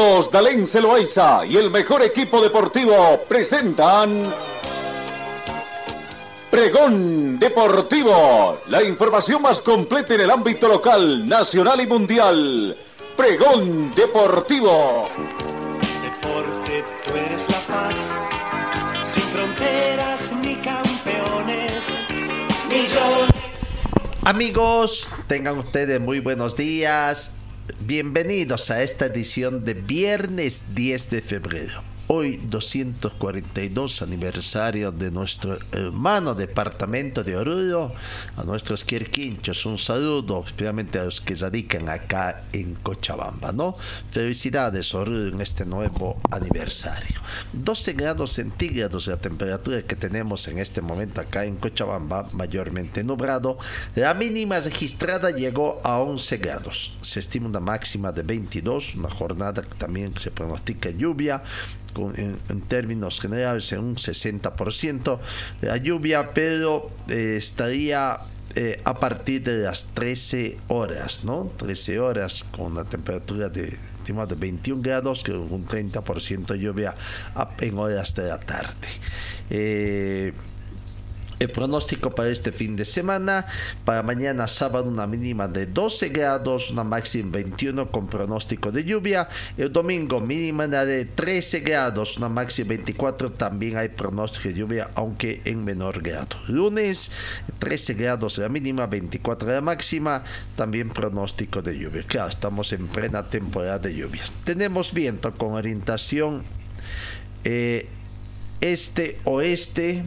Carlos Dalén Celoaiza y el mejor equipo deportivo presentan Pregón Deportivo, la información más completa en el ámbito local, nacional y mundial. Pregón Deportivo. Deporte, tú eres la paz, sin fronteras ni campeones, millones. Amigos, tengan ustedes muy buenos días. Bienvenidos a esta edición de viernes 10 de febrero. Hoy 242 aniversario de nuestro hermano departamento de Oruro, a nuestros quirquinchos, un saludo, especialmente a los que radican acá en Cochabamba, ¿no? Felicidades Oruro en este nuevo aniversario. 12 grados centígrados la temperatura que tenemos en este momento acá en Cochabamba, mayormente nublado. La mínima registrada llegó a 11 grados. Se estima una máxima de 22, una jornada que también se pronostica lluvia en, en, términos generales en un 60% de la lluvia, pero eh, estaría eh, a partir de las 13 horas, ¿no? 13 horas con una temperatura de, de 21 grados, con un 30% de lluvia en horas de la tarde. Eh, el pronóstico para este fin de semana, para mañana sábado una mínima de 12 grados, una máxima 21 con pronóstico de lluvia. El domingo mínima de 13 grados, una máxima 24, también hay pronóstico de lluvia, aunque en menor grado. Lunes 13 grados la mínima, 24 la máxima, también pronóstico de lluvia. Claro, estamos en plena temporada de lluvias. Tenemos viento con orientación eh, este-oeste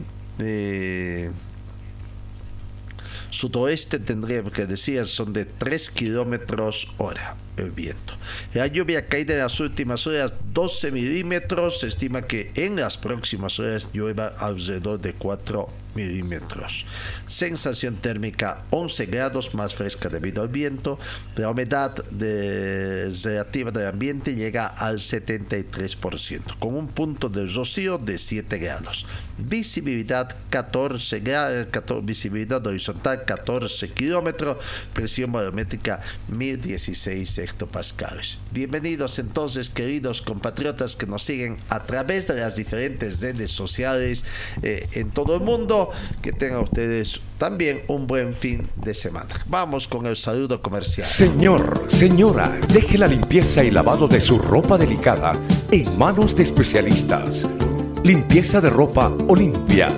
sudoeste tendríamos que decir son de 3 kilómetros hora el viento. La lluvia caída en las últimas horas 12 milímetros. Se estima que en las próximas horas llueva alrededor de 4 milímetros. Sensación térmica 11 grados más fresca debido al viento. La humedad relativa del ambiente llega al 73%, con un punto de rocío de 7 grados. Visibilidad 14 grados, 14, visibilidad horizontal 14 kilómetros, presión barométrica 1016 hectopascales. Bienvenidos entonces, queridos compatriotas que nos siguen a través de las diferentes redes sociales eh, en todo el mundo. Que tengan ustedes también un buen fin de semana. Vamos con el saludo comercial. Señor, señora, deje la limpieza y lavado de su ropa delicada en manos de especialistas. Limpieza de ropa Olimpia.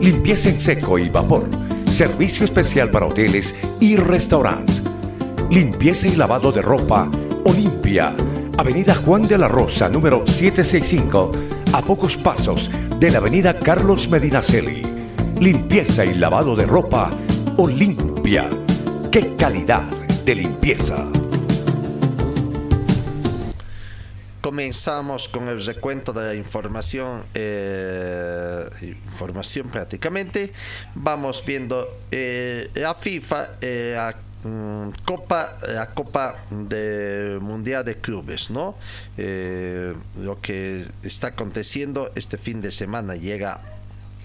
Limpieza en seco y vapor. Servicio especial para hoteles y restaurantes. Limpieza y lavado de ropa Olimpia. Avenida Juan de la Rosa, número 765, a pocos pasos de la Avenida Carlos Medinaceli. Limpieza y lavado de ropa Olimpia. ¡Qué calidad de limpieza! Comenzamos con el recuento de la información, eh, información prácticamente. Vamos viendo eh, la FIFA, eh, mm, Copa, la Copa de Mundial de Clubes, ¿no? lo que está aconteciendo este fin de semana llega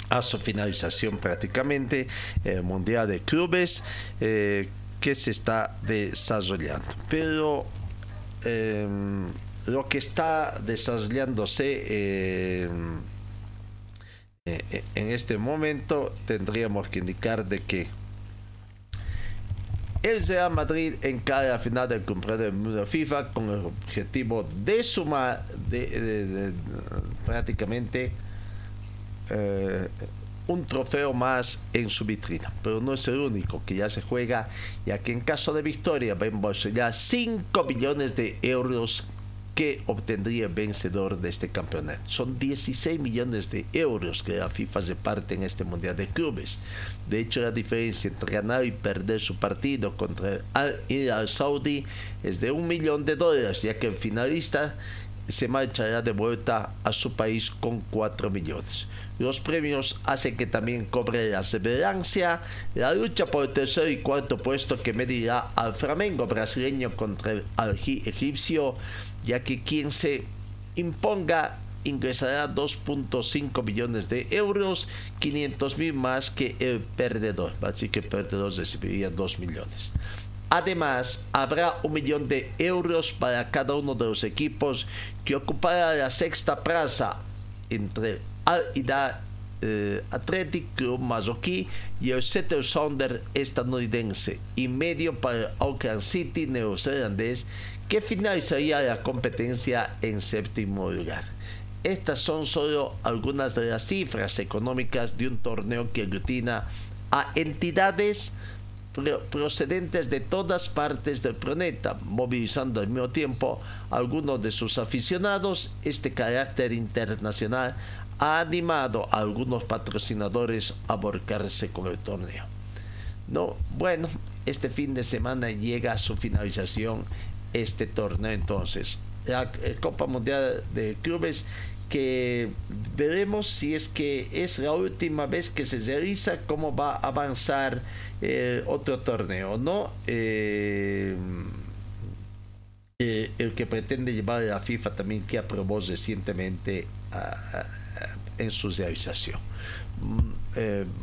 a su finalización prácticamente el Mundial de Clubes eh, que se está desarrollando. Pero eh, lo que está desarrollándose eh, en este momento tendríamos que indicar de que el Real Madrid encara la final del campeonato del mundo FIFA con el objetivo de sumar de, prácticamente eh, un trofeo más en su vitrina, pero no es el único que ya se juega, ya que en caso de victoria va a embolsillar 5 millones de euros que obtendría el vencedor de este campeonato. Son 16 millones de euros que la FIFA reparte en este Mundial de Clubes. De hecho, la diferencia entre ganar y perder su partido contra el Al Saudi es de un millón de dólares, ya que el finalista se marchará de vuelta a su país con 4 millones. Los premios hacen que también cobre la severancia, la lucha por el tercer y cuarto puesto que medirá al Flamengo brasileño contra el egipcio, ya que quien se imponga ingresará 2.5 millones de euros, 500 mil más que el perdedor. Así que el perdedor recibiría 2 millones. Además, habrá un millón de euros para cada uno de los equipos que ocupará la sexta plaza entre Al Ida eh, Athletic Club Mazoquí y el Seattle Sounder estadounidense y medio para Auckland City neozelandés que finalizaría la competencia en séptimo lugar. Estas son solo algunas de las cifras económicas de un torneo que aglutina a entidades procedentes de todas partes del planeta, movilizando al mismo tiempo a algunos de sus aficionados. Este carácter internacional ha animado a algunos patrocinadores a volcarse con el torneo. No, bueno, este fin de semana llega a su finalización este torneo entonces. La eh, Copa Mundial de Clubes que veremos si es que es la última vez que se realiza, cómo va a avanzar eh, otro torneo, ¿no? Eh, el que pretende llevar a la FIFA también que aprobó recientemente en su realización. Mm,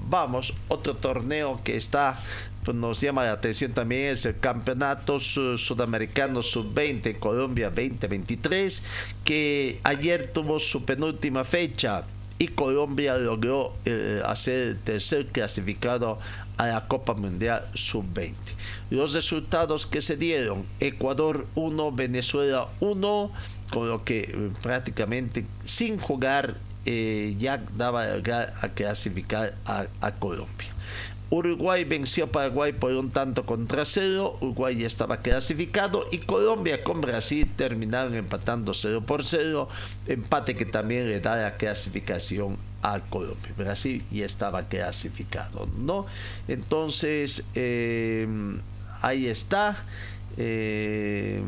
vamos, otro torneo que está pues nos llama la atención también es el Campeonato Sudamericano Sub-20 Colombia 2023, que ayer tuvo su penúltima fecha y Colombia logró eh, hacer el tercer clasificado a la Copa Mundial Sub-20. Los resultados que se dieron, Ecuador 1, Venezuela 1, con lo que eh, prácticamente sin jugar eh, ya daba a clasificar a Colombia. Uruguay venció a Paraguay por un tanto contra cero. Uruguay ya estaba clasificado y Colombia con Brasil terminaron empatando 0 por 0. Empate que también le da la clasificación a Colombia. Brasil ya estaba clasificado, ¿no? Entonces, eh, ahí está. Eh,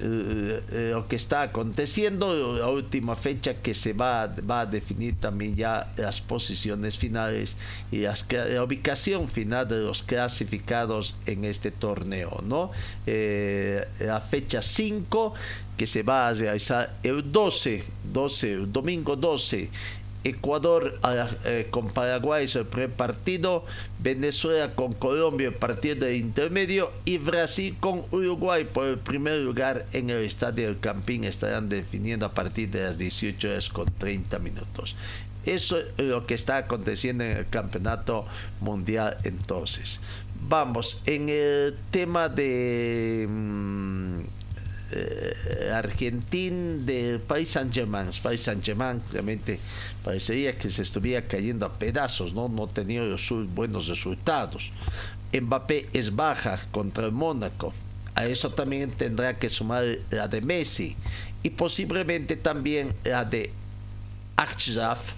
eh, eh, lo que está aconteciendo, la última fecha que se va, va a definir también ya las posiciones finales y la ubicación final de los clasificados en este torneo, ¿no? Eh, la fecha 5 que se va a realizar el 12, 12, el domingo 12 Ecuador eh, con Paraguay es el primer partido, Venezuela con Colombia el partido de intermedio y Brasil con Uruguay por el primer lugar en el estadio del Campín estarán definiendo a partir de las 18 horas con 30 minutos. Eso es lo que está aconteciendo en el campeonato mundial entonces. Vamos, en el tema de... Mm, eh, argentín del país Saint-Germain. País Saint-Germain realmente parecería que se estuviera cayendo a pedazos, no, no tenía buenos resultados. Mbappé es baja contra el Mónaco. A eso también tendrá que sumar la de Messi y posiblemente también la de Achraf,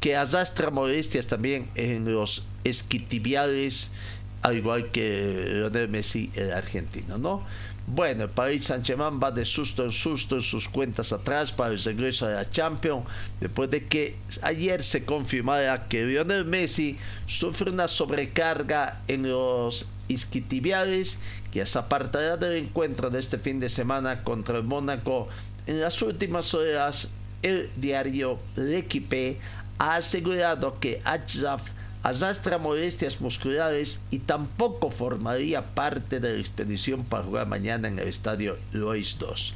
que arrastra molestias también en los esquitibiales, al igual que Lionel Messi, el argentino, ¿no? Bueno, el Paris Saint-Germain va de susto en susto en sus cuentas atrás para el regreso de la Champions, después de que ayer se confirmara que Lionel Messi sufre una sobrecarga en los isquitibiales, que se apartará del encuentro de este fin de semana contra el Mónaco. En las últimas horas, el diario L'Equipe ha asegurado que Achraf arrastra molestias musculares y tampoco formaría parte de la expedición para jugar mañana en el estadio Lois II.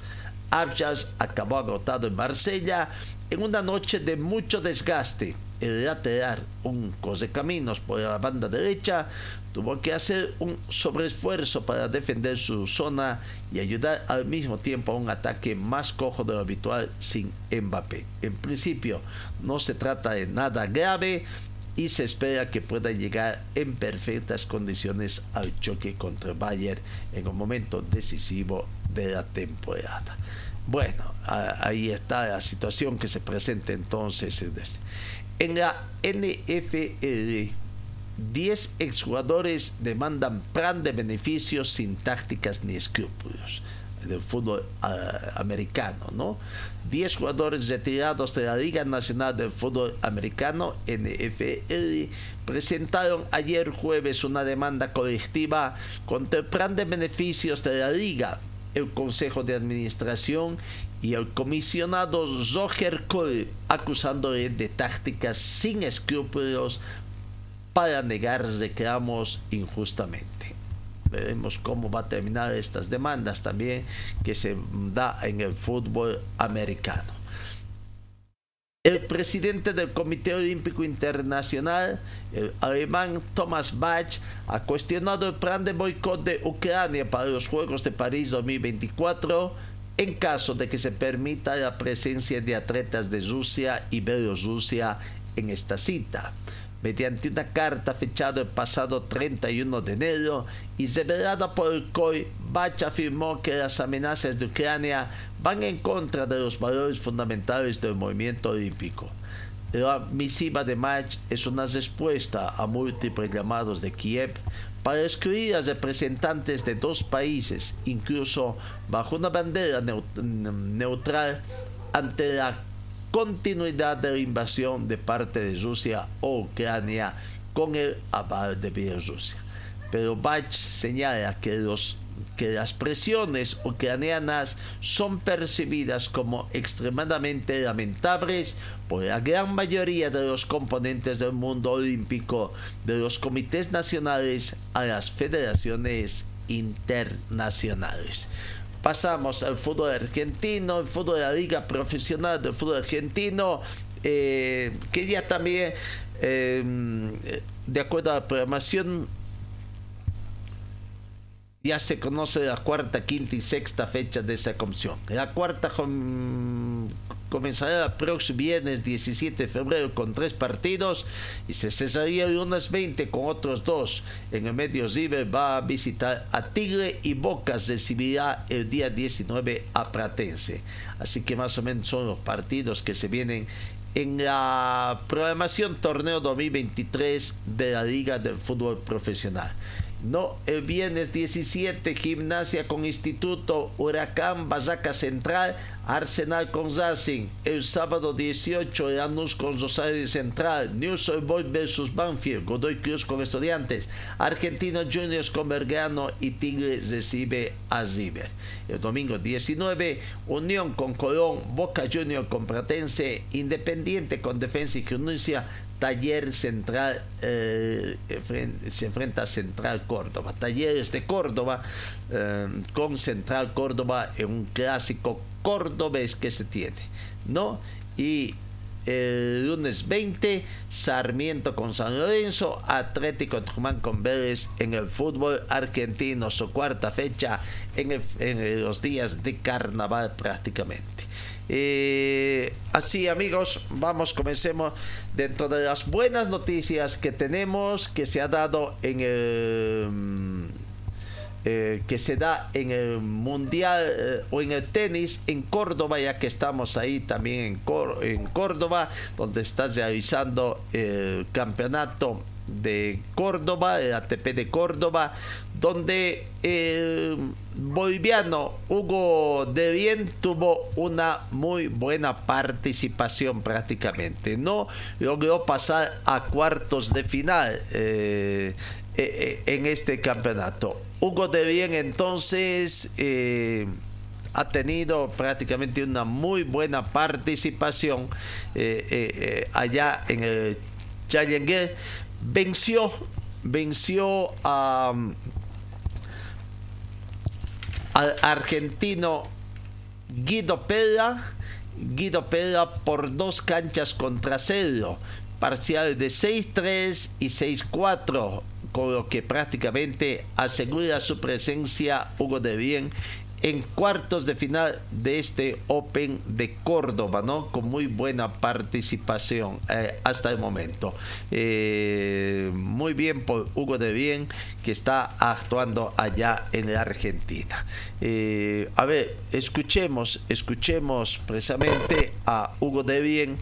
Abjas acabó agotado en Marsella en una noche de mucho desgaste. El lateral, un caminos por la banda derecha, tuvo que hacer un sobreesfuerzo para defender su zona y ayudar al mismo tiempo a un ataque más cojo de lo habitual sin Mbappé. En principio no se trata de nada grave, y se espera que pueda llegar en perfectas condiciones al choque contra Bayern en un momento decisivo de la temporada. Bueno, ahí está la situación que se presenta entonces. En la NFL, 10 exjugadores demandan plan de beneficios sin tácticas ni escrúpulos del fútbol ah, americano, ¿no? 10 jugadores retirados de la Liga Nacional del Fútbol Americano, NFL, presentaron ayer jueves una demanda colectiva contra el plan de beneficios de la Liga, el Consejo de Administración y el comisionado Roger Cole, acusándole de tácticas sin escrúpulos para negar reclamos injustamente. Veremos cómo va a terminar estas demandas también que se da en el fútbol americano. El presidente del Comité Olímpico Internacional, el alemán Thomas Bach, ha cuestionado el plan de boicot de Ucrania para los Juegos de París 2024 en caso de que se permita la presencia de atletas de Rusia y Bielorrusia en esta cita mediante una carta fechada el pasado 31 de enero y revelada por el COI, Bach afirmó que las amenazas de Ucrania van en contra de los valores fundamentales del movimiento olímpico. La misiva de Mach es una respuesta a múltiples llamados de Kiev para excluir a representantes de dos países, incluso bajo una bandera neutral ante la continuidad de la invasión de parte de Rusia o Ucrania con el aval de Bielorrusia. Pero Bach señala que, que las presiones ucranianas son percibidas como extremadamente lamentables por la gran mayoría de los componentes del mundo olímpico, de los comités nacionales a las federaciones internacionales pasamos al fútbol argentino, el fútbol de la liga profesional del fútbol argentino, eh, que ya también, eh, de acuerdo a la programación, ya se conoce la cuarta, quinta y sexta fecha de esa comisión. La cuarta comenzará el próximo viernes 17 de febrero con tres partidos y se cesaría el lunes 20 con otros dos. En el medio River va a visitar a Tigre y Bocas recibirá el día 19 a Pratense. Así que más o menos son los partidos que se vienen en la programación torneo 2023 de la Liga del Fútbol Profesional. No, el viernes 17, Gimnasia con Instituto, Huracán, Bazaca Central, Arsenal con Racing. El sábado 18, Lanús con Rosario Central, News Boys versus Banfield, Godoy Cruz con Estudiantes, Argentino Juniors con Belgrano y Tigre recibe a River. El domingo 19, Unión con Colón, Boca Junior con Pratense, Independiente con Defensa y Justicia, Taller Central eh, se enfrenta a Central Córdoba. Talleres de Córdoba eh, con Central Córdoba en un clásico cordobés que se tiene, ¿no? Y el lunes 20, Sarmiento con San Lorenzo, Atlético Tucumán con Vélez en el fútbol argentino, su cuarta fecha en los días de carnaval prácticamente. Eh, así amigos, vamos, comencemos dentro de las buenas noticias que tenemos que se ha dado en el... Eh, que se da en el mundial eh, o en el tenis en Córdoba, ya que estamos ahí también en, Córdoba, donde está realizando el campeonato de Córdoba, el ATP de Córdoba, donde el boliviano Hugo De Bien tuvo una muy buena participación prácticamente. No logró pasar a cuartos de final eh, eh, eh, en este campeonato. Hugo De Bien entonces ha tenido prácticamente una muy buena participación allá en el Challenger venció, venció a, al argentino Guido Pella, Guido Pella por dos canchas contra cero, parcial de 6-3 y 6-4, con lo que prácticamente asegura su presencia Hugo de Bien en cuartos de final de este Open de Córdoba, ¿no? Con muy buena participación eh, hasta el momento. Eh, muy bien por Hugo de Bien, que está actuando allá en la Argentina. Eh, a ver, escuchemos, escuchemos precisamente a Hugo de Bien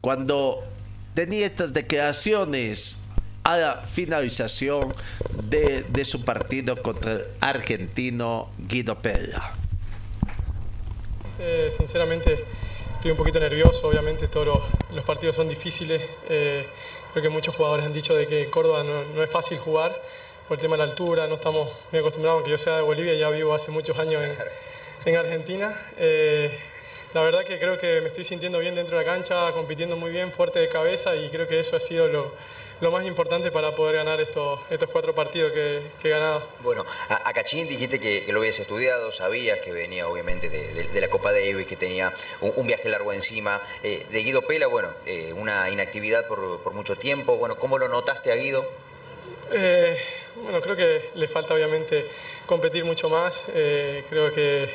cuando tenía estas declaraciones a la finalización de, su partido contra el argentino Guido Pella. Eh, sinceramente estoy un poquito nervioso, obviamente todos los, partidos son difíciles. Eh, creo que muchos jugadores han dicho de que Córdoba no, es fácil jugar por el tema de la altura, no estamos muy acostumbrados, aunque yo sea de Bolivia, ya vivo hace muchos años en, Argentina. Eh, la verdad que creo que me estoy sintiendo bien dentro de la cancha, compitiendo muy bien, fuerte de cabeza y creo que eso ha sido lo, lo más importante para poder ganar estos, estos cuatro partidos que, he ganado. Bueno, a, Cachín dijiste que, lo habías estudiado, sabías que venía obviamente de, la Copa Davis, que tenía un, viaje largo encima. Eh, de Guido Pela, bueno, eh, una inactividad por, mucho tiempo. Bueno, ¿cómo lo notaste a Guido? Eh, bueno, creo que le falta obviamente competir mucho más. creo que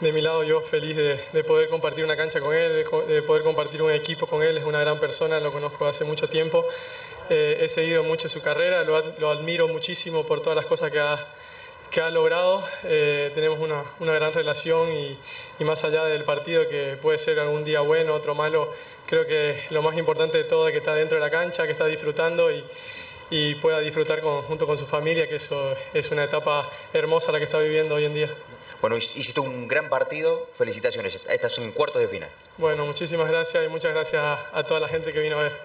de mi lado yo feliz de, poder compartir una cancha con él, de, poder compartir un equipo con él. Es una gran persona, lo conozco hace mucho tiempo. Eh, he seguido mucho su carrera, lo, admiro muchísimo por todas las cosas que ha, que ha logrado. Eh, tenemos una, una, gran relación y, y, más allá del partido, que puede ser algún día bueno, otro malo, creo que lo más importante de todo es que está dentro de la cancha, que está disfrutando y, y pueda disfrutar junto con su familia, que eso es una etapa hermosa la que está viviendo hoy en día. Bueno, hiciste un gran partido, felicitaciones, estás en cuartos de final. Bueno, muchísimas gracias y muchas gracias a, toda la gente que vino a ver.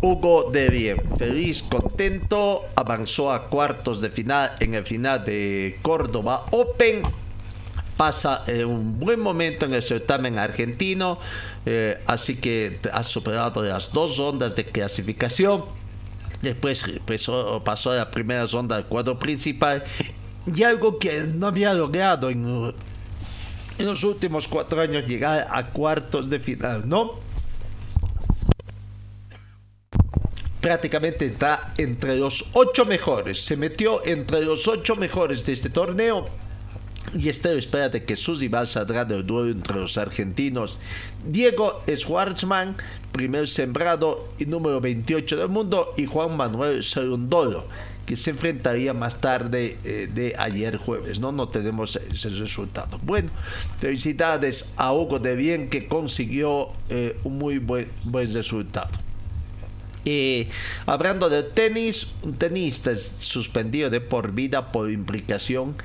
Hugo de Bien, feliz, contento, avanzó a cuartos de final en el final de Córdoba Open. Pasa un buen momento en el certamen argentino, eh, así que ha superado las dos rondas de clasificación. Después pasó, pasó a la primera ronda del cuadro principal y algo que no había logrado en, en los últimos cuatro años, llegar a cuartos de final, ¿no? Prácticamente está entre los ocho mejores. Se metió entre los ocho mejores de este torneo. Y este espérate que su rival saldrá del duelo entre los argentinos Diego Schwartzman, primer sembrado y número 28 del mundo, y Juan Manuel Serundolo que se enfrentaría más tarde eh, de ayer jueves. No, no tenemos ese resultado. Bueno, felicidades a Hugo de Bien que consiguió eh, un muy buen, buen resultado. Hablando de tenis, un tenista es suspendido de por vida por implicación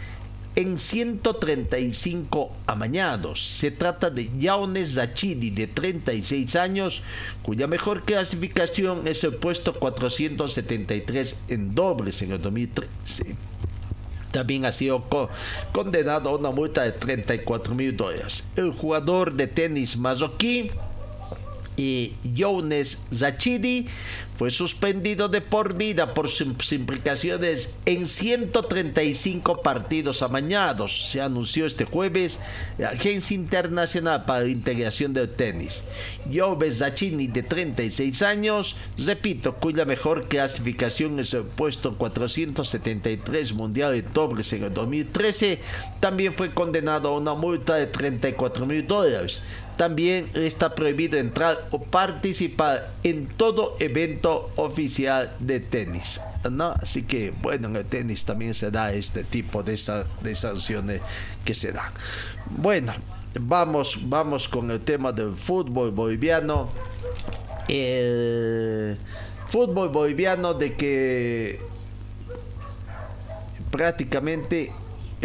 en 135 amañados. Se trata de Yaunes Zachidi, de 36 años, cuya mejor clasificación es el puesto 473 en dobles en el 2013. También ha sido condenado a una multa de 34 mil dólares. El jugador de tenis mazoquí y Jones Zachidi fue suspendido de por vida por sus implicaciones en 135 partidos amañados. Se anunció este jueves la Agencia Internacional para la Integración del Tenis. Joves Zachini, de 36 años, repito, cuya mejor clasificación es el puesto 473 mundial de dobles en el 2013, también fue condenado a una multa de 34 mil dólares también está prohibido entrar o participar en todo evento oficial de tenis. ¿no? Así que, bueno, en el tenis también se da este tipo de, de sanciones que se dan. Bueno, vamos, vamos con el tema del fútbol boliviano. El fútbol boliviano de que prácticamente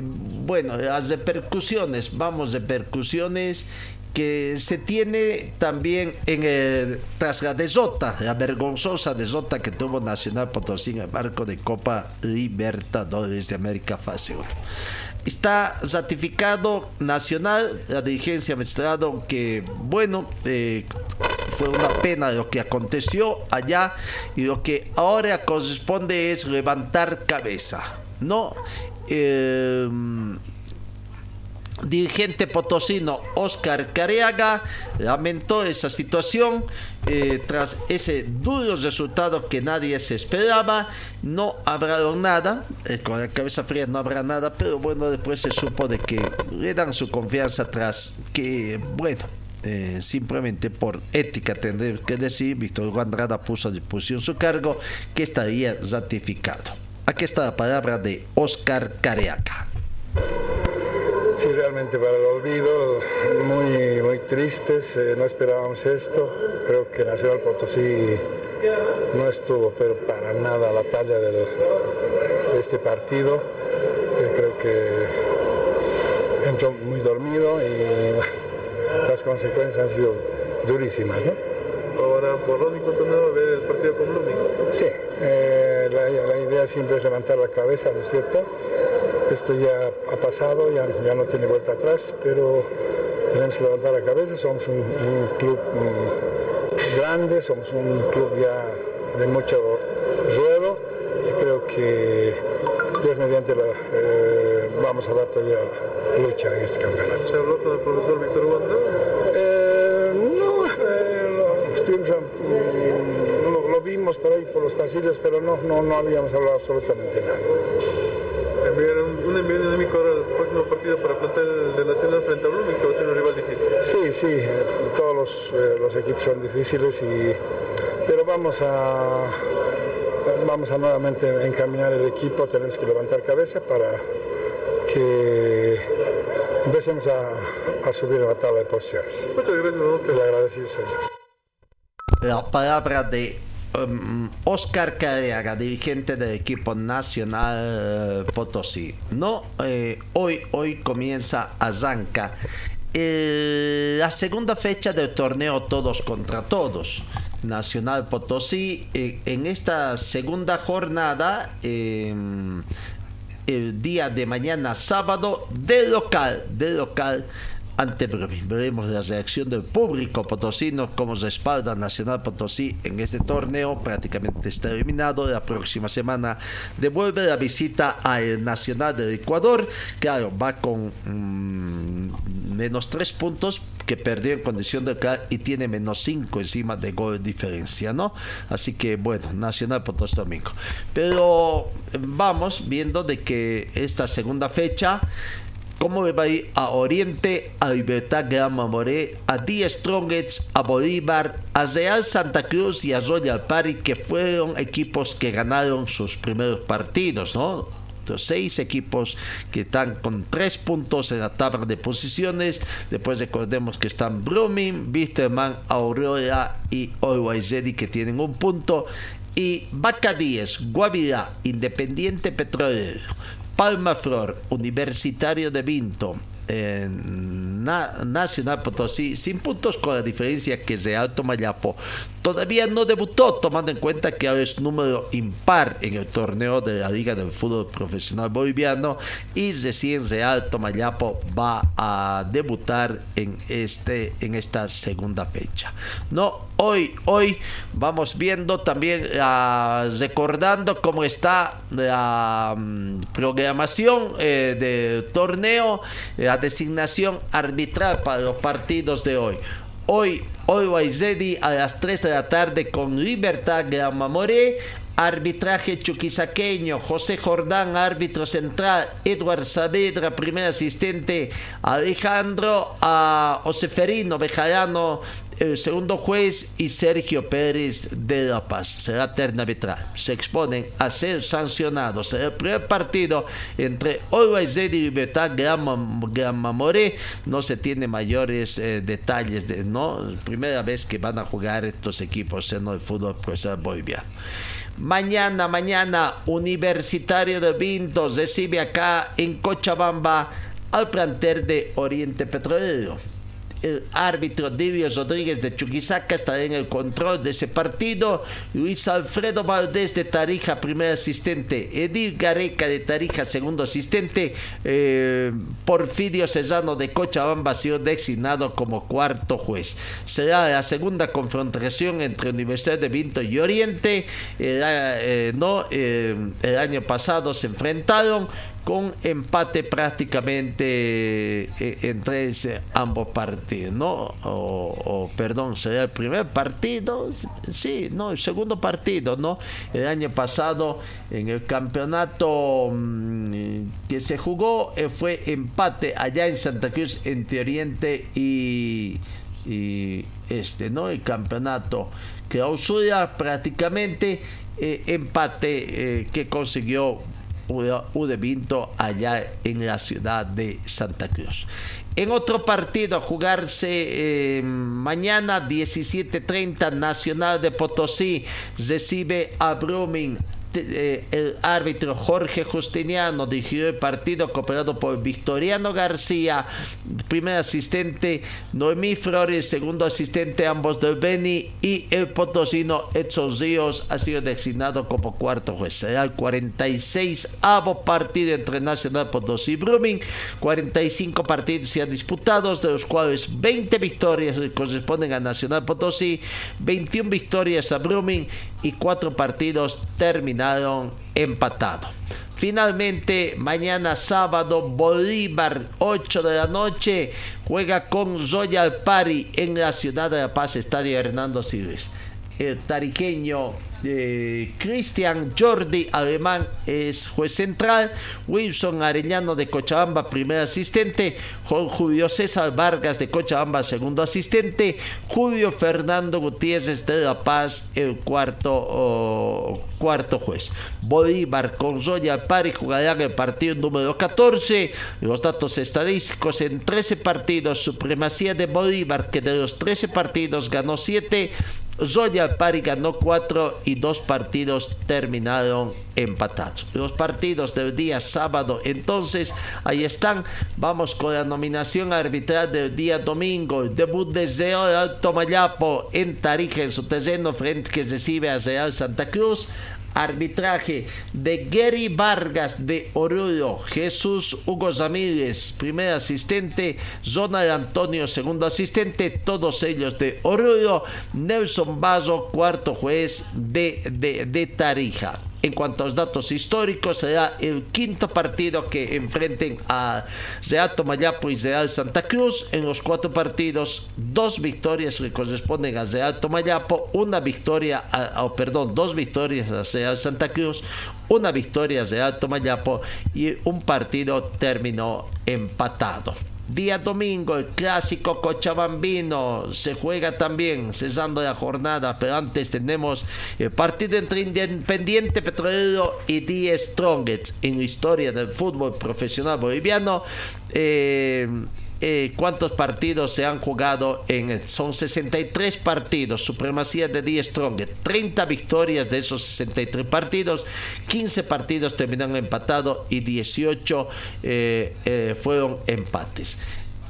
bueno, las repercusiones, vamos, repercusiones que se tiene también en tras la desota, la vergonzosa desota que tuvo Nacional Potosí en el marco de Copa Libertadores de América Fácil. Está ratificado Nacional, la dirigencia ha mostrado que, bueno, eh, fue una pena lo que aconteció allá y lo que ahora corresponde es levantar cabeza, ¿no? Eh, dirigente potosino Oscar Careaga lamentó esa situación eh, tras ese duro resultado que nadie se esperaba. No habrá nada, eh, con la cabeza fría no habrá nada, pero bueno, después se supo de que le dan su confianza tras que, bueno, eh, simplemente por ética tendré que decir, Víctor Hugo Andrada puso a disposición su cargo que estaría ratificado. Aquí está la palabra de Oscar Careaga. Sí, realmente para el olvido, muy, muy tristes, eh, no esperábamos esto. Creo que Nacional Potosí no estuvo, pero para nada a la talla de este partido. Eh, creo que entró muy dormido y las consecuencias han sido durísimas. ¿no? Ahora, borrón y cuenta nueva ver el partido con Blooming. Sí, eh, la, la idea siempre es levantar la cabeza, ¿no es cierto? Esto ya ha pasado, ya, ya no tiene vuelta atrás, pero tenemos que levantar la cabeza. Somos un, un club um, grande, somos un club ya de mucho ruedo y creo que Dios mediante la, eh, vamos a dar todavía lucha en este campeonato. ¿Se habló con el profesor Víctor Hugo mm, lo, lo vimos por ahí por los pasillos, pero no, no, no habíamos hablado absolutamente nada. Un, un envío dinámico ahora al próximo partido para plantar el de Nacional frente a Blooming, que va a ser un rival difícil. Sí, sí, todos los, eh, los equipos son difíciles, y, pero vamos a, vamos a nuevamente encaminar el equipo, tenemos que levantar cabeza para que empecemos a, a subir la tabla de posiciones. Muchas gracias, Oscar. Le agradecido soy La palabra de um, Oscar Careaga, dirigente del equipo nacional eh, Potosí. No, eh, hoy, hoy comienza Azanca. Eh, la segunda fecha del torneo Todos contra Todos. Nacional Potosí, eh, en esta segunda jornada, eh, el día de mañana sábado, de local, de local ante Bremen. Veremos la reacción del público potosino, cómo respalda Nacional Potosí en este torneo. Prácticamente está eliminado. La próxima semana devuelve la visita al Nacional del Ecuador. Claro, va con mm, menos tres puntos que perdió en condición de local y tiene menos cinco encima de gol de diferencia, ¿no? Así que bueno, Nacional Potosí domingo. Pero vamos viendo de que esta segunda fecha ¿Cómo le va a ir a Oriente, a Libertad Gran Mamoré, a Die Strongets, a Bolívar, a Real Santa Cruz y a Royal Party, que fueron equipos que ganaron sus primeros partidos, ¿no? Los seis equipos que están con tres puntos en la tabla de posiciones. Después recordemos que están Blooming, Wisterman, Aurora y Always que tienen un punto. Y Bacadíes, Guavirá, Independiente Petrolero, Palma Flor, Universitario de Vinto, eh, Na- Nacional Potosí, sin puntos con la diferencia que Real Tomayapo todavía no debutó, tomando en cuenta que ahora es número impar en el torneo de la Liga del Fútbol Profesional Boliviano y recién Real Tomayapo va a debutar en, este, en esta segunda fecha. No, hoy, hoy vamos viendo también, ah, recordando cómo está la mm, programación eh, del torneo, la designación arbitral para los partidos de hoy. Hoy, hoy a las 3 de la tarde con Libertad Gramamoré. Arbitraje chuquisaqueño, José Jordán, árbitro central, Edward Saavedra, primer asistente, Alejandro a Oseferino Bejarano, el segundo juez y Sergio Pérez de La Paz. Será terna arbitral. Se exponen a ser sancionados. El primer partido entre Always Ready y Libertad Gramamoré. No se tiene mayores eh, detalles. De, no, primera vez que van a jugar estos equipos en el fútbol profesional boliviano. Mañana, mañana, Universitario de Vintos recibe acá en Cochabamba al planter de Oriente Petrolero. El árbitro Divio Rodríguez de Chuquisaca estará en el control de ese partido. Luis Alfredo Valdés de Tarija, primer asistente. Edil Gareca de Tarija, segundo asistente. Eh, Porfirio Cesano de Cochabamba ha sido designado como cuarto juez. Será la segunda confrontación entre Universidad de Vinto y Oriente. Eh, no, eh, el año pasado se enfrentaron con empate prácticamente eh, entre ambos partidos, ¿no? O, perdón, sería el primer partido, sí, no, el segundo partido, ¿no? El año pasado en el campeonato mm, que se jugó eh, fue empate allá en Santa Cruz entre Oriente y, este, ¿no? El campeonato que clausura prácticamente eh, empate que consiguió de Vinto allá en la ciudad de Santa Cruz. En otro partido jugarse eh, mañana 17:30 Nacional de Potosí recibe a Brumming el árbitro Jorge Justiniano dirigió el partido cooperado por Victoriano García, primer asistente Noemí Flores, segundo asistente ambos del Beni y el potosino Edson Ríos ha sido designado como cuarto juez. Será el 46 avo partido entre Nacional Potosí y Brumming. 45 partidos ya disputados, de los cuales 20 victorias corresponden a Nacional Potosí, 21 victorias a Brumming y 4 partidos terminados empatado. Finalmente, mañana sábado, Bolívar, 8 de la noche, juega con Royal Party en la ciudad de La Paz, Estadio Hernando Silves. El tariqueño eh, Cristian Jordi Alemán es juez central, Wilson Arellano de Cochabamba, primer asistente, Julio César Vargas de Cochabamba, segundo asistente, Julio Fernando Gutiérrez de La Paz, el cuarto, cuarto juez. Bolívar con Zoya Pari jugarán el partido número 14. Los datos estadísticos en 13 partidos, supremacía de Bolívar, que de los 13 partidos ganó 7 Zoya Pari ganó 4 y dos partidos terminaron empatados. Los partidos del día sábado, entonces, ahí están. Vamos con la nominación arbitral del día domingo. Debut de Alto Mayapo en Tarija, en su terreno, frente que recibe a Real Santa Cruz arbitraje de Gary Vargas de Oruro, Jesús Hugo Ramírez, primer asistente, Zona Antonio, segundo asistente, todos ellos de Oruro, Nelson Bazo, cuarto juez de, de, de Tarija. En cuanto a los datos históricos, será el quinto partido que enfrenten a Real Tomayapo y Real Santa Cruz. En los cuatro partidos, dos victorias le corresponden a Real Tomayapo, una victoria, a, perdón, dos victorias a Real Santa Cruz, una victoria a Real Tomayapo y un partido terminó empatado. Día domingo, el clásico cochabambino se juega también, cesando la jornada, pero antes tenemos el partido entre Independiente Petrolero y Die Strongets en la historia del fútbol profesional boliviano. Eh, eh, cuántos partidos se han jugado en son 63 partidos supremacía de 10 Strong 30 victorias de esos 63 partidos 15 partidos terminaron empatados y 18 eh, eh, fueron empates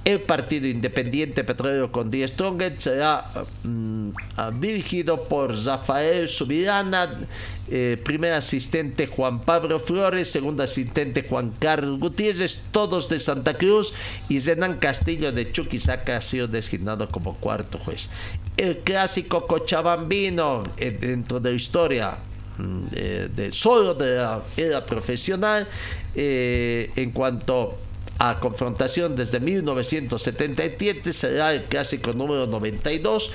el partido independiente petrolero con 10 Strongest será mm, ah, dirigido por Rafael Subirana, eh, primer asistente Juan Pablo Flores, segundo asistente Juan Carlos Gutiérrez, todos de Santa Cruz, y Renan Castillo de Chuquisaca ha sido designado como cuarto juez. El clásico cochabambino eh, dentro de la historia mm, de, solo de la era profesional eh, en cuanto a confrontación desde 1977, será el clásico número 92.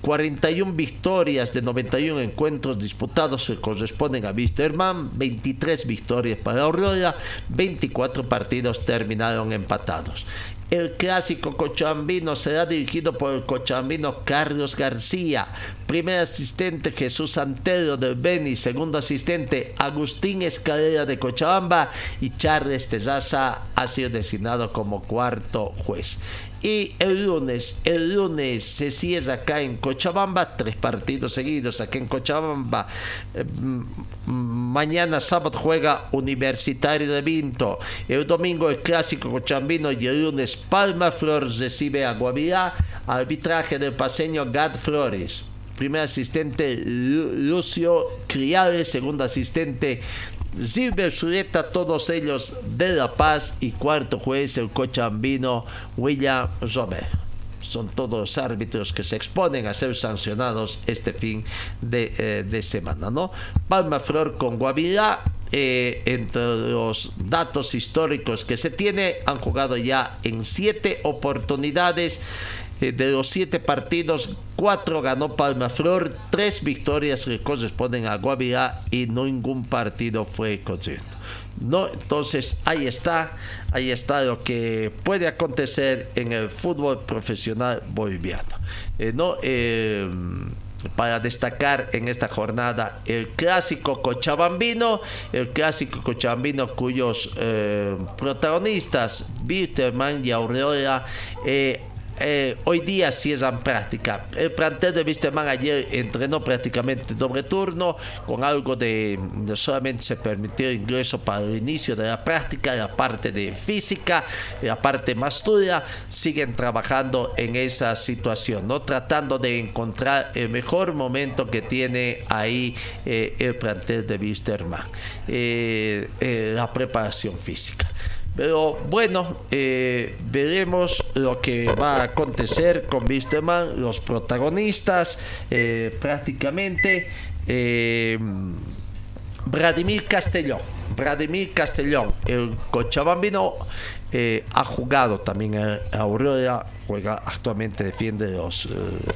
41 victorias de 91 encuentros disputados que corresponden a Wisterman, 23 victorias para Aurora, 24 partidos terminaron empatados. El clásico cochabambino será dirigido por el cochabambino Carlos García, primer asistente Jesús Antero del Beni, segundo asistente Agustín Escalera de Cochabamba y Charles Tezaza ha sido designado como cuarto juez. Y el lunes, el lunes se cierra acá en Cochabamba, tres partidos seguidos acá en Cochabamba. Eh, mañana sábado juega Universitario de Vinto. El domingo el clásico cochabambino y el lunes Palma Flores recibe a Guavirá. Arbitraje del paseño Gad Flores primer asistente Lucio Criales, segundo asistente Silvio Sureta, todos ellos de La Paz y cuarto juez el cochabambino William Romer. Son todos árbitros que se exponen a ser sancionados este fin de, eh, semana, ¿no? Palma Flor con Guavirá, eh, entre los datos históricos que se tiene, han jugado ya en siete oportunidades eh, de los siete partidos, cuatro ganó Palma Flor, tres victorias que corresponden a Guavirá y ningún partido fue conseguido. No, entonces ahí está, ahí está lo que puede acontecer en el fútbol profesional boliviano. Eh, no, eh, para destacar en esta jornada el clásico cochabambino, el clásico cochabambino cuyos protagonistas, Bitterman y Aureola, eh, hoy día cierran práctica. El plantel de Wisterman ayer entrenó prácticamente doble turno, con algo de, solamente se permitió ingreso para el inicio de la práctica, la parte de física, la parte más dura, siguen trabajando en esa situación, ¿no? tratando de encontrar el mejor momento que tiene ahí eh, el plantel de Wisterman, eh, la preparación física. Pero bueno, eh, veremos lo que va a acontecer con Wisterman, los protagonistas eh, prácticamente. Eh, Vladimir Castellón. Vladimir Castellón, el cochabambino, ha jugado también a Aurora actualmente, defiende los eh,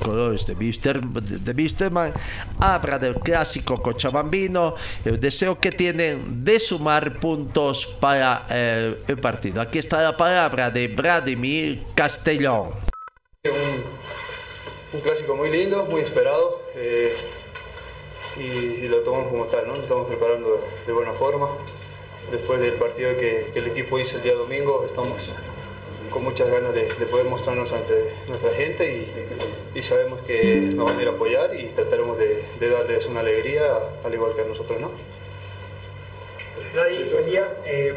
colores de, Bister, de, habla del clásico cochabambino, el deseo que tienen de sumar puntos para eh, el partido. Aquí está la palabra de Vladimir Castellón. Un, clásico muy lindo, muy esperado. Eh, y, lo tomamos como tal, ¿no? estamos preparando de buena forma. Después del partido que, que el equipo hizo el día domingo, estamos con muchas ganas de, poder mostrarnos ante nuestra gente y, sabemos que nos van a ir a apoyar y trataremos de, darles una alegría al igual que a nosotros, ¿no? Vladi, buen día. Eh,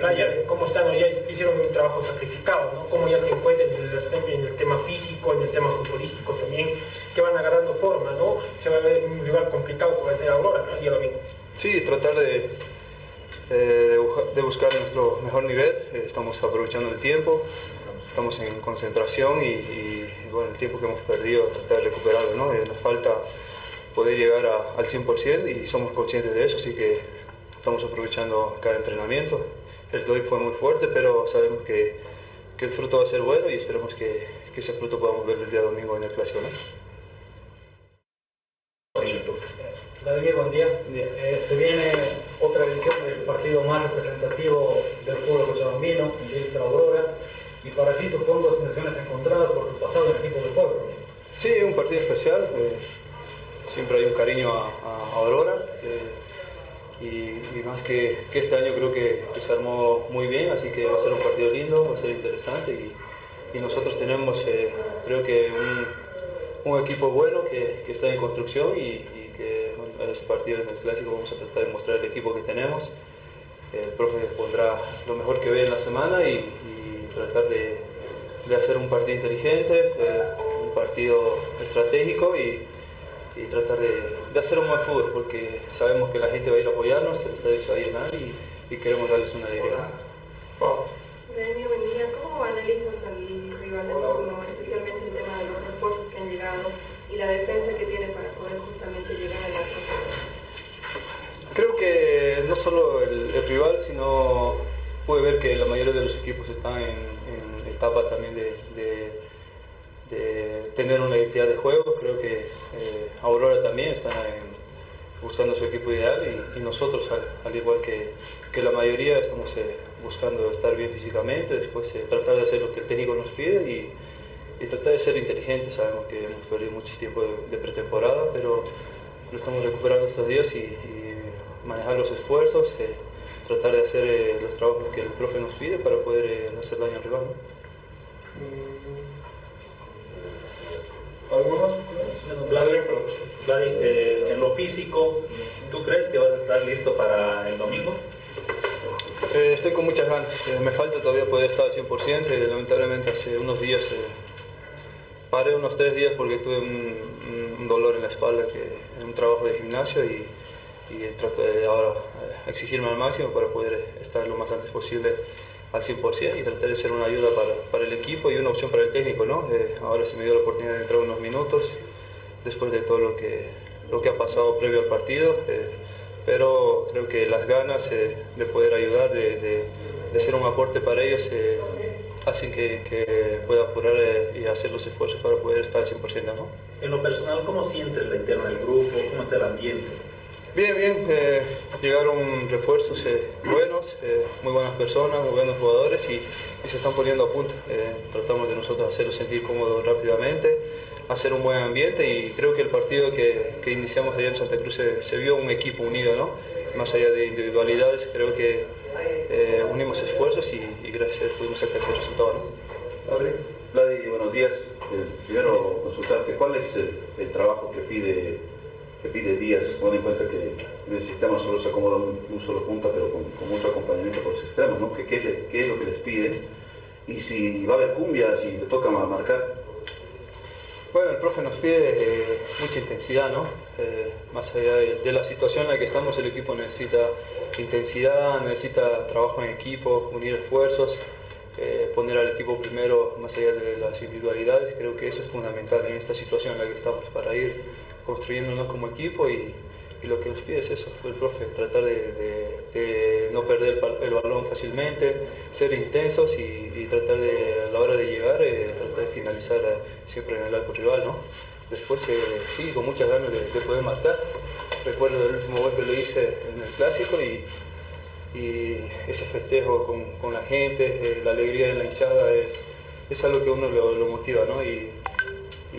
¿cómo están? Ya hicieron un trabajo sacrificado, ¿no? ¿Cómo ya se encuentran en el, en el tema físico, en el tema futbolístico también, que van agarrando forma, ¿no? Se va a ver un lugar complicado como el de Aurora, ¿no? Ya lo mismo. Sí, tratar de, eh, de, buscar nuestro mejor nivel. Eh, estamos aprovechando el tiempo estamos en concentración y, bueno, el tiempo que hemos perdido tratar de recuperarlo, ¿no? Eh, nos falta poder llegar al 100% y somos conscientes de eso, así que estamos aprovechando cada entrenamiento. El de hoy fue muy fuerte, pero sabemos que, que el fruto va a ser bueno y esperemos que, que, ese fruto podamos ver el día domingo en el Clásico. David, buen día. Eh, se viene otra edición del partido más representativo del pueblo cochabambino, de Aurora y para ti supongo sensaciones encontradas por tu pasado en el equipo de pueblo. Sí, un partido especial. Eh, siempre hay un cariño a, Aurora. Eh, y, más que, este año creo que, se armó muy bien, así que va a ser un partido lindo, va a ser interesante y, nosotros tenemos eh, creo que un, equipo bueno que, está en construcción y, que en este partido en el clásico vamos a tratar de mostrar el equipo que tenemos. El profe pondrá lo mejor que ve en la semana y, tratar de, hacer un partido inteligente, un partido estratégico y, tratar de, hacer un buen fútbol, porque sabemos que la gente va a ir a apoyarnos, que el estadio se va a llenar y, queremos darles una alegría. Wow. buen día. ¿Cómo analizas al rival de turno, especialmente el tema de los refuerzos que han llegado y la defensa que tiene para poder justamente llegar a la Creo que no solo el, el rival, sino puede ver que la mayoría de los equipos están en, etapa también de, tener una identidad de juego. Creo que eh, Aurora también está buscando su equipo ideal y, nosotros, al, igual que, la mayoría, estamos eh, buscando estar bien físicamente, después eh, tratar de hacer lo que el técnico nos pide y, tratar de ser inteligentes. Sabemos que hemos perdido mucho tiempo de, pretemporada, pero lo estamos recuperando estos días y, manejar los esfuerzos tratar de hacer eh, los trabajos que el profe nos pide para poder eh, hacer daño al rival. Mm, Bueno, Vladi, Vladi, eh, en lo físico, ¿tú crees que vas a estar listo para el domingo? Eh, estoy con muchas ganas. Eh, me falta todavía poder estar al 100%. eh, lamentablemente hace unos días eh, paré unos tres días porque tuve un, dolor en la espalda, que es un trabajo de gimnasio y, y trato de ahora exigirme al máximo para poder estar lo más antes posible al 100% y tratar de ser una ayuda para, para el equipo y una opción para el técnico. ¿no? Eh, ahora se me dio la oportunidad de entrar unos minutos después de todo lo que, lo que ha pasado previo al partido. eh, pero creo que las ganas eh, de poder ayudar, de, de- de ser un aporte para ellos, eh, hacen que, que pueda apurar eh, y hacer los esfuerzos para poder estar al 100%. ¿no? En lo personal, ¿cómo sientes la interna del grupo? ¿Cómo está el ambiente? Bien, bien, eh, llegaron refuerzos eh, buenos, eh, muy buenas personas, muy buenos jugadores y, y se están poniendo a punto. Eh, tratamos de nosotros hacerlos sentir cómodos rápidamente, hacer un buen ambiente y creo que el partido que, que iniciamos ayer en Santa Cruz se, se vio un equipo unido, ¿no? Más allá de individualidades, creo que eh, unimos esfuerzos y, y gracias a pudimos sacar el resultado, ¿no? Abre. Vladi, buenos días. Eh, primero consultarte cuál es el, el trabajo que pide pide Díaz, teniendo en cuenta que en el sistema solo se acomoda un, solo punta, pero con, mucho acompañamiento por los extremos, ¿no? ¿Qué, qué, qué es lo que les pide? Y si va a haber cumbia, si le toca ma- marcar. Bueno, el profe nos pide eh, mucha intensidad, ¿no? Eh, más allá de, de la situación en la que estamos, el equipo necesita intensidad, necesita trabajo en equipo, unir esfuerzos, eh, poner al equipo primero, más allá de las individualidades. Creo que eso es fundamental en esta situación en la que estamos para ir construyéndonos como equipo y, lo que nos pide es eso, el profe, tratar de, no perder el, bal- el balón fácilmente, ser intensos y, tratar de, a la hora de llegar, eh, tratar de finalizar eh, siempre en el arco rival, ¿no? Después, eh, sí, con muchas ganas de, de poder marcar. Recuerdo el último gol que lo hice en el Clásico y, ese festejo con, la gente, eh, la alegría de la hinchada es, es algo que uno lo, motiva, ¿no?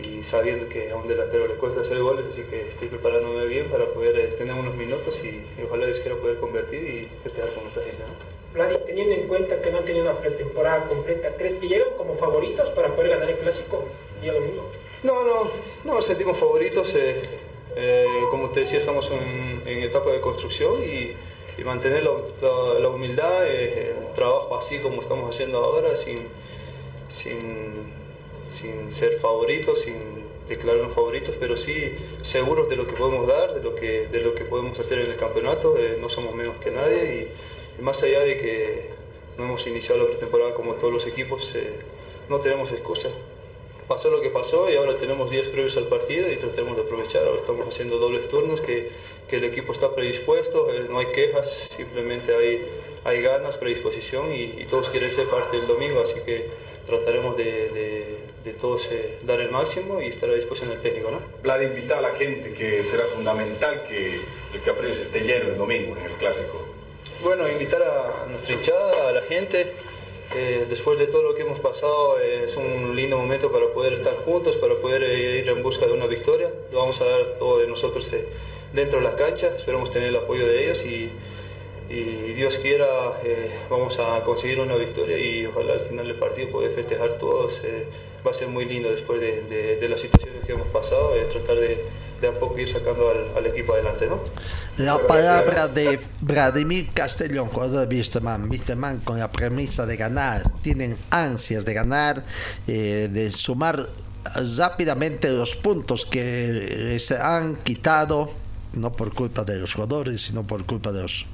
Y sabiendo que a un delantero le cuesta hacer goles, así que estoy preparándome bien para poder eh, tener unos minutos y, y ojalá Dios quiera poder convertir y festejar con nuestra gente. ¿no? Vladi, teniendo en cuenta que no han tenido una pretemporada completa, ¿crees que llegan como favoritos para poder ganar el clásico día domingo? No, no, no nos sentimos favoritos. eh, eh, como te decía, estamos en, en etapa de construcción y, y mantener la, la- la humildad, eh, el trabajo así como estamos haciendo ahora, sin, sin, sin ser favoritos, sin declararnos favoritos, pero sí seguros de lo que podemos dar, de lo que, de lo que podemos hacer en el campeonato. eh, no somos menos que nadie y, y más allá de que no hemos iniciado la pretemporada como todos los equipos, eh, no tenemos excusas pasó lo que pasó y ahora tenemos días previos al partido y tratemos de aprovechar. Ahora estamos haciendo dobles turnos, que, que el equipo está predispuesto, eh, no hay quejas, simplemente hay, hay ganas, predisposición y, y todos quieren ser parte del domingo, así que trataremos de, de- de todos eh, dar el máximo y estar a disposición del técnico. ¿no? Vlad, invita a la gente que será fundamental que el Capriles esté lleno el domingo en el Clásico. Bueno, invitar a nuestra hinchada, a la gente. eh, después de todo lo que hemos pasado, eh, es un lindo momento para poder estar juntos, para poder eh, ir en busca de una victoria. Lo vamos a dar todo de nosotros eh, dentro de la cancha. Esperamos tener el apoyo de ellos y, y Dios quiera, eh, vamos a conseguir una victoria y ojalá al final del partido poder festejar todos. eh, va a ser muy lindo después de, de- de las situaciones que hemos pasado, eh, tratar de, de a poco ir sacando al, al equipo adelante. ¿no? La palabra de Vladimir Castellón, jugador de Wisterman. Wisterman con la premisa de ganar. Tienen ansias de ganar, eh, de sumar rápidamente los puntos que se han quitado, no por culpa de los jugadores, sino por culpa de los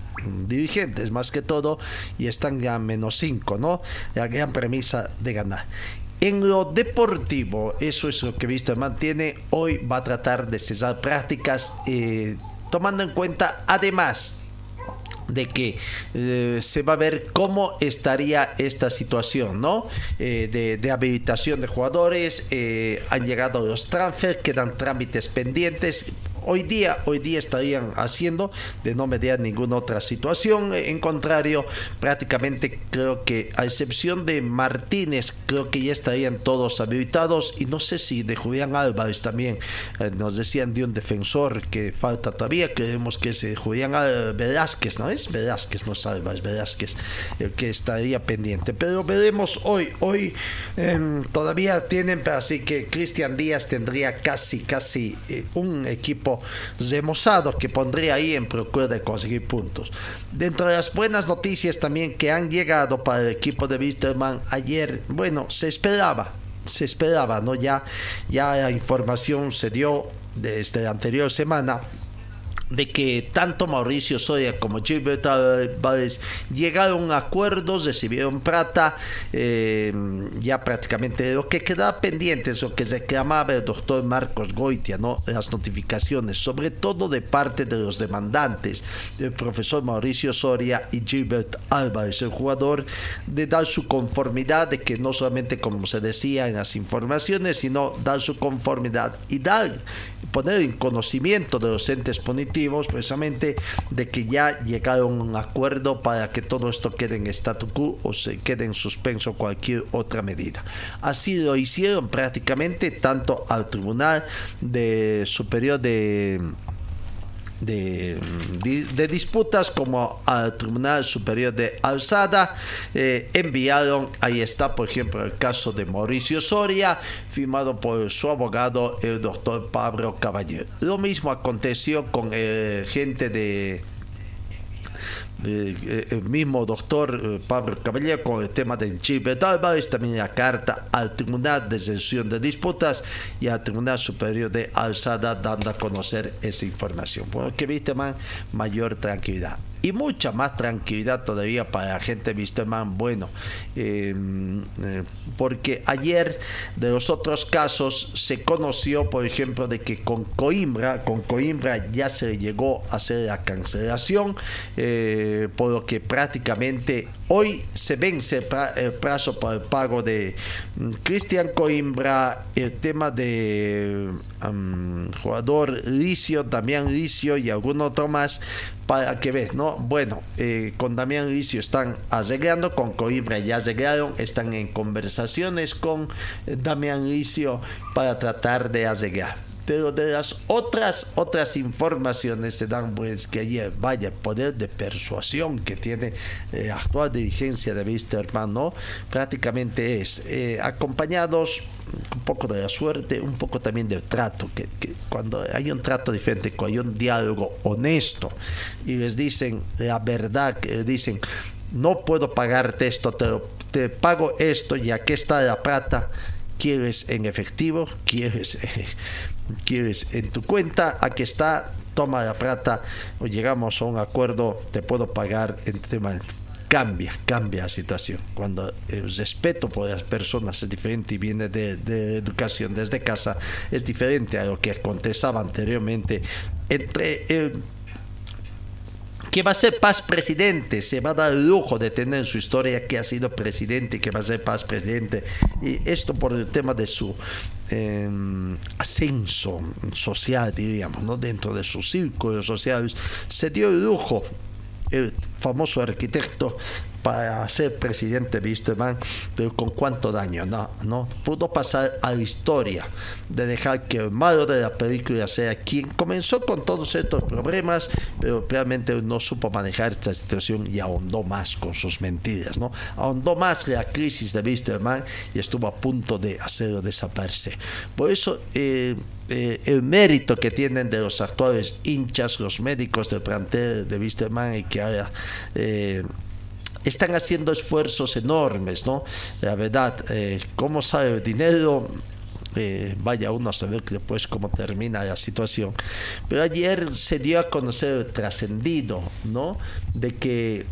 dirigentes más que todo y están ya a menos 5 no la gran premisa de ganar en lo deportivo, eso es lo que Visto mantiene. Hoy va a tratar de cesar prácticas, eh, tomando en cuenta además de que eh, se va a ver cómo estaría esta situación, ¿no? Eh, de, habilitación de jugadores, han llegado los transfers, quedan trámites pendientes. Hoy día, hoy día estarían haciendo de no mediar ninguna otra situación. En contrario, prácticamente creo que a excepción de Martínez, creo que ya estarían todos habilitados y no sé si de Julián Álvarez también eh, nos decían de un defensor que falta todavía, creemos que es eh, Julián Velázquez, ¿no es? Velázquez, no Álvarez, Velázquez, el que estaría pendiente. Pero veremos hoy, hoy em, todavía tienen, así que Cristian Díaz tendría casi, casi eh, un equipo remozado que pondría ahí en procura de conseguir puntos. Dentro de las buenas noticias también que han llegado para el equipo de Wisterman ayer, bueno, se esperaba, se esperaba, ¿no? Ya, ya la información se dio desde la anterior semana de que tanto Mauricio Soria como Gilbert Álvarez llegaron a acuerdos, recibieron plata, eh, ya prácticamente lo que quedaba pendiente es lo que reclamaba el doctor Marcos Goitia, ¿no? las notificaciones, sobre todo de parte de los demandantes, del profesor Mauricio Soria y Gilbert Álvarez, el jugador, de dar su conformidad, de que no solamente como se decía las informaciones, sino dar su conformidad y dar, poner en conocimiento de los entes punitivos precisamente de que ya llegaron a un acuerdo para que todo esto quede en statu quo o se quede en suspenso cualquier otra medida. Así lo hicieron prácticamente tanto al Tribunal de Superior de de, disputas como al Tribunal Superior de Alzada eh, enviaron, ahí está por ejemplo el caso de Mauricio Soria, firmado por su abogado el doctor Pablo Caballero. Lo mismo aconteció con eh, gente de eh, el mismo doctor eh, Pablo Caballero con el tema del chip de Álvarez, también la carta al Tribunal de Sesión de Disputas y al Tribunal Superior de Alzada dando a conocer esa información. Porque viste, man, mayor tranquilidad y mucha más tranquilidad todavía para la gente de Wisterman. Bueno, em, eh, porque ayer de los otros casos se conoció, por ejemplo, de que con Coimbra, con Coimbra ya se llegó a hacer la cancelación, eh, por lo que prácticamente hoy se vence el plazo para el pago de mm, Cristian Coimbra, el tema de jugador Licio, Damián Licio y algún otro más para que veas, ¿no? Bueno, eh, con Damián Licio están arreglando, con Coimbra ya arreglaron, están en conversaciones con Damián Licio para tratar de arreglar. Pero de las otras otras informaciones se dan pues que ayer vaya poder de persuasión que tiene eh, actual dirigencia de Wisterman, ¿no? Prácticamente es acompañados un poco de la suerte, un poco también del trato, que, cuando hay un trato diferente, cuando hay un diálogo honesto y les dicen la verdad, que dicen, no puedo pagarte esto, te, te pago esto y aquí está la plata, quieres en efectivo, quieres, quieres en tu cuenta, aquí está, toma la plata o llegamos a un acuerdo, te puedo pagar en tema cambia, cambia la situación. Cuando el respeto por las personas es diferente y viene de, educación desde casa, es diferente a lo que acontecía anteriormente entre el que va a ser Paz presidente, se va a dar el lujo de tener en su historia que ha sido presidente que va a ser Paz presidente. Y esto por el tema de su em, ascenso social, diríamos, ¿no? dentro de sus círculos sociales, se dio el lujo el famoso arquitecto para ser presidente de Wisterman, pero con cuánto daño, no, pudo pasar a la historia de dejar que el malo de la película sea quien comenzó con todos estos problemas, pero realmente no supo manejar esta situación y ahondó más con sus mentiras, ¿no? Ahondó más la crisis de Wisterman y estuvo a punto de hacerlo desaparecer. Por eso, eh, eh, el mérito que tienen de los actuales hinchas, los médicos del plantel de Wisterman y que haya están haciendo esfuerzos enormes, ¿no? La verdad, eh, ¿cómo sale el dinero? Eh, vaya uno a saber después cómo termina la situación. Pero ayer se dio a conocer trascendido, ¿no? De que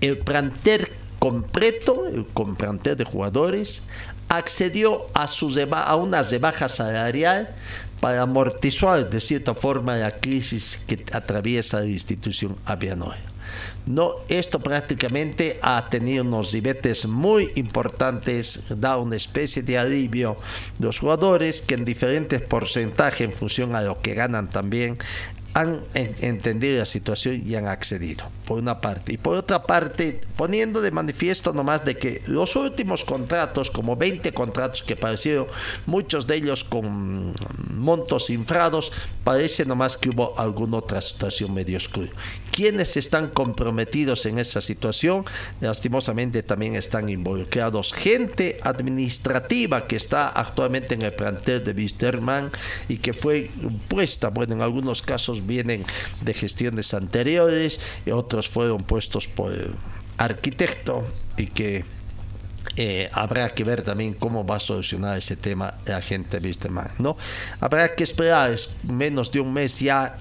el plantel completo, el plantel de jugadores, accedió a, su a una rebaja salarial para amortiguar de cierta forma la crisis que atraviesa la institución aviadora. No, esto prácticamente ha tenido unos ribetes muy importantes, da una especie de alivio los jugadores que en diferentes porcentajes en función a lo que ganan también han entendido la situación y han accedido, por una parte. Y por otra parte, poniendo de manifiesto nomás de que los últimos contratos, como 20 contratos que parecieron, muchos de ellos con montos infrados, parece nomás que hubo alguna otra situación medio oscura. Quienes están comprometidos en esa situación, lastimosamente también están involucrados gente administrativa que está actualmente en el plantel de Wisterman y que fue puesta, bueno, en algunos casos vienen de gestiones anteriores, y otros fueron puestos por arquitecto y que eh, habrá que ver también cómo va a solucionar ese tema la gente Wisterman, ¿no? Habrá que esperar menos de un mes ya,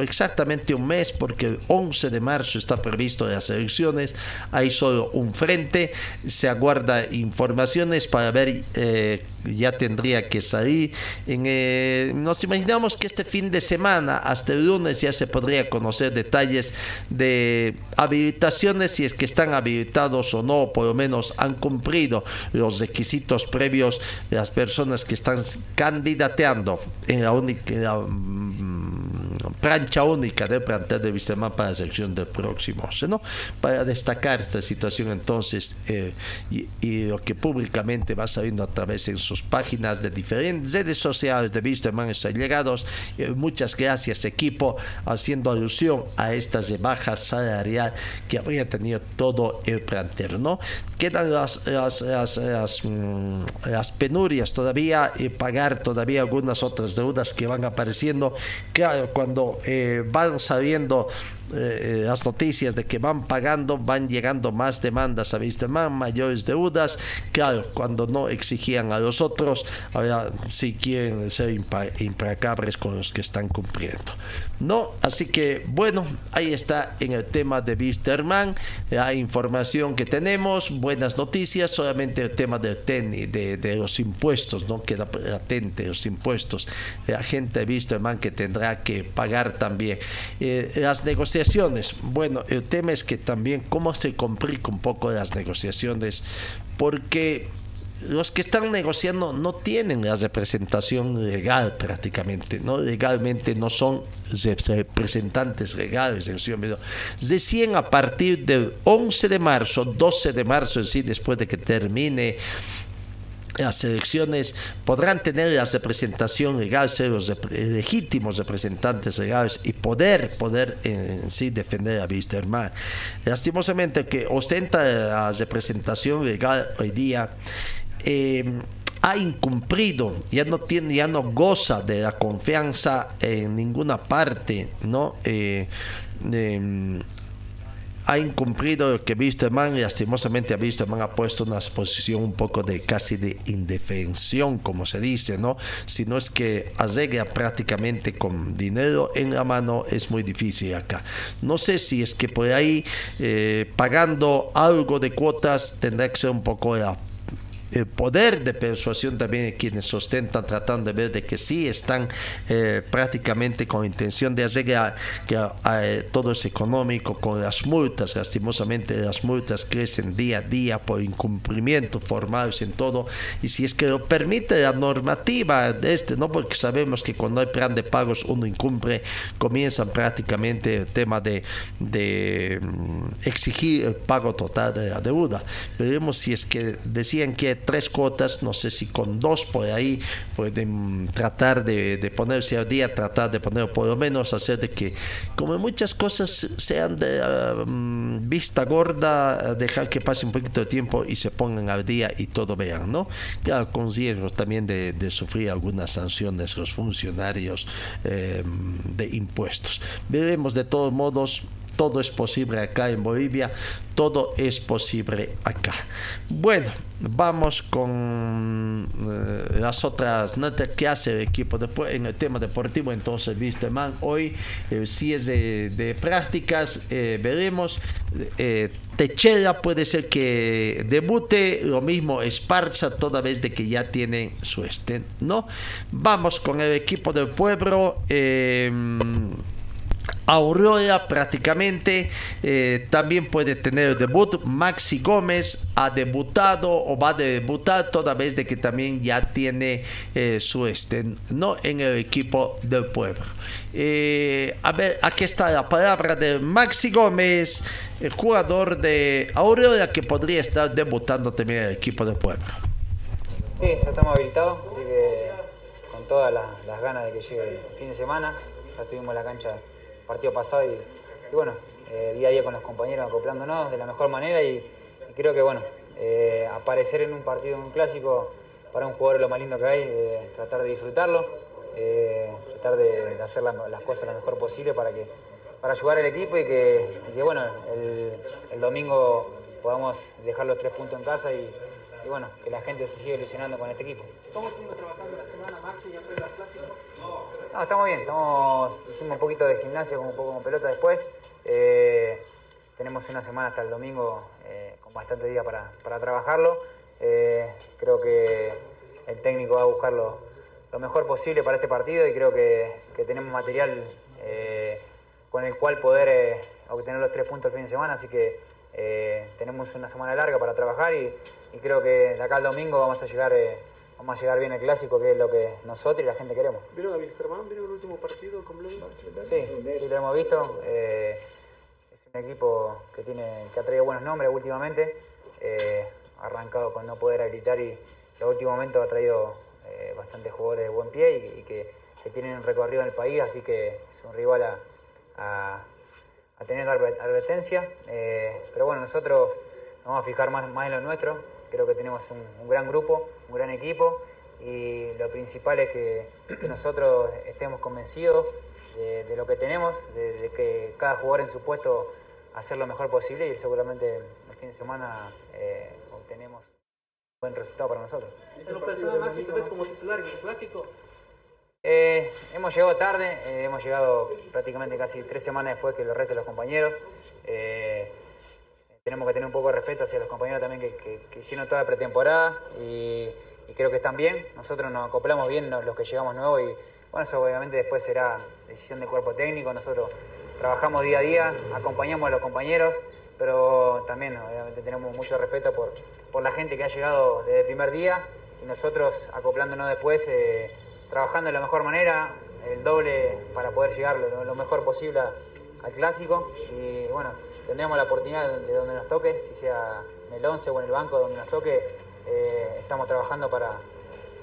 exactamente un mes, porque el 11 de marzo está previsto las elecciones, hay solo un frente, se aguarda informaciones para ver eh, ya tendría que salir. En, eh, nos imaginamos que este fin de semana, hasta el lunes, ya se podría conocer detalles de habilitaciones, si es que están habilitados o no, por lo menos han cumplido los requisitos previos de las personas que están candidateando en la única mm, plancha única del plantel de Visema para la selección del próximo. ¿no? Para destacar esta situación entonces eh, y, lo que públicamente va saliendo a través de sus páginas de diferentes redes sociales de Wisterman llegados. Eh, muchas gracias equipo, haciendo alusión a estas bajas salarial que habría tenido todo el plantel. ¿no? Quedan las, las, mm, penurias todavía y pagar todavía algunas otras deudas que van apareciendo. Claro, cuando eh, van sabiendo eh, las noticias de que van pagando, van llegando más demandas a Wisterman, mayores deudas. Claro, cuando no exigían a los otros, ahora sí quieren ser implacables con los que están cumpliendo. No, así que bueno, ahí está en el tema de Wisterman, la información que tenemos, buenas noticias, solamente el tema del de, de, los impuestos, no queda latente los impuestos. La gente de Wisterman que tendrá que pagar también. Eh, las negociaciones bueno, el tema es que también cómo se complica un poco las negociaciones, porque los que están negociando no tienen la representación legal prácticamente, ¿no? Legalmente no son representantes legales. Recién a partir del 11 de marzo, 12 de marzo en sí, después de que termine las elecciones podrán tener la representación legal, ser los legítimos representantes legales y poder, poder en sí defender a Wisterman. Lastimosamente que ostenta la representación legal hoy día eh, ha incumplido, ya no tiene, ya no goza de la confianza en ninguna parte, ¿no? Eh, ha incumplido lo que Wisterman, lastimosamente a Wisterman ha puesto una posición un poco de casi de indefensión, como se dice, ¿no? Si no es que arregla prácticamente con dinero en la mano, es muy difícil acá. No sé si es que por ahí eh, pagando algo de cuotas tendrá que ser un poco la el poder de persuasión también quienes sostentan, tratando de ver de que sí están eh, prácticamente con intención de hacer que eh, todo es económico, con las multas, lastimosamente las multas crecen día a día por incumplimiento formales en todo, y si es que lo permite la normativa de este, no porque sabemos que cuando hay plan de pagos uno incumple, comienzan prácticamente el tema de, de mm, exigir el pago total de la deuda. Veremos si es que decían que tres cuotas, no sé si con dos por ahí pueden tratar de, ponerse al día, tratar de poner por lo menos hacer de que, como muchas cosas sean de um, vista gorda, dejar que pase un poquito de tiempo y se pongan al día y todo vean, ¿no? Ya con riesgo también de, sufrir algunas sanciones los funcionarios em, de impuestos. Veremos de todos modos todo es posible acá en Bolivia, todo es posible acá. Bueno, vamos con eh, las otras notas que hace el equipo después en el tema deportivo. Entonces, viste, man, hoy eh, si es de, prácticas, eh, veremos. Eh, Techera puede ser que debute, lo mismo Esparza, toda vez de que ya tiene su estén, ¿no? Vamos con el equipo del pueblo. Aurora prácticamente eh, también puede tener debut. Maxi Gómez ha debutado o va a debutar toda vez de que también ya tiene eh, su este, ¿no? en el equipo del pueblo. Eh, a ver, aquí está la palabra de Maxi Gómez, el jugador de Aurora que podría estar debutando también en el equipo del pueblo. Sí, ya estamos habilitados, con todas las, las ganas de que llegue el fin de semana. Ya estuvimos en la cancha partido pasado y, bueno, eh, día a día con los compañeros acoplándonos de la mejor manera y, creo que bueno, eh, aparecer en un partido, en un clásico, para un jugador lo más lindo que hay, eh, tratar de disfrutarlo, tratar de, hacer la- las cosas lo mejor posible para que para ayudar al equipo y que, bueno, el, domingo podamos dejar los tres puntos en casa y, y, bueno, que la gente se siga ilusionando con este equipo. ¿Cómo estuvimos trabajando la semana, Maxi, ya previo al clásico? No, estamos bien, estamos, hicimos un poquito de gimnasia, con un poco con pelota después. Eh, tenemos una semana hasta el domingo eh, con bastante día para, para trabajarlo. Eh, creo que el técnico va a buscar lo, lo mejor posible para este partido y creo que, que tenemos material con el cual poder obtener los tres puntos el fin de semana, así que tenemos una semana larga para trabajar y, y creo que de acá al domingo vamos a llegar vamos a llegar bien al clásico, que es lo que nosotros y la gente queremos. ¿Vieron a Wisterman? ¿Vieron el último partido con Blue? Sí, sí lo hemos visto. eh, es un equipo que tiene que ha traído buenos nombres últimamente. eh, ha arrancado con no poder habilitar y en los últimos momentos ha traído eh, bastantes jugadores de buen pie y, y que, que tienen un recorrido en el país, así que es un rival a, a- a tener adver- advertencia. eh, pero bueno, nosotros nos vamos a fijar más, más en lo nuestro. Creo que tenemos un, un gran grupo, un gran equipo y lo principal es que, que nosotros estemos convencidos de, de lo que tenemos, de, de que cada jugador en su puesto hacer lo mejor posible y seguramente el fin de semana eh, obtenemos un buen resultado para nosotros. En lo personal, Maxi, ¿te ves como titular en el clásico? Eh, hemos llegado tarde, eh, hemos llegado prácticamente casi tres semanas después que los restos de los compañeros. Tenemos que tener un poco de respeto hacia los compañeros también que, hicieron toda la pretemporada y, creo que están bien. Nosotros nos acoplamos bien los, que llegamos nuevos y bueno, eso obviamente después será decisión del cuerpo técnico. Nosotros trabajamos día a día, acompañamos a los compañeros, pero también obviamente tenemos mucho respeto por, por la gente que ha llegado desde el primer día y nosotros acoplándonos después, eh, trabajando de la mejor manera, el doble para poder llegar lo, lo mejor posible al clásico y bueno, tendremos la oportunidad de donde nos toque, si sea en el 11 o en el banco donde nos toque, eh, estamos trabajando para,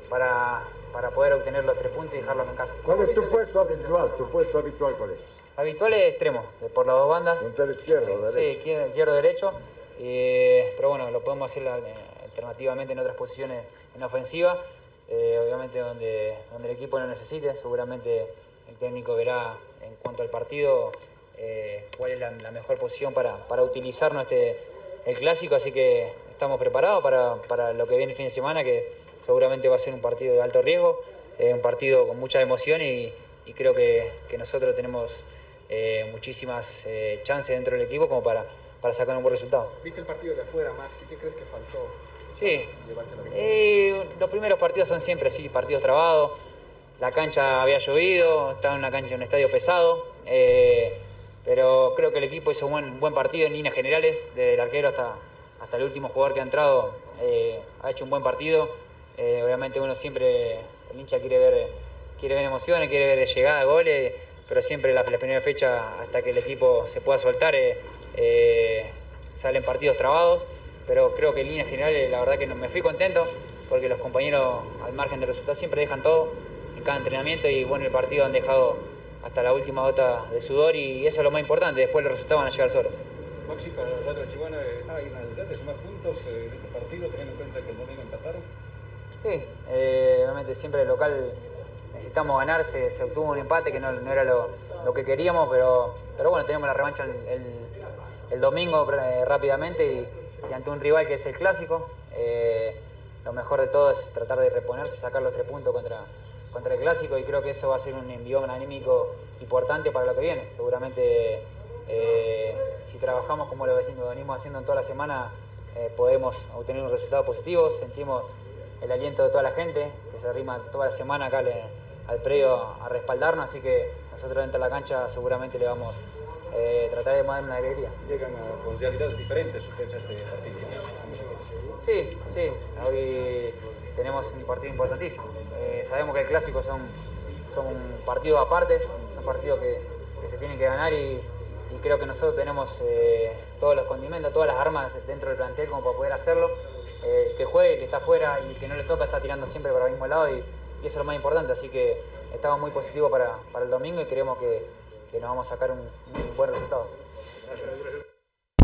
para, para poder obtener los tres puntos y dejarlos en casa. ¿Cuál es tu puesto habitual? ¿Tu puesto habitual cuál es? Habitual es extremo, por las dos bandas. Puntero izquierdo, Sí, derecho. izquierdo, izquierdo, derecho. Eh, pero bueno, lo podemos hacer eh, alternativamente en otras posiciones en ofensiva. eh, obviamente donde, donde el equipo lo necesite. Seguramente el técnico verá en cuanto al partido eh, cuál es la, la mejor posición para, para utilizarnos este, el clásico. Así que estamos preparados para, para lo que viene el fin de semana, que seguramente va a ser un partido de alto riesgo, eh, un partido con mucha emoción y, y creo que, que nosotros tenemos eh, muchísimas chances dentro del equipo como para, para sacar un buen resultado. ¿Viste el partido de afuera, Maxi? ¿Qué crees que faltó? Sí, los primeros partidos son siempre así, partidos trabados. La cancha había llovido, estaba en una cancha, en un estadio pesado. eh, pero creo que el equipo hizo un buen, buen partido en líneas generales, desde el arquero hasta, hasta el último jugador que ha entrado. eh, ha hecho un buen partido. Eh, obviamente uno siempre, el hincha quiere ver, quiere ver emociones, quiere ver llegada, goles, pero siempre la, la primera fecha, hasta que el equipo se pueda soltar, eh, salen partidos trabados. Pero creo que en líneas generales, la verdad que me fui contento, porque los compañeros, al margen del resultado, siempre dejan todo en cada entrenamiento y bueno, el partido han dejado hasta la última gota de sudor y eso es lo más importante, después los resultados van a llegar solos. Maxi, para los Ratos de Chihuahua eh, hay una necesidad de sumar puntos eh, en este partido, teniendo en cuenta que el domingo empataron. Sí, eh, obviamente siempre el local necesitamos ganar, se, se obtuvo un empate que no, no era lo, lo que queríamos, pero, pero bueno, tenemos la revancha el, el- el domingo eh, rápidamente y, y ante un rival que es el clásico. Eh, lo mejor de todo es tratar de reponerse, sacar los tres puntos contra, contra el clásico y creo que eso va a ser un envión anímico importante para lo que viene. Seguramente eh, si trabajamos como lo venimos haciendo en toda la semana, eh, podemos obtener un resultado positivo. Sentimos el aliento de toda la gente que se arrima toda la semana acá al, al predio a respaldarnos, así que nosotros dentro de la cancha seguramente le vamos eh, tratar de dar una alegría. Llegan a, con realidades diferentes ustedes a este partido. Sí, sí, hoy tenemos un partido importantísimo. Eh, sabemos que el clásico son, son partidos aparte, son partidos que, que se tienen que ganar y, creo que nosotros tenemos eh, todos los condimentos, todas las armas dentro del plantel como para poder hacerlo. Eh, que juegue, que está afuera y que no le toca está tirando siempre para el mismo lado y, y eso es lo más importante. Así que estamos muy positivos para, para el domingo y creemos que, que nos vamos a sacar un, un buen resultado.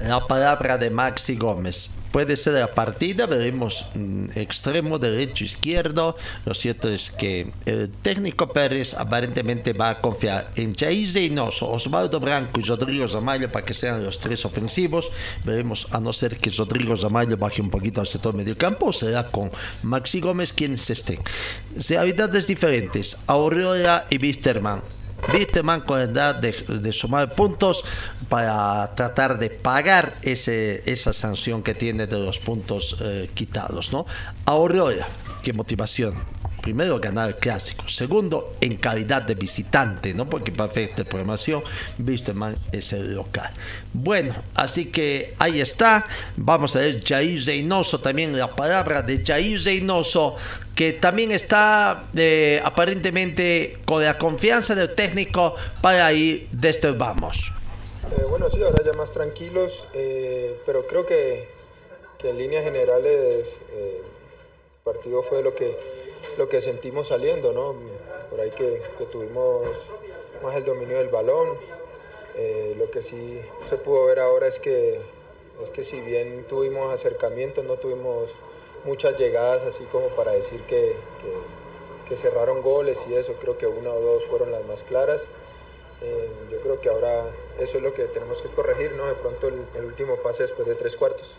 La palabra de Maxi Gómez. Puede ser la partida, veremos mm, extremo, derecho, izquierdo. Lo cierto es que el técnico Pérez aparentemente va a confiar en Jair Reynoso, Osvaldo Branco y Rodrigo Zamayo para que sean los tres ofensivos. Veremos, a no ser que Rodrigo Zamayo baje un poquito al sector medio campo, será con Maxi Gómez quienes estén. Realidades diferentes, Aurora y Wisterman. Wisterman con edad de, de sumar puntos para tratar de pagar ese, esa sanción que tiene de los puntos eh, quitados. ¿no? Aurora, qué motivación. Primero, ganar clásico. Segundo, en calidad de visitante, ¿no? Porque para efecto de programación, es el local. Bueno, así que ahí está. Vamos a ver Jair Reynoso, también la palabra de Jair Reynoso, que también está eh, aparentemente con la confianza del técnico para ir desde vamos. Eh, bueno, sí, ahora ya más tranquilos, eh, pero creo que, que en líneas generales eh, el partido fue lo que, lo que sentimos saliendo, ¿no? Por ahí que, que tuvimos más el dominio del balón. Lo que sí se pudo ver ahora es que, es que si bien tuvimos acercamientos, no tuvimos muchas llegadas así como para decir que, que- que cerraron goles y eso, creo que una o dos fueron las más claras. Eh, yo creo que ahora eso es lo que tenemos que corregir, ¿no? De pronto el, el último pase después de tres cuartos.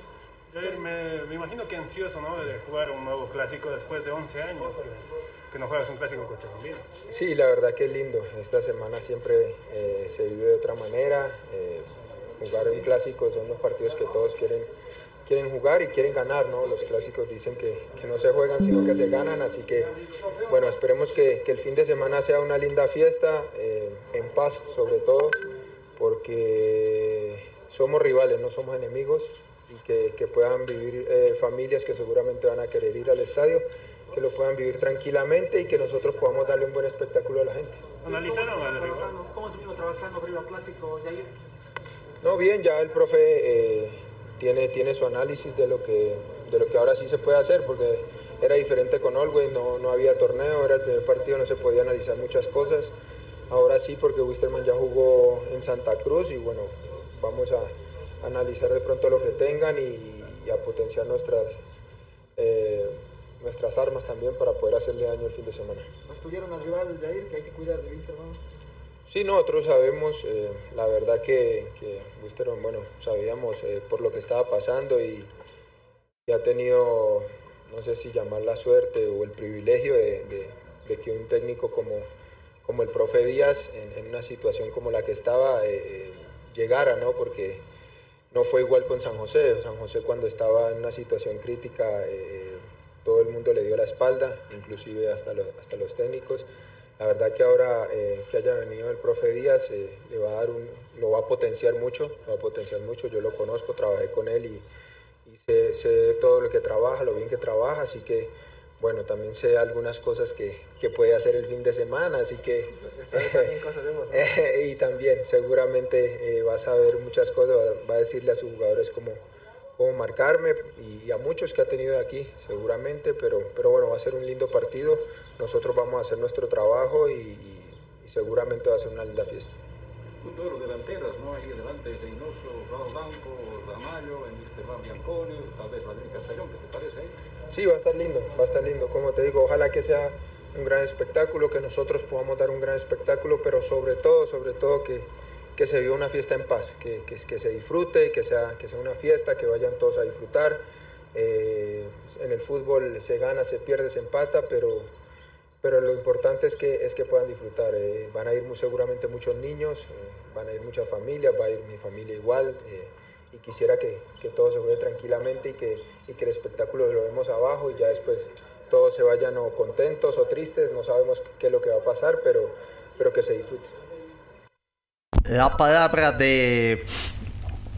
Jair, me, me imagino que ansioso ¿no? de jugar un nuevo clásico después de 11 años que, que no juegas un clásico contra Colombia. Sí, la verdad que es lindo. Esta semana siempre eh, se vive de otra manera. Eh, jugar un clásico son los partidos que todos quieren, quieren jugar y quieren ganar, ¿no? Los clásicos dicen que, que no se juegan, sino que se ganan. Así que, bueno, esperemos que, que el fin de semana sea una linda fiesta, eh, en paz sobre todo, porque somos rivales, no somos enemigos y que, que puedan vivir eh, familias que seguramente van a querer ir al estadio, que lo puedan vivir tranquilamente y que nosotros podamos darle un buen espectáculo a la gente. ¿Analizaron? ¿Cómo se vino trabajando al clásico, Jair? No, bien, ya el profe eh, tiene, tiene su análisis de lo, que, de lo que ahora sí se puede hacer, porque era diferente con Olwey, no, no había torneo, era el primer partido, no se podía analizar muchas cosas. Ahora sí, porque Wisterman ya jugó en Santa Cruz y bueno, vamos a analizar de pronto lo que tengan y, a potenciar nuestras, eh, nuestras armas también para poder hacerle daño el fin de semana. ¿No estuvieron al rival, que hay que cuidar de Wilstermann? Sí, nosotros sabemos, eh, la verdad que, que bueno, sabíamos eh, por lo que estaba pasando y, ha tenido, no sé si llamar la suerte o el privilegio de, que un técnico como, como el profe Díaz, en, en una situación como la que estaba, eh, llegara, ¿no? Porque no fue igual con San José. San José cuando estaba en una situación crítica, eh, todo el mundo le dio la espalda, inclusive hasta, lo- hasta los técnicos. La verdad que ahora eh, que haya venido el profe Díaz eh, le va a dar un, lo va a potenciar mucho, lo va a potenciar mucho. Yo lo conozco, trabajé con él y, y sé, sé todo lo que trabaja, lo bien que trabaja, así que bueno, también sé algunas cosas que, que puede hacer el fin de semana, así que y también seguramente eh, va a saber muchas cosas, va, va a decirle a sus jugadores cómo, cómo marcarme y, a muchos que ha tenido aquí seguramente, pero, pero bueno, va a ser un lindo partido, nosotros vamos a hacer nuestro trabajo y, y- y seguramente va a ser una linda fiesta. Un duelo de delanteras, ¿no? Ahí adelante Reynoso, Raúl Blanco, Ramallo, en Van Bianconi, tal vez Vladimir Castellón, ¿qué te parece ahí? Sí, va a estar lindo, va a estar lindo, como te digo, ojalá que sea un gran espectáculo, que nosotros podamos dar un gran espectáculo, pero sobre todo, sobre todo que, que se viva una fiesta en paz, que, que, se disfrute, que sea, que sea una fiesta, que vayan todos a disfrutar. Eh, en el fútbol se gana, se pierde, se empata, pero, pero lo importante es que, es que puedan disfrutar. Eh, van a ir muy, seguramente muchos niños, eh, van a ir muchas familias, va a ir mi familia igual. y quisiera que, que todo se juegue tranquilamente y que, y que el espectáculo lo vemos abajo y ya después todos se vayan o contentos o tristes, no sabemos qué es lo que va a pasar, pero, pero que se disfrute. La palabra de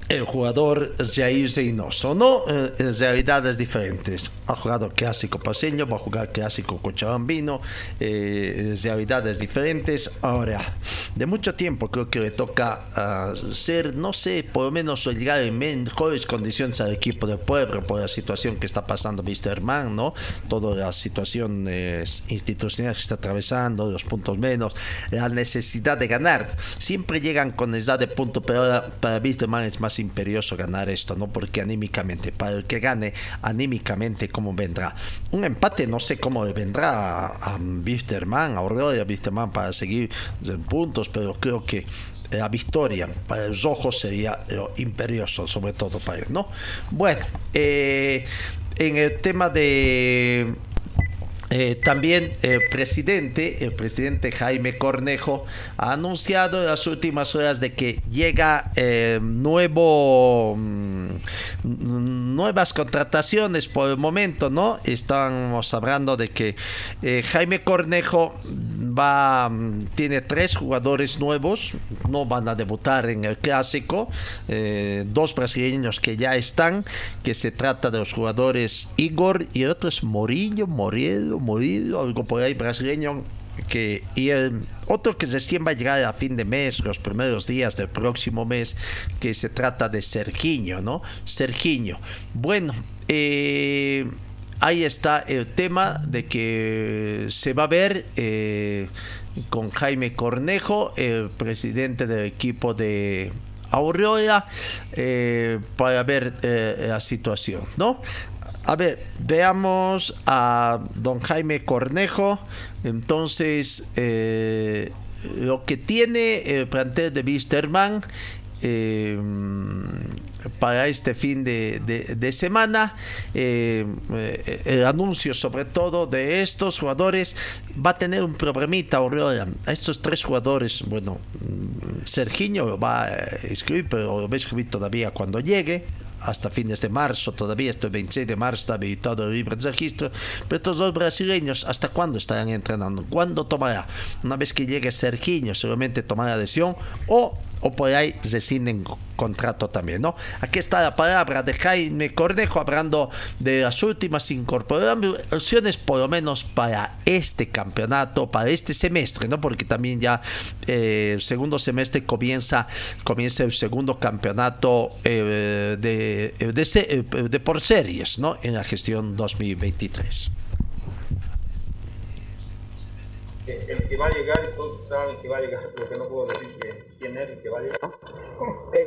el jugador Jair Zeynoso, ¿no? Eh, En realidades diferentes. Ha jugado clásico paseño, va a jugar clásico cochabambino, eh, realidades diferentes. Ahora, de mucho tiempo creo que le toca ah, ser, no sé, por lo menos llegar en mejores condiciones al equipo de pueblo por la situación que está pasando Wisterman, ¿no? Todas las situaciones institucionales que está atravesando, los puntos menos, la necesidad de ganar. Siempre llegan con necesidad de punto, pero ahora para Wisterman es más imperioso ganar esto, ¿no? Porque anímicamente, para el que gane, anímicamente, ¿cómo vendrá? Un empate, no sé cómo vendrá a, a Wisterman, a Aurora Wisterman para seguir en puntos, pero creo que la victoria para los ojos sería lo imperioso, sobre todo para él, ¿no? Bueno, eh, en el tema de eh, también el presidente, el presidente Jaime Cornejo, ha anunciado en las últimas horas de que llega eh, nuevo mm, nuevas contrataciones por el momento, ¿no? Estamos hablando de que eh, Jaime Cornejo va mm, tiene tres jugadores nuevos, no van a debutar en el clásico, eh, dos brasileños que ya están, que se trata de los jugadores Igor y el otro es Morillo, algo por ahí brasileño que y el otro que recién va a llegar a fin de mes, los primeros días del próximo mes, que se trata de Sergiño, ¿no? Sergiño. Bueno, eh, ahí está el tema de que se va a ver eh, con Jaime Cornejo, el presidente del equipo de Aureola, eh, para ver la situación, ¿no? A ver, veamos a don Jaime Cornejo. Entonces, eh, lo que tiene el plantel de Wisterman eh, para este fin de, semana. eh, eh, el anuncio sobre todo de estos jugadores va a tener un problemita. A estos tres jugadores, bueno, mm, Sergiño lo va a escribir, pero lo va a escribir todavía cuando llegue hasta fines de marzo, todavía este 26 de marzo está habilitado libre de registro, pero estos dos brasileños, ¿hasta cuándo estarán entrenando? ¿Cuándo tomará? Una vez que llegue Sergiño, seguramente tomará lesión o, o por ahí rescinden contrato también, ¿no? Aquí está la palabra de Jaime Cornejo hablando de las últimas incorporaciones, por lo menos para este campeonato, para este semestre, ¿no? Porque también ya eh, el segundo semestre comienza, comienza el segundo campeonato eh, de, de, se- eh, de por series, ¿no? En la gestión 2023. El que va a llegar, y todos saben que va a llegar, lo que no puedo decir que- quién es el que va a llegar.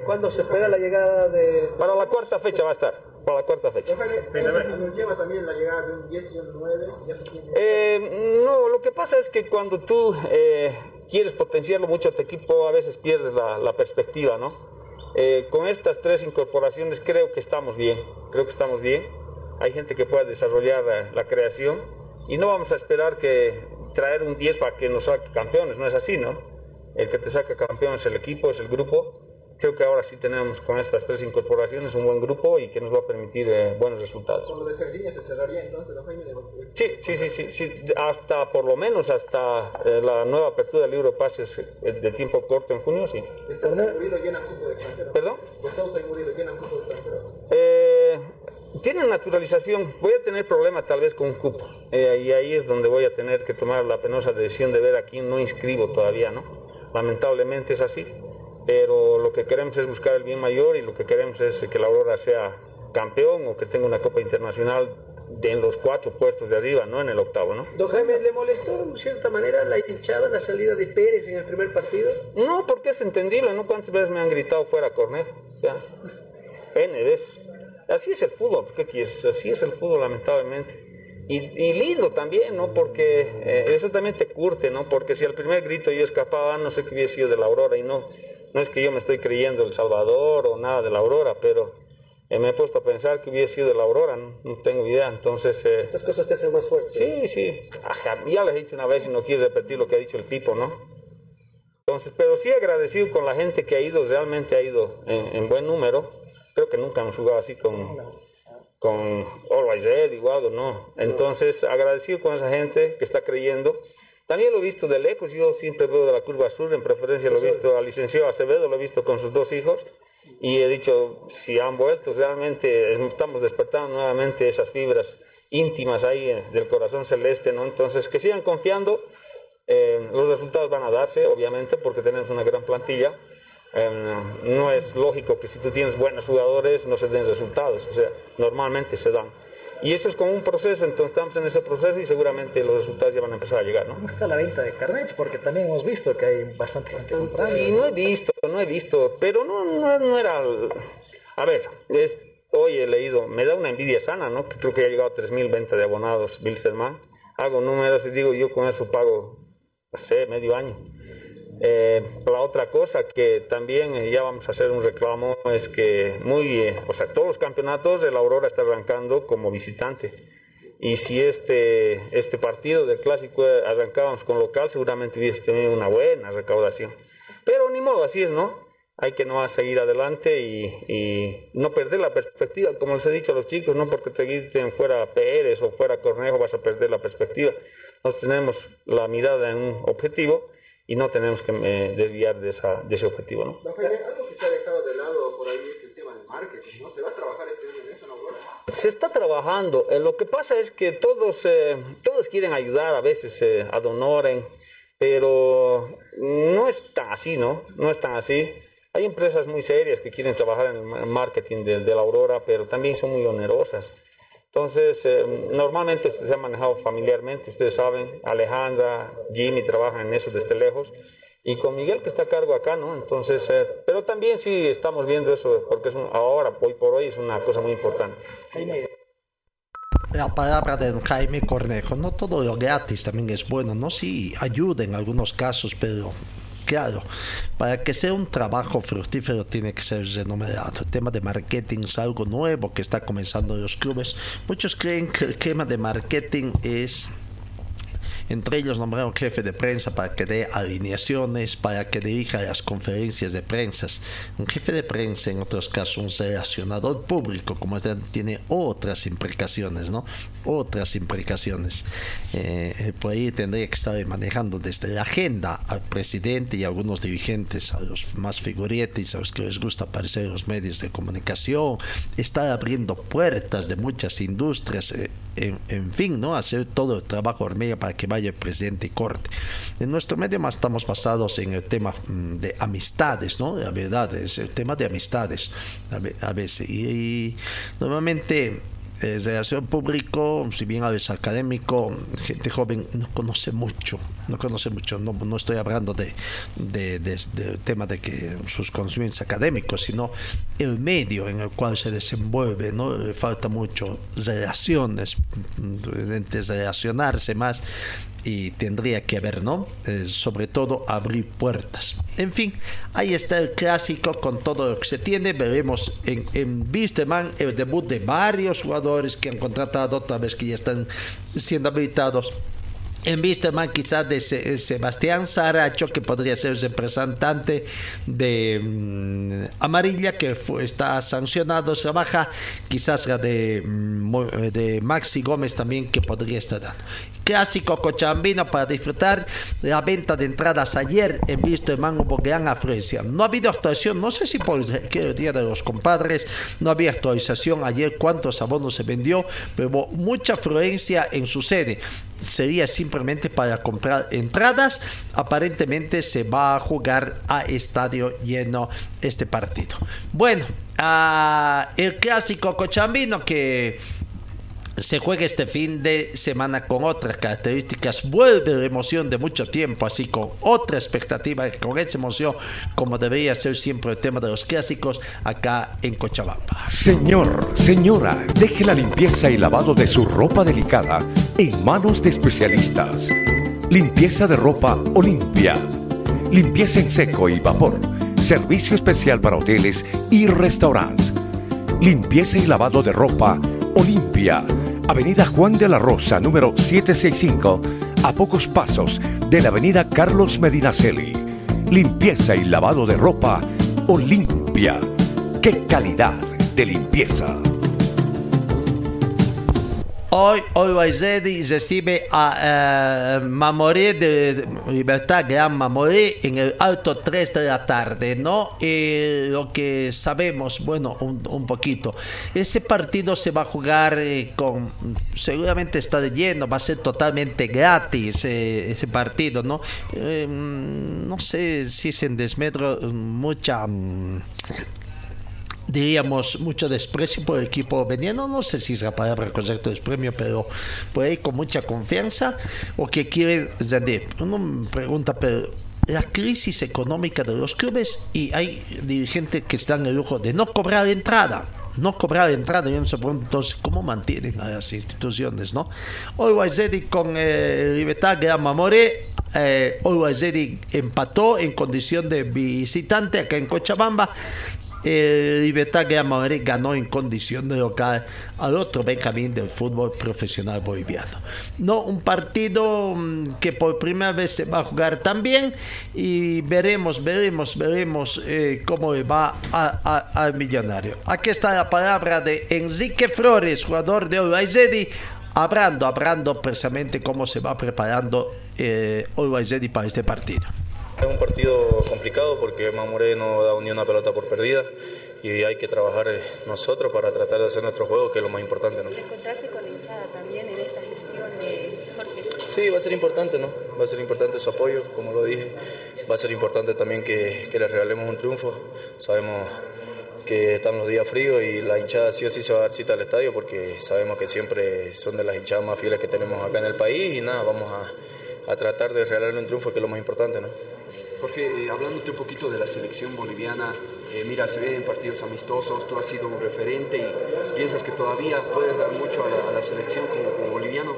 ¿Cuándo se espera la llegada de...? Para la cuarta fecha va a estar, para la cuarta fecha. Nos lleva también la llegada de un 10 y un 9, ya se tiene... Eh, no, lo que pasa es que cuando tú eh, quieres potenciarlo mucho a tu equipo, a veces pierdes la, la perspectiva, ¿no? Eh, con estas tres incorporaciones creo que estamos bien, creo que estamos bien. Hay gente que pueda desarrollar eh, la creación y no vamos a esperar que traer un 10 para que nos saque campeones, no es así, ¿no? El que te saca campeón es el equipo, es el grupo. Creo que ahora sí tenemos con estas tres incorporaciones un buen grupo y que nos va a permitir eh, buenos resultados. Con lo de Sergiño se cerraría entonces, ¿no, Jaime? Sí, sí, sí, sí, sí, hasta por lo menos hasta eh, la nueva apertura del libro de pases eh, de tiempo corto en junio, sí. Gustavo Murido llena cupo de extranjero. ¿Perdón? Gustavo Murido llena cupo de extranjero. Eh, tienen naturalización, voy a tener problema tal vez con un cupo eh, y ahí es donde voy a tener que tomar la penosa decisión de ver a quién no inscribo todavía, ¿no? Lamentablemente es así, pero lo que queremos es buscar el bien mayor y lo que queremos es que la Aurora sea campeón o que tenga una Copa Internacional de en los cuatro puestos de arriba, no en el octavo, ¿no? Don Jaime, ¿le molestó en cierta manera la hinchada, la salida de Pérez en el primer partido? No, porque es entendible, ¿no? ¿Cuántas veces me han gritado fuera Cornejo? O sea, N veces. Así es el fútbol, ¿qué quieres? Así es el fútbol, lamentablemente. y, y lindo también, ¿no? Porque eh, eso también te curte, ¿no? Porque si al primer grito yo escapaba, no sé qué hubiera sido de la Aurora y no, no es que yo me estoy creyendo El Salvador o nada de la Aurora, pero eh, me he puesto a pensar que hubiera sido de la Aurora, no, no tengo idea, entonces... eh, Estas cosas te hacen más fuerte. Sí, sí. Ajá, ya les he dicho una vez y no quiero repetir lo que ha dicho el Pipo, ¿no? Entonces, pero sí agradecido con la gente que ha ido, realmente ha ido en, en buen número. Creo que nunca hemos jugado así con, con Always Red, igual, ¿no? Entonces, agradecido con esa gente que está creyendo. También lo he visto de lejos, yo siempre veo de la curva sur, en preferencia lo he visto al licenciado Acevedo, lo he visto con sus dos hijos. Y he dicho, si han vuelto, realmente estamos despertando nuevamente esas fibras íntimas ahí eh, del corazón celeste, ¿no? Entonces, que sigan confiando. Eh, los resultados van a darse, obviamente, porque tenemos una gran plantilla. Eh, no es lógico que si tú tienes buenos jugadores no se den resultados, o sea, normalmente se dan. Y eso es como un proceso, entonces estamos en ese proceso y seguramente los resultados ya van a empezar a llegar, ¿no? ¿Cómo está la venta de carnets? Porque también hemos visto que hay bastante gente comprando. Sí, no he visto, no he visto, pero no, no, no era... A ver, es- hoy he leído, me da una envidia sana, ¿no? Que creo que ha llegado a 3.000 venta de abonados, Bilsterman. Hago números y digo, yo con eso pago, no sé, medio año. Eh, la otra cosa que también eh, ya vamos a hacer un reclamo es que muy, eh, o sea, todos los campeonatos el Aurora está arrancando como visitante. Y si este, este partido del clásico eh, arrancábamos con local, seguramente hubiese tenido una buena recaudación. Pero ni modo, así es, ¿no? Hay que no seguir adelante y, y no perder la perspectiva. Como les he dicho a los chicos, no porque te griten fuera Pérez o fuera Cornejo vas a perder la perspectiva. Nosotros tenemos la mirada en un objetivo y no tenemos que eh, desviar de, esa, de ese objetivo, ¿no? Don Jaime, algo que se ha dejado de lado por ahí es el tema del marketing, ¿no? ¿Se va a trabajar este año en eso, no, Aurora? Se está trabajando. Eh, lo que pasa es que todos, eh, todos quieren ayudar a veces eh, a Donoren, pero no es tan así, ¿no? No es tan así. Hay empresas muy serias que quieren trabajar en el ma- marketing de, de la Aurora, pero también son muy onerosas. Entonces, eh, normalmente se ha manejado familiarmente, ustedes saben, Alejandra, Jimmy trabajan en eso desde lejos, y con Miguel que está a cargo acá, ¿no? Entonces, eh, pero también sí estamos viendo eso, porque es un- ahora, hoy por hoy, es una cosa muy importante. La palabra de Jaime Cornejo, no todo lo gratis también es bueno, no sí ayuda en algunos casos, pero para que sea un trabajo fructífero tiene que ser renombrado. El tema de marketing es algo nuevo que está comenzando en los clubes. Muchos creen que el tema de marketing es entre ellos nombraron jefe de prensa para que dé alineaciones, para que dirija las conferencias de prensa. Un jefe de prensa, en otros casos, un relacionador público, como este, tiene otras implicaciones, ¿no? Otras implicaciones. Eh, por ahí tendría que estar manejando desde la agenda al presidente y a algunos dirigentes, a los más figuretes, a los que les gusta aparecer en los medios de comunicación, estar abriendo puertas de muchas industrias, eh, en, en fin, ¿no? Hacer todo el trabajo hormiga para que vaya el presidente y corte. En nuestro medio más estamos basados en el tema mm, de amistades, ¿no? La verdad, es el tema de amistades a, ve- a veces. Y, y normalmente eh, relación público, si bien a veces académico, gente joven no conoce mucho, no conoce mucho, no, no estoy hablando de, de, de- del tema de que sus conocimientos académicos, sino el medio en el cual se desenvuelve, ¿no? Le falta mucho relaciones, mm, de relacionarse más y tendría que haber, ¿no? Eh, sobre todo abrir puertas. En fin, ahí está el clásico con todo lo que se tiene. Veremos en, en el debut de varios jugadores que han contratado, otra vez que ya están siendo habilitados. En Wisterman quizás de Se- Sebastián Saracho, que podría ser el representante de mm, Amarilla, que fue- está sancionado, se baja. Quizás la de, mm, de Maxi Gómez también, que podría estar dando. Clásico cochambino para disfrutar la venta de entradas ayer en Wisterman hubo gran afluencia. No ha habido actualización, no sé si por el Día de los Compadres no había actualización ayer cuántos abonos se vendió, pero hubo mucha afluencia en su sede sería simplemente para comprar entradas. Aparentemente se va a jugar a estadio lleno este partido. Bueno, ah, el clásico cochambino que se juega este fin de semana con otras características. Vuelve la emoción de mucho tiempo, así con otra expectativa, con esa emoción, como debería ser siempre el tema de los clásicos acá en Cochabamba. Señor, señora, deje la limpieza y lavado de su ropa delicada en manos de especialistas. Limpieza de ropa Olimpia. Limpieza en seco y vapor. Servicio especial para hoteles y restaurantes. Limpieza y lavado de ropa Olimpia. Avenida Juan de la Rosa, número 765, a pocos pasos de la Avenida Carlos Medinaceli. Limpieza y lavado de ropa Olimpia. ¡Qué calidad de limpieza! Hoy, hoy Vaisedi recibe a eh, Mamoré de Libertad Gran Mamoré en el alto 3 de la tarde, ¿no? Eh, lo que sabemos, bueno, un, poquito. Ese partido se va a jugar eh, con, seguramente está lleno, va a ser totalmente gratis eh, ese partido, ¿no? no sé si es en mucha... Um, diríamos, mucho desprecio por el equipo veniendo, no sé si es la palabra correcta desprecio, pero por ahí con mucha confianza, o que quieren rendir. Uno me pregunta, pero la crisis económica de los clubes y hay dirigentes que están en el lujo de no cobrar entrada. No cobrar entrada, yo no sé entonces cómo mantienen a las instituciones, ¿no? Hoy Guayzedi con eh, Libertad Gran Mamore, eh, hoy Guayzedi empató en condición de visitante acá en Cochabamba eh, Libertad Gran Madrid ganó en condición de local al otro Benjamín del fútbol profesional boliviano. No, un partido mm, que por primera vez se va a jugar también y veremos, veremos, veremos eh, cómo le va al millonario. Aquí está la palabra de Enrique Flores, jugador de Olaizedi, hablando, hablando precisamente cómo se va preparando eh, Olaizedi para este partido. Es un partido complicado porque Mamoré no da ni una pelota por perdida y hay que trabajar eh, nosotros para tratar de hacer nuestro juego, que es lo más importante. ¿no? ¿Encontrarse con la hinchada también en esta gestión de Jorge? Sí, va a ser importante, ¿no? Va a ser importante su apoyo, como lo dije. Va a ser importante también que, que les regalemos un triunfo. Sabemos que están los días fríos y la hinchada sí o sí se va a dar cita al estadio porque sabemos que siempre son de las hinchadas más fieles que tenemos acá en el país y nada, vamos a, a tratar de regalarle un triunfo que es lo más importante, ¿no? Porque eh, hablándote un poquito de la selección boliviana, eh, mira, se ve en partidos amistosos, tú has sido un referente y piensas que todavía puedes dar mucho a la, selección como, boliviano.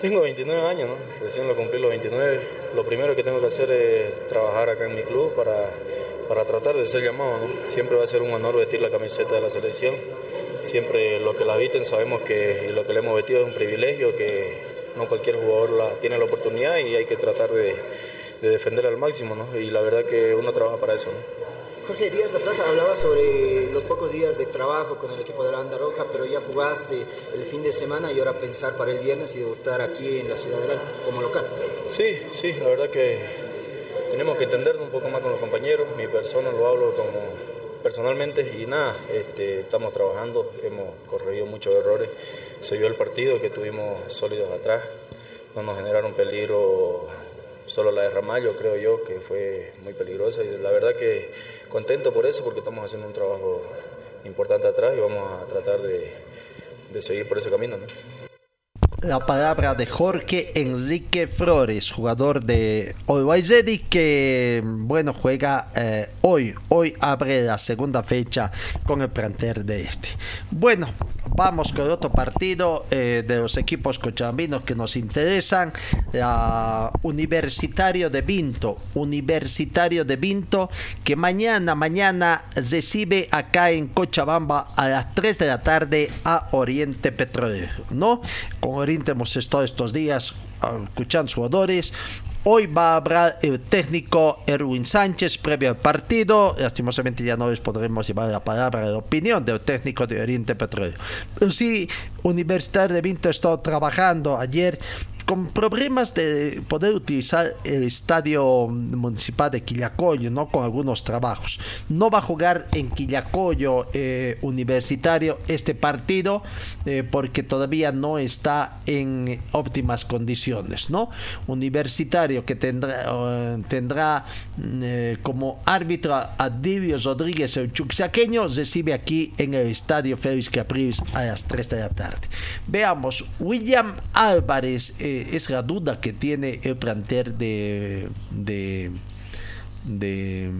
Tengo 29 años, ¿no? recién lo cumplí los 29. Lo primero que tengo que hacer es trabajar acá en mi club para, para tratar de ser llamado. ¿no? Siempre va a ser un honor vestir la camiseta de la selección. Siempre lo que la visten sabemos que lo que le hemos vestido es un privilegio, que no cualquier jugador tiene la oportunidad y hay que tratar de de defender al máximo, ¿no? Y la verdad que uno trabaja para eso, ¿no? Jorge, días atrás hablaba sobre los pocos días de trabajo con el equipo de la Banda Roja, pero ya jugaste el fin de semana y ahora pensar para el viernes y debutar aquí en la ciudad de Alto como local. Sí, sí, la verdad que tenemos que entendernos un poco más con los compañeros. Mi persona lo hablo como personalmente y nada, este, estamos trabajando, hemos corregido muchos errores. Se vio el partido que tuvimos sólidos atrás, no nos generaron peligro solo la de Ramallo creo yo que fue muy peligrosa y la verdad que contento por eso porque estamos haciendo un trabajo importante atrás y vamos a tratar de, seguir por ese camino. ¿no? La palabra de Jorge Enrique Flores, jugador de Olwaizedi, que bueno juega eh, hoy, hoy abre la segunda fecha con el plantel de este. Bueno, vamos con otro partido eh, de los equipos cochabambinos que nos interesan. La Universitario de Vinto, Universitario de Vinto, que mañana, mañana recibe acá en Cochabamba a las 3 de la tarde a Oriente Petrolero, ¿no? Oriente hemos estado estos días escuchando jugadores. Hoy va a hablar el técnico Erwin Sánchez previo al partido. Lastimosamente ya no les podremos llevar la palabra de opinión del técnico de Oriente Petróleo. Sí, Universitario de Vinto ha estado trabajando ayer con problemas de poder utilizar el estadio municipal de Quillacoyo, ¿no? Con algunos trabajos. No va a jugar en Quillacoyo eh, Universitario este partido eh, porque todavía no está en óptimas condiciones, ¿no? Universitario que tendrá, eh, tendrá mm, como árbitro a Divio Rodríguez, el chuxaqueño, recibe aquí en el estadio Félix Capriles a las 3 de la tarde. Veamos, William Álvarez eh, es la duda que tiene el plantel de, de, de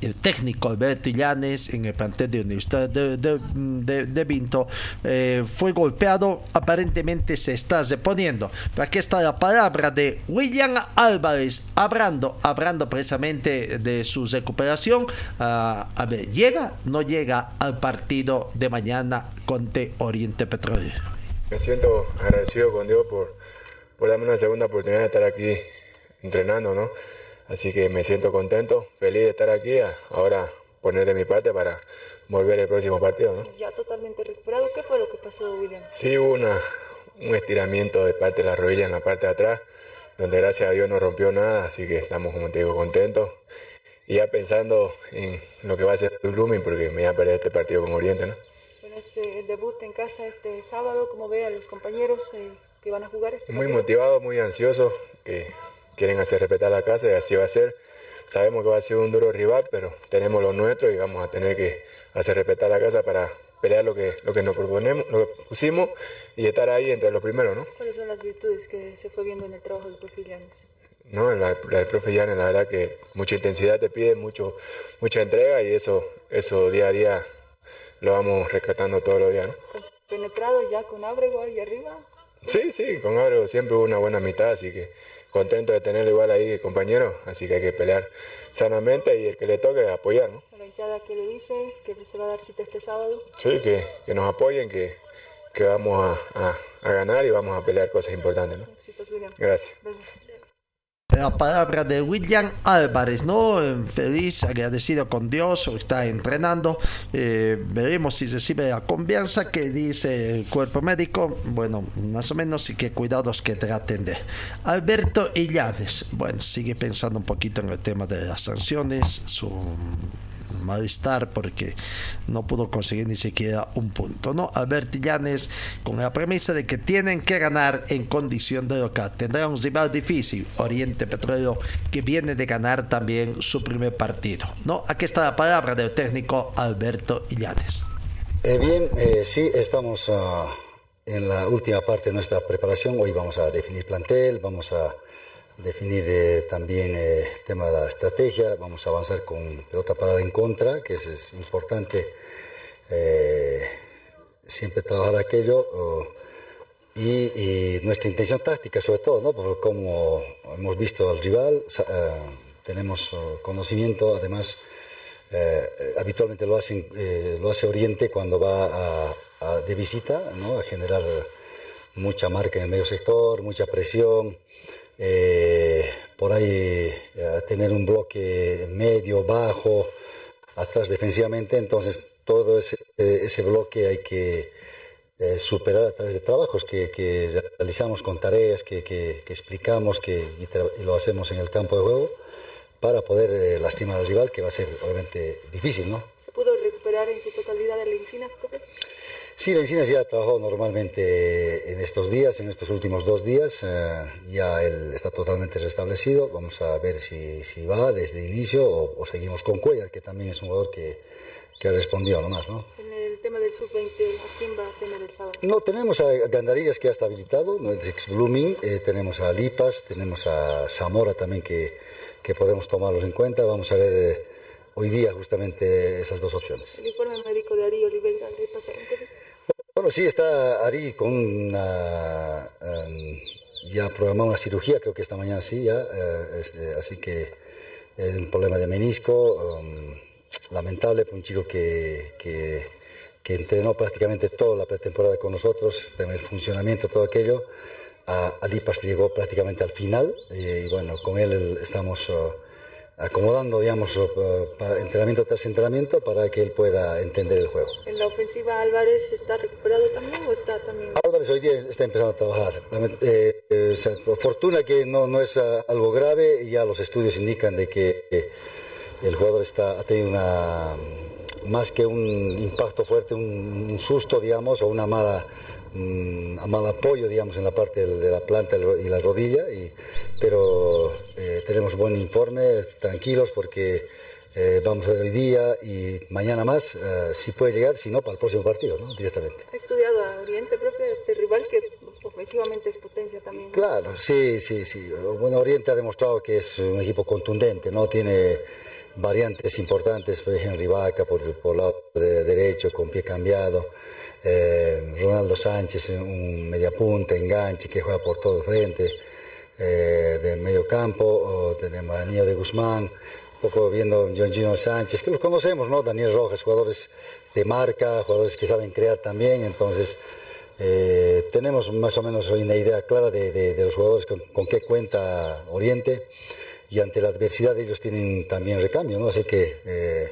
el técnico Alberto Illanes en el plantel de Universidad de, de, Vinto eh, fue golpeado, aparentemente se está reponiendo. Aquí está la palabra de William Álvarez, hablando, hablando precisamente de su recuperación. Uh, a ver, ¿llega? No llega al partido de mañana contra Oriente Petrolero. Me siento agradecido con Dios por, por darme una segunda oportunidad de estar aquí entrenando, ¿no? Así que me siento contento, feliz de estar aquí. Ahora poner de mi parte para volver el próximo partido. ¿no? Ya totalmente recuperado. ¿Qué fue lo que pasó, William? Sí, hubo una, un estiramiento de parte de la rodilla en la parte de atrás, donde gracias a Dios no rompió nada, así que estamos, como te digo, contentos. Y ya pensando en lo que va a ser el Blooming, porque me voy a perder este partido con Oriente. ¿no? Es el debut en casa este sábado. ¿Cómo ve a los compañeros eh, que van a jugar? Este muy partido? motivado, muy ansioso. Que quieren hacer respetar la casa y así va a ser. Sabemos que va a ser un duro rival, pero tenemos lo nuestro y vamos a tener que hacer respetar la casa para pelear lo que, lo que nos proponemos, lo que pusimos y estar ahí entre los primeros, ¿no? ¿Cuáles son las virtudes que se fue viendo en el trabajo del profe Llanes? No, la, la del profe Llanes, la verdad que mucha intensidad te pide, mucho, mucha entrega y eso, eso día a día lo vamos rescatando todos los días, ¿no? ¿Penetrado ya con Ábrego ahí arriba? Sí, sí, con Ábrego siempre hubo una buena mitad, así que contento de tenerlo igual ahí, compañero, así que hay que pelear sanamente y el que le toque apoyar, ¿no? La hinchada que le dice que se va a dar cita este sábado. Sí, que, que nos apoyen, que, que vamos a, a, a, ganar y vamos a pelear cosas importantes, ¿no? Gracias. La palabra de William Álvarez, ¿no? Feliz, agradecido con Dios, está entrenando. Eh, veremos si recibe la confianza que dice el cuerpo médico. Bueno, más o menos, y qué cuidados que traten de. Alberto Illanes, bueno, sigue pensando un poquito en el tema de las sanciones, su malestar porque no pudo conseguir ni siquiera un punto, ¿no? Alberto Llanes con la premisa de que tienen que ganar en condición de local. Tendrá un rival difícil, Oriente Petróleo, que viene de ganar también su primer partido, ¿no? Aquí está la palabra del técnico Alberto Llanes. Eh, bien, eh, sí, estamos uh, en la última parte de nuestra preparación. Hoy vamos a definir plantel, vamos a definir eh, también el tema de la estrategia, vamos a avanzar con pelota parada en contra, que es, es importante eh, siempre trabajar aquello, uh, y, y, nuestra intención táctica sobre todo, ¿no? por como hemos visto al rival, uh, tenemos uh, conocimiento, además habitualmente lo, hacen, eh, lo hace Oriente cuando va a, a, de visita, ¿no? a generar mucha marca en el medio sector, mucha presión, eh, por ahí eh, tener un bloque medio, bajo, atrás defensivamente, entonces todo ese, eh, ese bloque hay que eh, superar a través de trabajos que, realizamos con tareas, que, que, explicamos que, y, lo hacemos en el campo de juego para poder lastimar al rival, que va a ser obviamente difícil, ¿no? ¿Se pudo recuperar en su totalidad el Encinas, profe? Sí, la Encinas ya ha trabajado normalmente en estos días, en estos últimos dos días. Eh, ya él está totalmente restablecido. Vamos a ver si, si va desde el inicio o, o, seguimos con Cuellar, que también es un jugador que, que ha respondido nomás, ¿no? En el tema del sub-20, ¿a quién va a tener el sábado? No, tenemos a Gandarillas que ya está habilitado, ¿no? el ex Blooming. Eh, tenemos a Lipas, tenemos a Zamora también que, que podemos tomarlos en cuenta. Vamos a ver. Eh, hoy día justamente esas dos opciones. ¿El informe médico de Ari Oliveira le pasaron? Bueno, sí, está Ari con una, um, ya programado una cirugía, creo que esta mañana sí, ya, uh, este, así que es un problema de menisco, um, lamentable para un chico que, que, que, entrenó prácticamente toda la pretemporada con nosotros, en el funcionamiento, todo aquello. A, a Lipas llegó prácticamente al final, y, y bueno, con él estamos uh, acomodando, digamos, eh, para entrenamiento tras entrenamiento para que él pueda entender el juego. ¿En la ofensiva Álvarez está recuperado también o está también? Álvarez hoy día está empezando a trabajar. Eh, eh, o sea, por fortuna que no, no es ah, algo grave, ya los estudios indican de que eh, el jugador está, ha tenido una, más que un impacto fuerte, un, un susto, digamos, o una mala, mal apoyo, digamos, en la parte de, la planta y la rodilla, y, pero eh, tenemos buen informe, tranquilos, porque eh, vamos a ver hoy día y mañana más, eh, si puede llegar, si no, para el próximo partido, ¿no? directamente. ¿Ha estudiado a Oriente, profe, este rival que ofensivamente es potencia también? Claro, sí, sí, sí. Bueno, Oriente ha demostrado que es un equipo contundente, ¿no? Tiene variantes importantes, pues, Henry Vaca por, por lado de derecho, con pie cambiado. Eh, Ronaldo Sánchez, un mediapunta, enganche, que juega por todo el frente. Eh, de medio campo, o tenemos a Niño de Guzmán, un poco viendo Gino Sánchez, que los conocemos, ¿no? Daniel Rojas, jugadores de marca, jugadores que saben crear también, entonces eh, tenemos más o menos una idea clara de, los jugadores con, con qué cuenta Oriente y ante la adversidad ellos tienen también recambio, ¿no? Así que eh,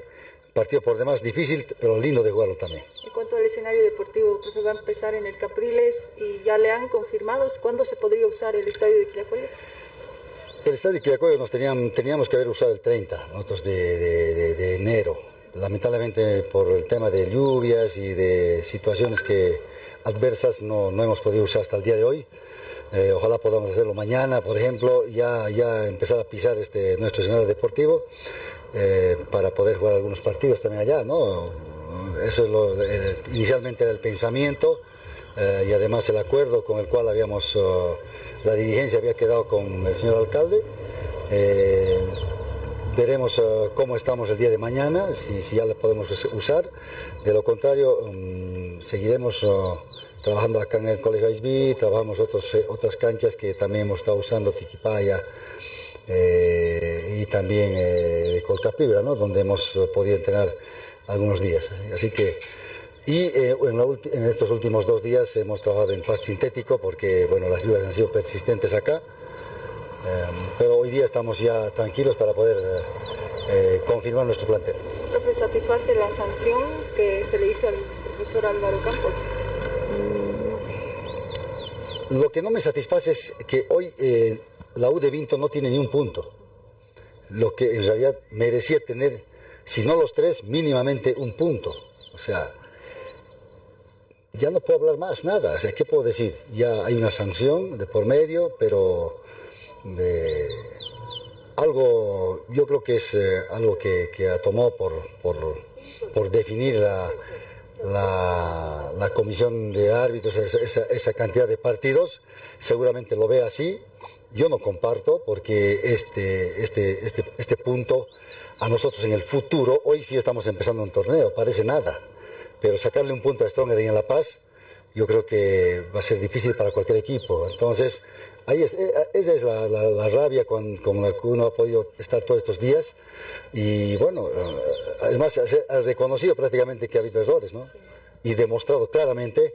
partido por demás difícil, pero lindo de jugarlo también. Cuanto al escenario deportivo, va a empezar en el Capriles y ya le han confirmado cuándo se podría usar el estadio de Quillacollo. El estadio de Quillacollo nos tenían, teníamos que haber usado el 30, nosotros de, enero. Lamentablemente por el tema de lluvias y de situaciones que adversas no, no hemos podido usar hasta el día de hoy. Eh, ojalá podamos hacerlo mañana, por ejemplo, ya, ya empezar a pisar este, nuestro escenario deportivo eh, para poder jugar algunos partidos también allá, ¿no? Eso es lo, eh, inicialmente era el pensamiento eh, y además el acuerdo con el cual habíamos, eh, la dirigencia había quedado con el señor alcalde. Eh, veremos eh, cómo estamos el día de mañana, si, ya le podemos us- usar. De lo contrario, mm, seguiremos eh, trabajando acá en el Colegio ISB, trabajamos otros, eh, otras canchas que también hemos estado usando, Tiquipaya y también eh, Colcapibra, ¿no? donde hemos podido entrenar algunos días. Así que, y eh, en, la en estos últimos dos días hemos trabajado en pasto sintético porque bueno, las lluvias han sido persistentes acá. Eh, pero hoy día estamos ya tranquilos para poder eh, eh, confirmar nuestro plantel. ¿satisface la sanción que se le hizo al profesor Álvaro Campos? Lo que no me satisface es que hoy eh, la U de Vinto no tiene ni un punto. Lo que en realidad merecía tener, si no los tres, mínimamente un punto. O sea, ya no puedo hablar más, nada. O sea, ¿qué puedo decir? Ya hay una sanción de por medio, pero eh, algo, yo creo que es eh, algo que, que tomó por, por, definir la, la, comisión de árbitros, esa, esa- esa cantidad de partidos, seguramente lo ve así. Yo no comparto porque este, este, este, este punto a nosotros en el futuro, hoy sí estamos empezando un torneo, parece nada, pero sacarle un punto a Stronger y en La Paz, yo creo que va a ser difícil para cualquier equipo. Entonces, ahí es, eh, esa es la, la- la rabia con, con la que uno ha podido estar todos estos días. Y bueno, además ha ha reconocido prácticamente que ha habido errores, ¿no? Y demostrado claramente,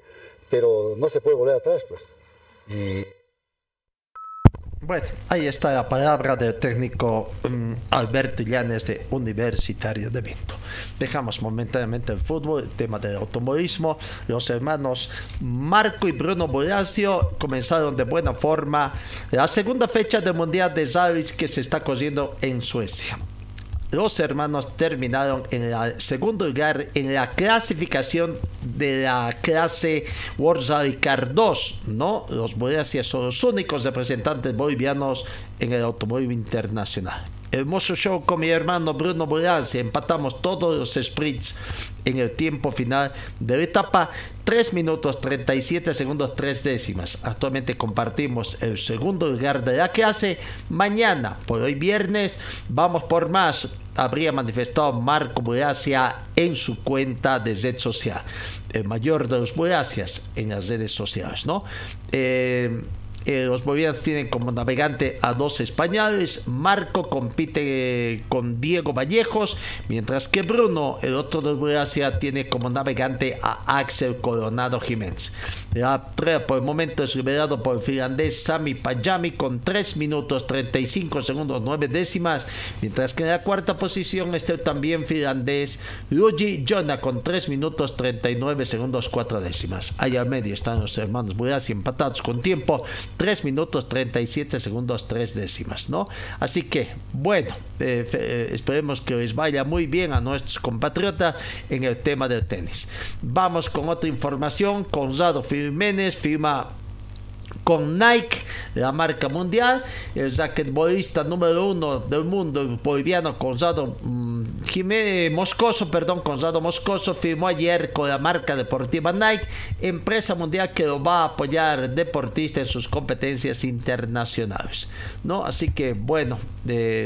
pero no se puede volver atrás, pues. Y Bueno, ahí está la palabra del técnico mm, Alberto Llanes de Universitario de Vinto. Dejamos momentáneamente el fútbol, el tema del automovilismo. Los hermanos Marco y Bruno Bolacio comenzaron de buena forma la segunda fecha del Mundial de Rallys que se está corriendo en Suecia. Los hermanos terminaron en el segundo lugar en la clasificación de la clase World Rally Car 2, ¿no? Los bolivianos son los únicos representantes bolivianos en el automóvil internacional. Hermoso show con mi hermano Bruno Bolancia. Empatamos todos los sprints en el tiempo final de la etapa. 3 minutos 37 segundos 3 décimas. Actualmente compartimos el segundo lugar de la clase. Mañana, por hoy viernes, vamos por más. Habría manifestado Marco Bolacia en su cuenta de red social. El mayor de los Bolacias en las redes sociales, ¿no? Eh, Eh, los bolivianos tienen como navegante a dos españoles. Marco compite con Diego Vallejos, mientras que Bruno, el otro de Brasil, tiene como navegante a Axel Coronado Jiménez. La prueba por el momento es liberado por el finlandés Sami Pajami con 3 minutos 35 segundos 9 décimas, mientras que en la cuarta posición está el también finlandés Luigi Jona con 3 minutos 39 segundos 4 décimas. Allá al medio están los hermanos Burasi empatados con tiempo 3 minutos 37 segundos 3 décimas, ¿no? Así que, bueno, eh, eh, esperemos que les vaya muy bien a nuestros compatriotas en el tema del tenis. Vamos con otra información. Conrado Jiménez firma con Nike, la marca mundial, el basquetbolista número uno del mundo, boliviano Gonzalo mm, Jiménez Moscoso, perdón, Gonzalo Moscoso firmó ayer con la marca deportiva Nike, empresa mundial que lo va a apoyar deportista en sus competencias internacionales, ¿no? Así que bueno,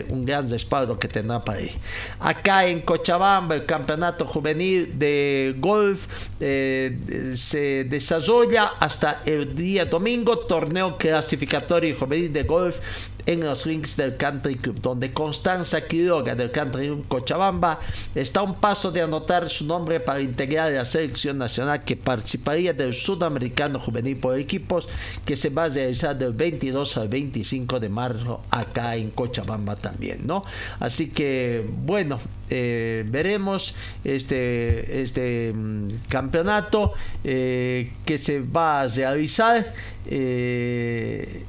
un gran respaldo que tendrá para ahí. Acá en Cochabamba el campeonato juvenil de golf eh, se desarrolla hasta el día domingo torneo clasificatorio juvenil de golf en los rings del Country Club, donde Constanza Quiroga del Country Club Cochabamba está a un paso de anotar su nombre para integrar la selección nacional que participaría del Sudamericano Juvenil por equipos que se va a realizar del 22 al 25 de marzo acá en Cochabamba también, ¿no? Así que, bueno, eh, veremos este, este mm, campeonato eh, que se va a realizar eh,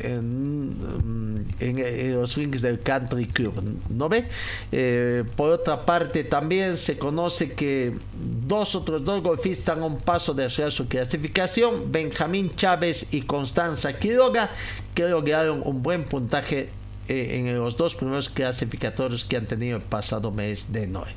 en, los rings del Country Club, ¿no ve? Eh, por otra parte, también se conoce que dos otros dos golfistas han un paso de hacer su clasificación, Benjamín Chávez y Constanza Quiroga, que lograron un buen puntaje eh, en los dos primeros clasificatorios que han tenido el pasado mes de noe.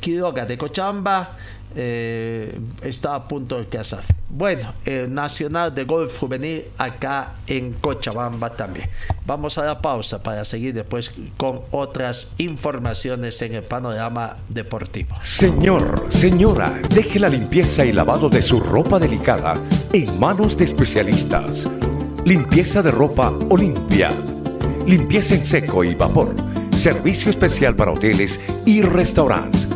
Quiroga de Cochamba eh, está a punto de casar. Bueno, el Nacional de Golf Juvenil acá en Cochabamba también. Vamos a la pausa para seguir después con otras informaciones en el panorama deportivo. Señor, señora, deje la limpieza y lavado de su ropa delicada en manos de especialistas. Limpieza de ropa Olimpia. Limpieza en seco y vapor. Servicio especial para hoteles y restaurantes.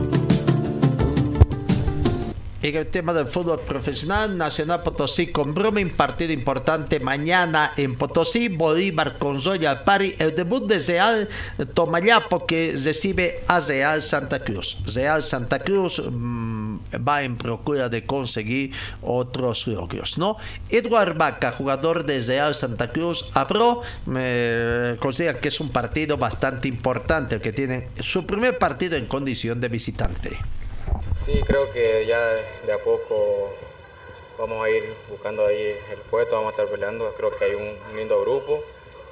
En el tema del fútbol profesional, Nacional Potosí con Brumming, partido importante mañana en Potosí, Bolívar con Zoya Pari, el debut de Real Tomayapo que recibe a Real Santa Cruz. Real Santa Cruz mmm, va en procura de conseguir otros logros, ¿no? Eduard Vaca, jugador de Real Santa Cruz, habló, me considera que es un partido bastante importante, que tiene su primer partido en condición de visitante. Sí, creo que ya de a poco vamos a ir buscando ahí el puesto, vamos a estar peleando. Creo que hay un, lindo grupo,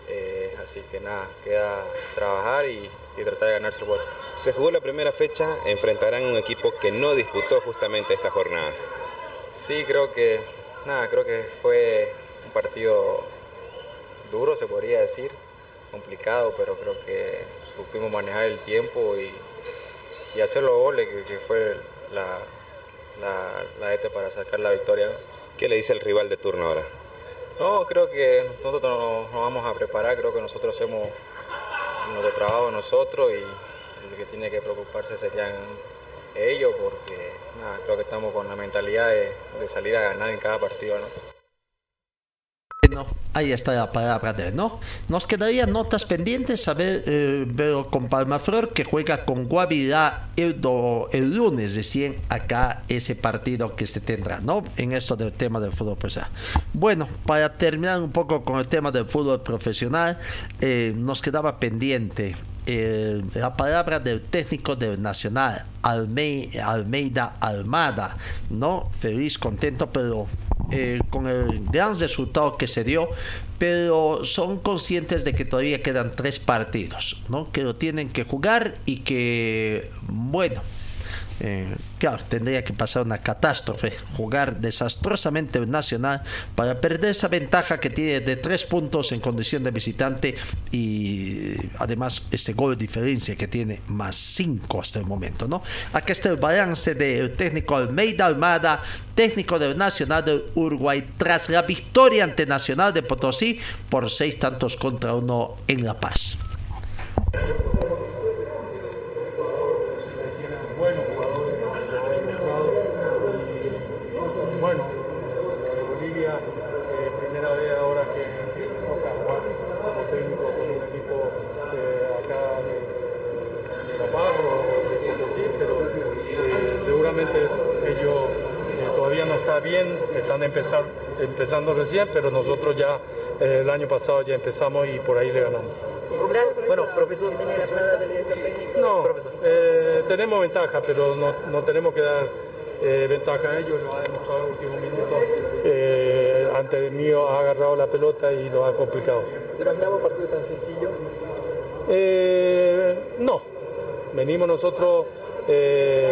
eh, así que nada, queda trabajar y, y, tratar de ganarse el puesto. Se jugó la primera fecha, enfrentarán a un equipo que no disputó justamente esta jornada. Sí, creo que, nada, creo que fue un partido duro, se podría decir, complicado, pero creo que supimos manejar el tiempo y y hacer los goles, que, que fue la, la, la este para sacar la victoria. ¿Qué le dice el rival de turno ahora? No, creo que nosotros nos, vamos a preparar, creo que nosotros hacemos nuestro trabajo nosotros y el que tiene que preocuparse serían ellos porque nada, creo que estamos con la mentalidad de, de salir a ganar en cada partido. ¿no? No, ahí está la palabra de no. Nos quedaría notas pendientes a ver, eh, con Palmaflor que juega con Guavirá el, do, el lunes acá ese partido que se tendrá, ¿no? En esto del tema del fútbol profesional. Bueno, para terminar un poco con el tema del fútbol profesional, eh, nos quedaba pendiente eh, la palabra del técnico del Nacional, Almeida Almada, ¿no? Feliz, contento, pero eh, con el gran resultado que se dio, pero son conscientes de que todavía quedan tres partidos, ¿no? Que lo tienen que jugar y que, bueno, eh, claro, tendría que pasar una catástrofe, jugar desastrosamente Nacional para perder esa ventaja que tiene de tres puntos en condición de visitante y además ese gol de diferencia que tiene más cinco hasta el momento, ¿no? Aquí está el balance del técnico Almeida Almada, técnico del Nacional de Uruguay, tras la victoria ante Nacional de Potosí por seis tantos contra uno en La Paz. Empezando recién, pero nosotros ya eh, el año pasado ya empezamos y por ahí le ganamos. Bueno, profesor, No, eh, tenemos ventaja, pero no, no tenemos que dar eh, ventaja a ellos, lo ha demostrado en el último minuto. Eh, ante mío ha agarrado la pelota y lo ha complicado. ¿Se imaginaba un partido tan sencillo? No, venimos nosotros eh,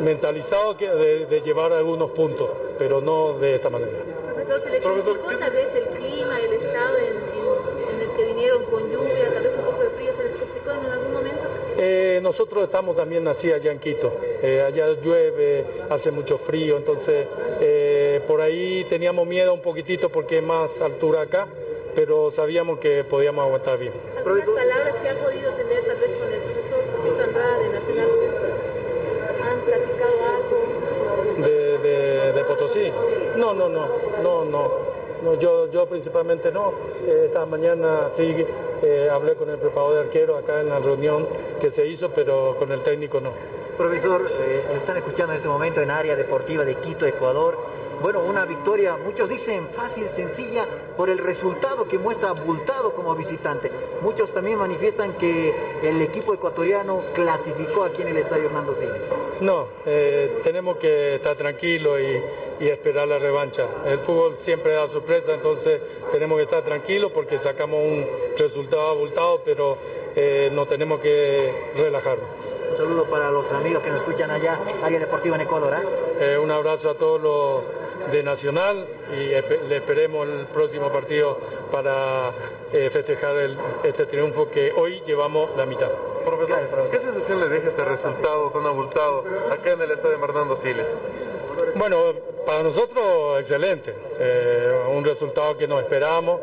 mentalizados que- de, de llevar algunos puntos, pero no de esta manera. Profesor, ¿se le complicó tal vez el clima, el estado en, en- en el que vinieron con lluvia, tal vez un poco de frío, se les complicó en algún momento? Eh, nosotros estamos también así allá en Quito. Eh, allá llueve, hace mucho frío, entonces eh, por ahí teníamos miedo un poquitito porque es más altura acá, pero sabíamos que podíamos aguantar bien. ¿Algunas palabras que ha podido tener tal vez con el profesor Andrade de Nacional? ¿Han platicado algo? De, de- de Potosí. No, no, no, no, no. No, yo, yo principalmente no. Eh, esta mañana sí eh, hablé con el preparador de arquero acá en la reunión que se hizo, pero con el técnico no. Profesor, eh, lo están escuchando en este momento en área deportiva de Quito, Ecuador. Bueno, una victoria, muchos dicen fácil, sencilla, por el resultado que muestra abultado como visitante. Muchos también manifiestan que el equipo ecuatoriano clasificó aquí en el Estadio Hernando Siles. No, eh, tenemos que estar tranquilos y, esperar la revancha. El fútbol siempre da sorpresa, entonces tenemos que estar tranquilos porque sacamos un resultado abultado, pero eh, no tenemos que relajarnos. Un saludo para los amigos que nos escuchan allá, área deportiva en Ecuador. ¿ah? Eh, un abrazo a todos los de Nacional y le esperemos el próximo partido para eh, festejar el- este triunfo que hoy llevamos la mitad. Profesor, ¿qué sensación le deja este resultado tan abultado acá en el estadio Fernando Siles? Bueno, para nosotros excelente, Eh, un resultado que no esperábamos,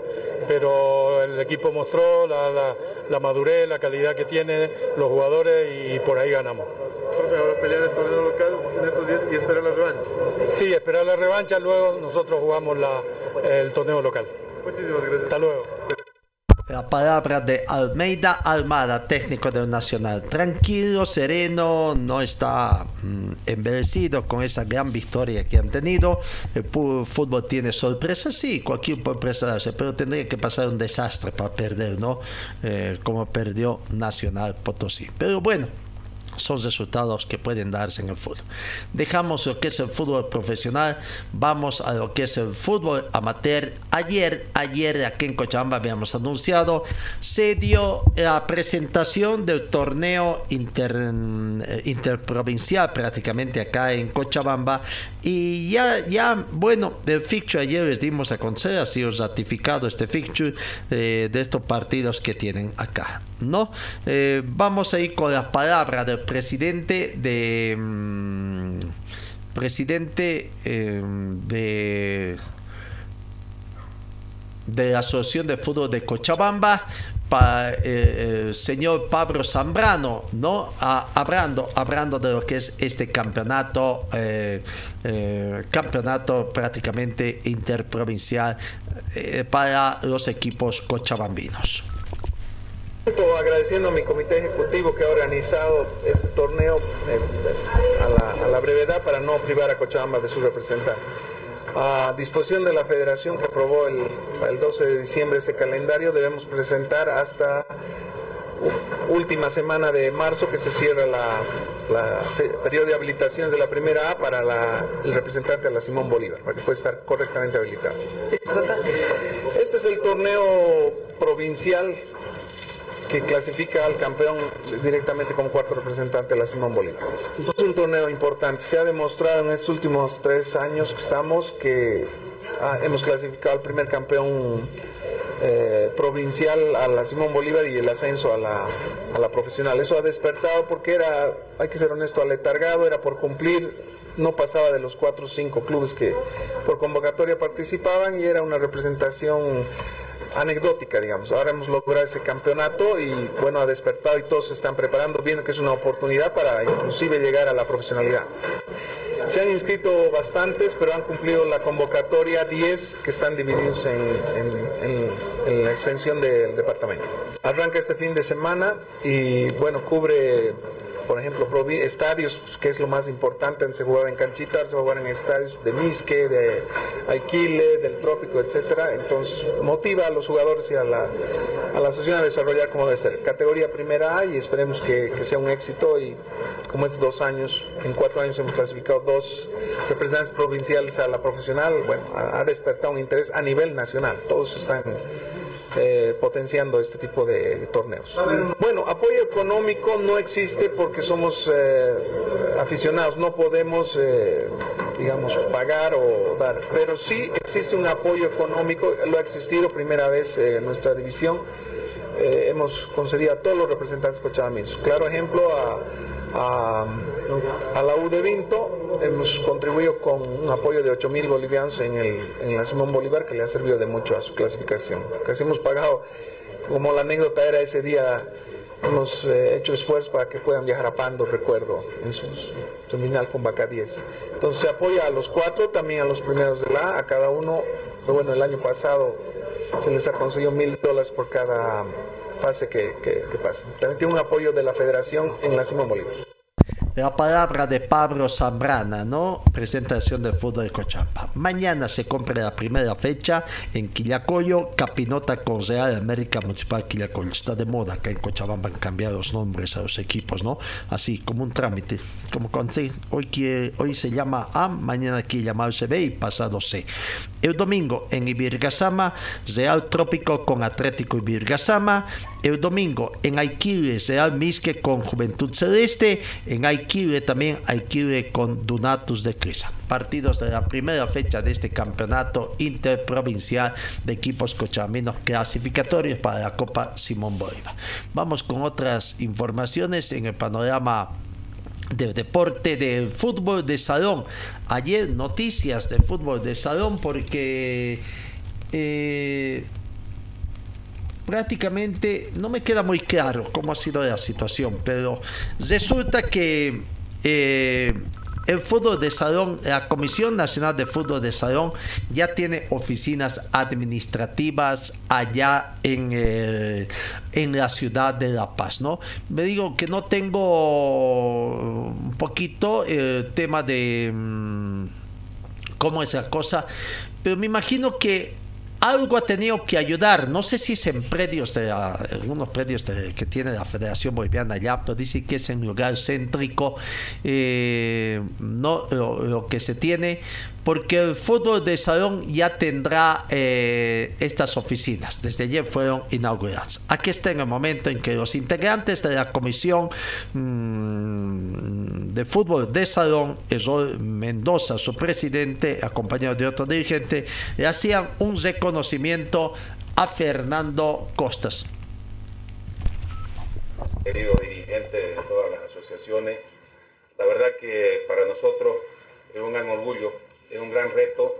pero el equipo mostró la, la- la madurez, la calidad que tienen los jugadores y por ahí ganamos. Ahora pelear el torneo local en estos días y esperar la revancha. Sí, esperar la revancha, luego nosotros jugamos la- el torneo local. Muchísimas gracias. Hasta luego. La palabra de Almeida Almada, técnico del Nacional. Tranquilo, sereno, no está mm, con esa gran victoria que han tenido. El fútbol tiene sorpresas, sí, cualquier darse, pero tendría que pasar un desastre para perder, ¿no? Eh, como perdió Nacional Potosí. Pero bueno, son resultados que pueden darse en el fútbol. Dejamos lo que es el fútbol profesional, vamos a lo que es el fútbol amateur. Ayer, ayer aquí en Cochabamba habíamos anunciado, se dio la presentación del torneo inter- eh, interprovincial prácticamente acá en Cochabamba y ya, ya, bueno, el fixture ayer les dimos a conocer, ha sido ratificado este fixture eh, de estos partidos que tienen acá, ¿no? Eh, vamos a ir con la palabra del presidente de... mm, presidente eh, de de la Asociación de Fútbol de Cochabamba eh, señor Pablo Zambrano, ¿no? Hablando, hablando de lo que es este campeonato, eh, campeonato prácticamente interprovincial para los equipos cochabambinos. Agradeciendo a mi comité ejecutivo que ha organizado este torneo eh, a, la, a la brevedad para no privar a Cochabamba de su representante. A disposición de la federación que aprobó el, el 12 de diciembre este calendario, debemos presentar hasta última semana de marzo que se cierra la, la pe- periodo de habilitaciones de la primera A para la- el representante a la Simón Bolívar, para que pueda estar correctamente habilitado. Este es el torneo provincial que clasifica al campeón directamente como cuarto representante de la Simón Bolívar. Es un torneo importante. Se ha demostrado en estos últimos tres años que estamos que ah, hemos clasificado al primer campeón eh, provincial a la Simón Bolívar y el ascenso a la, a la profesional. Eso ha despertado porque era, hay que ser honesto, aletargado, era por cumplir, no pasaba de los cuatro o cinco clubes que por convocatoria participaban y era una representación anecdótica, digamos. Ahora hemos logrado ese campeonato y bueno, ha despertado y todos se están preparando, viendo que es una oportunidad para inclusive llegar a la profesionalidad. Se han inscrito bastantes, pero han cumplido la convocatoria 10 que están divididos en, en- la extensión del departamento. Arranca este fin de semana y bueno, cubre, por ejemplo, estadios, que es lo más importante, se jugaba en canchitas, se jugar en estadios de Misque, de Aiquile, del Trópico, etcétera. Entonces motiva a los jugadores y a la, a la asociación a desarrollar como debe ser. Categoría primera A y esperemos que, que sea un éxito y como es dos años, en cuatro años hemos clasificado dos representantes provinciales a la profesional, bueno, ha despertado un interés a nivel nacional. Todos están eh, potenciando este tipo de torneos. Bueno, apoyo económico no existe porque somos eh, aficionados, no podemos, eh, digamos, pagar o dar, pero sí existe un apoyo económico, lo ha existido primera vez en nuestra división. Hemos concedido a todos los representantes cochabaminos. Claro ejemplo a, a, la U de Vinto, hemos contribuido con un apoyo de 8 mil bolivianos en, el, en la Simón Bolívar que le ha servido de mucho a su clasificación. Casi hemos pagado, como la anécdota era ese día, hemos eh, hecho esfuerzos para que puedan viajar a Pando, recuerdo, en su terminal con Vaca 10. Entonces se apoya a los cuatro, también a los primeros de la A, a cada uno. Pero bueno, el año pasado se les ha conseguido mil dólares por cada fase que, que, que pasa. También tiene un apoyo de la federación en la Simón Bolívar. La palabra de Pablo Zambrana, ¿no? Presentación del fútbol de Cochabamba. Mañana se compra la primera fecha en Quillacoyo, Capinota con Real América Municipal Quillacoyo. Está de moda acá en Cochabamba han cambiado los nombres a los equipos, ¿no? Así, como un trámite. Como con sí, hoy, hoy se llama A, mañana quiere llamarse B y pasado C. El domingo en Ibirgasama, Real Trópico con Atlético Ibirgasama. El domingo en Aiquile, Real Misque con Juventud Celeste. En Aiquile también Aiquile con Donatus de Crisa. Partidos de la primera fecha de este campeonato interprovincial de equipos cochaminos clasificatorios para la Copa Simón Bolívar. Vamos con otras informaciones en el panorama del deporte del fútbol de salón. Ayer noticias del fútbol de salón porque eh, prácticamente no me queda muy claro cómo ha sido la situación, pero resulta que eh, el fútbol de salón, la Comisión Nacional de Fútbol de Salón ya tiene oficinas administrativas allá en, eh, en la ciudad de La Paz, ¿no? Me digo que no tengo un poquito el tema de mm, cómo es la cosa, pero me imagino que algo ha tenido que ayudar. No sé si es en predios de la- algunos predios de- que tiene la Federación Boliviana allá, pero dice que es en lugar céntrico, eh, no lo que se tiene, porque el fútbol de salón ya tendrá eh, estas oficinas. Desde ayer fueron inauguradas. Aquí está en el momento en que los integrantes de la comisión mm, de fútbol de salón, Errol Mendoza, su presidente, acompañado de otro dirigente, le hacían un reconocimiento a Fernando Costas. queridos dirigentes de todas las asociaciones. La verdad que para nosotros es un gran orgullo, es un gran reto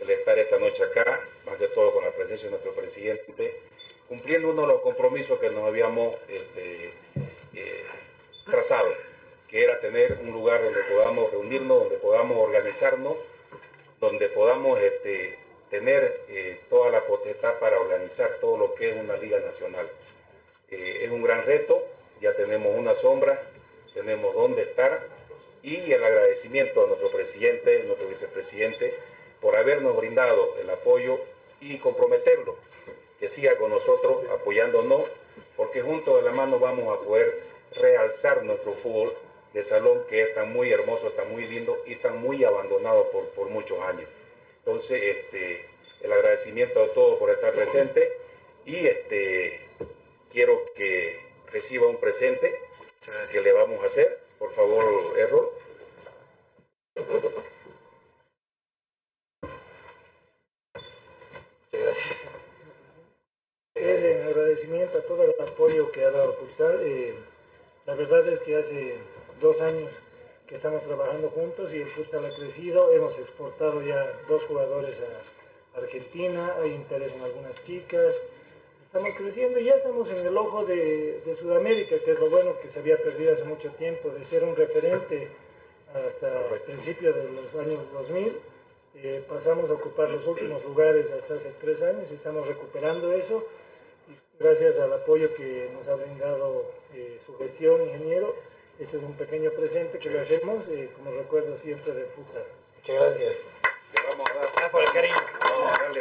el estar esta noche acá, más que todo con la presencia de nuestro presidente, cumpliendo uno de los compromisos que nos habíamos este, eh, trazado, que era tener un lugar donde podamos reunirnos, donde podamos organizarnos, donde podamos este, tener eh, toda la potestad para organizar todo lo que es una liga nacional. Eh, es un gran reto, ya tenemos una sombra, tenemos dónde estar y el agradecimiento a nuestro presidente, nuestro vicepresidente, por habernos brindado el apoyo y comprometerlo, que siga con nosotros apoyándonos, porque juntos de la mano vamos a poder realzar nuestro fútbol de salón que está muy hermoso, está muy lindo y está muy abandonado por, por muchos años. Entonces, este, el agradecimiento a todos por estar presentes y este, quiero que reciba un presente que le vamos a hacer. Por favor, Errol. gracias. Es en agradecimiento a todo el apoyo que ha dado Futsal. Eh, la verdad es que hace dos años que estamos trabajando juntos y el futsal ha crecido. Hemos exportado ya dos jugadores a Argentina, hay interés en algunas chicas. Estamos creciendo y ya estamos en el ojo de, de Sudamérica, que es lo bueno que se había perdido hace mucho tiempo, de ser un referente hasta el principio de los años 2000 eh, pasamos a ocupar los últimos lugares hasta hace tres años y estamos recuperando eso. Y gracias al apoyo que nos ha brindado eh, su gestión, ingeniero, ese es un pequeño presente que le hacemos eh, como recuerdo siempre de futsal. Muchas gracias. Le vamos a dar. Gracias por el cariño. Vamos a darle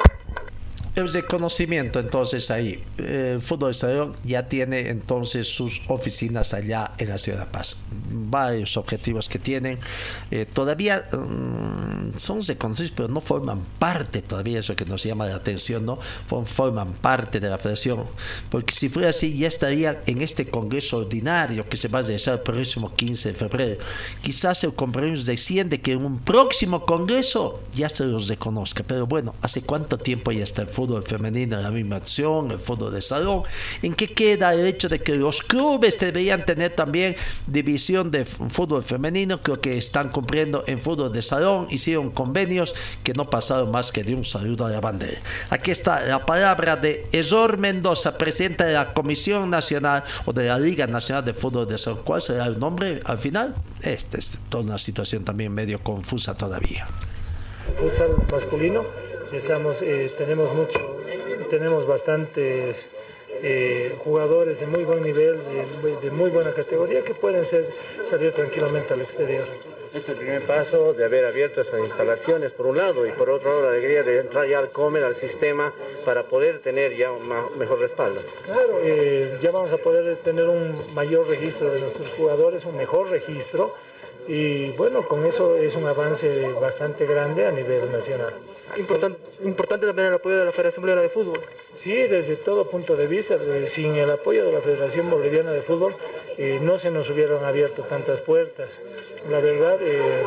el reconocimiento entonces ahí. El fútbol de salón ya tiene entonces sus oficinas allá en la ciudad de Paz. Varios objetivos que tienen. Eh, todavía mm, son reconocidos, pero no forman parte todavía, eso que nos llama la atención, ¿no? Forman parte de la federación. Porque si fuera así, ya estarían en este congreso ordinario que se va a realizar el próximo 15 de febrero. Quizás el compromiso desciende que en un próximo congreso ya se los reconozca. Pero bueno, ¿hace cuánto tiempo ya está el fútbol? Fútbol femenino en la misma acción, el fútbol de salón. ¿En qué queda el hecho de que los clubes deberían tener también división de fútbol femenino? Creo que están cumpliendo en fútbol de salón, hicieron convenios que no pasaron más que de un saludo a la bandera. Aquí está la palabra de Ezor Mendoza, presidente de la Comisión Nacional o de la Liga Nacional de Fútbol de Salón. ¿Cuál será el nombre al final? Esta es toda una situación también medio confusa todavía. Futsal masculino Estamos, eh, tenemos mucho, tenemos bastantes eh, jugadores de muy buen nivel, de, muy buena categoría que pueden ser, salir tranquilamente al exterior. Este es el primer paso de haber abierto estas instalaciones por un lado y por otro lado la alegría de entrar ya al Comer, al sistema, para poder tener ya un mejor respaldo. Claro, eh, ya vamos a poder tener un mayor registro de nuestros jugadores, un mejor registro y bueno, con eso es un avance bastante grande a nivel nacional. Importante, importante también el apoyo de la Federación Boliviana de Fútbol. Sí, desde todo punto de vista. Sin el apoyo de la Federación Boliviana de Fútbol eh, no se nos hubieran abierto tantas puertas. La verdad, eh,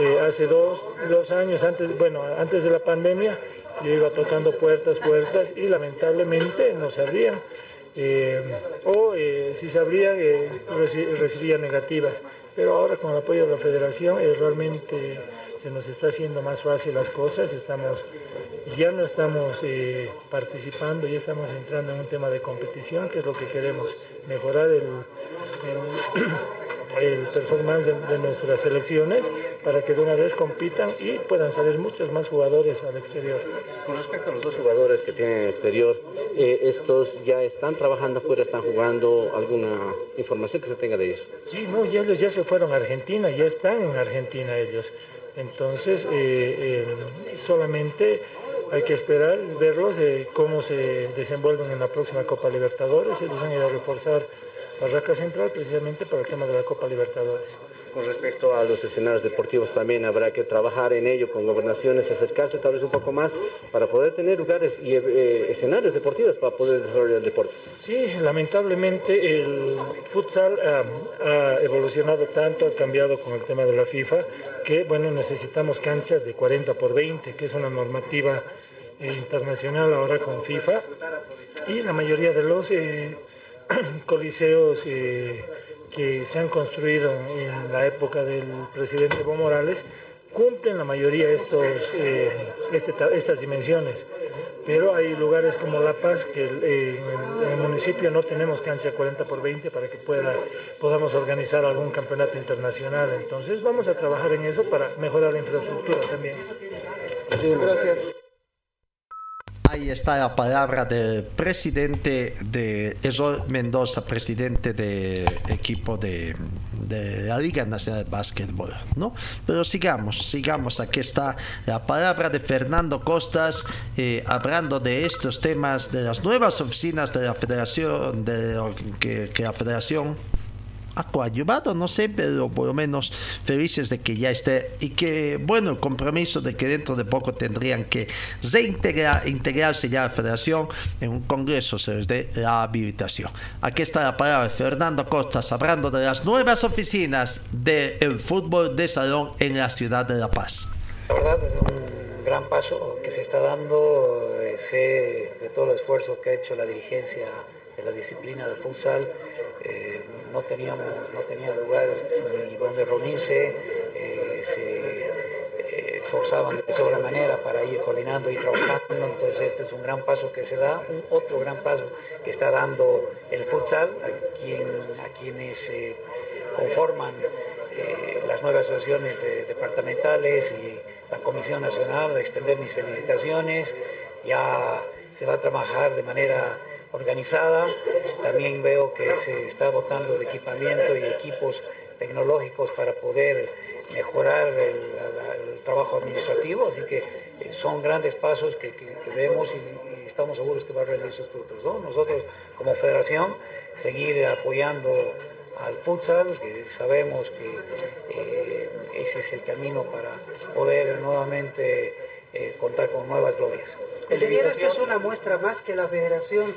eh, hace dos, dos, años, antes, bueno, antes de la pandemia, yo iba tocando puertas, puertas y lamentablemente no se abrían. o si se abrían, recibían negativas. Pero ahora con el apoyo de la federación realmente se nos está haciendo más fácil las cosas, estamos, ya no estamos eh, participando, ya estamos entrando en un tema de competición, que es lo que queremos, mejorar el, el, performance de, nuestras selecciones para que de una vez compitan y puedan salir muchos más jugadores al exterior. Con respecto a los dos jugadores que tienen en exterior, eh, ¿estos ya están trabajando afuera, están jugando? ¿Alguna información que se tenga de ellos? Sí, no, ya ellos ya se fueron a Argentina, ya están en Argentina ellos. Entonces, eh, eh, solamente hay que esperar, verlos, cómo se desenvuelven en la próxima Copa Libertadores. Ellos han ido a reforzar Barraca Central precisamente para el tema de la Copa Libertadores. Con respecto a los escenarios deportivos también habrá que trabajar en ello con gobernaciones, acercarse tal vez un poco más para poder tener lugares y eh, escenarios deportivos para poder desarrollar el deporte. Sí, lamentablemente el futsal ha evolucionado tanto, ha cambiado con el tema de la FIFA, que bueno, necesitamos canchas de 40 por 20, que es una normativa eh, internacional ahora con FIFA, y la mayoría de los eh, coliseos que se han construido en la época del presidente Evo Morales cumplen la mayoría estos, eh, este estas dimensiones. Pero hay lugares como La Paz que eh, en, el municipio no tenemos cancha 40 por 20 para que pueda, podamos organizar algún campeonato internacional. Entonces vamos a trabajar en eso para mejorar la infraestructura también. Muchas gracias. Ahí está la palabra del presidente de Ezol Mendoza, presidente del equipo de, la Liga Nacional de Básquetbol, ¿no? Pero sigamos, sigamos. Aquí está la palabra de Fernando Costas, eh, hablando de estos temas, de las nuevas oficinas de la Federación, de que la Federación ha coayuvado, no sé, pero por lo menos felices de que ya esté y que, bueno, el compromiso de que dentro de poco tendrían que reintegrar, integrarse ya a la federación en un congreso se les dé la habilitación. Aquí está la palabra de Fernando Costas hablando de las nuevas oficinas del fútbol de salón en la ciudad de La Paz. La verdad es un gran paso que se está dando, eh, sé de todo el esfuerzo que ha hecho la dirigencia en la disciplina del futsal, eh, no teníamos no tenía lugar ni donde reunirse, eh, se esforzaban de sobremanera para ir coordinando y trabajando, entonces este es un gran paso que se da, un otro gran paso que está dando el futsal a, quien, a quienes conforman las nuevas asociaciones departamentales y la Comisión Nacional, extender mis felicitaciones. Ya se va a trabajar de manera organizada. También veo que se está dotando de equipamiento y equipos tecnológicos para poder mejorar el, trabajo administrativo. Así que eh, son grandes pasos que, vemos y, estamos seguros que va a rendir sus frutos. Nosotros como federación seguir apoyando al futsal, que sabemos que eh, ese es el camino para poder nuevamente eh, contar con nuevas glorias. El esta es una muestra más que la federación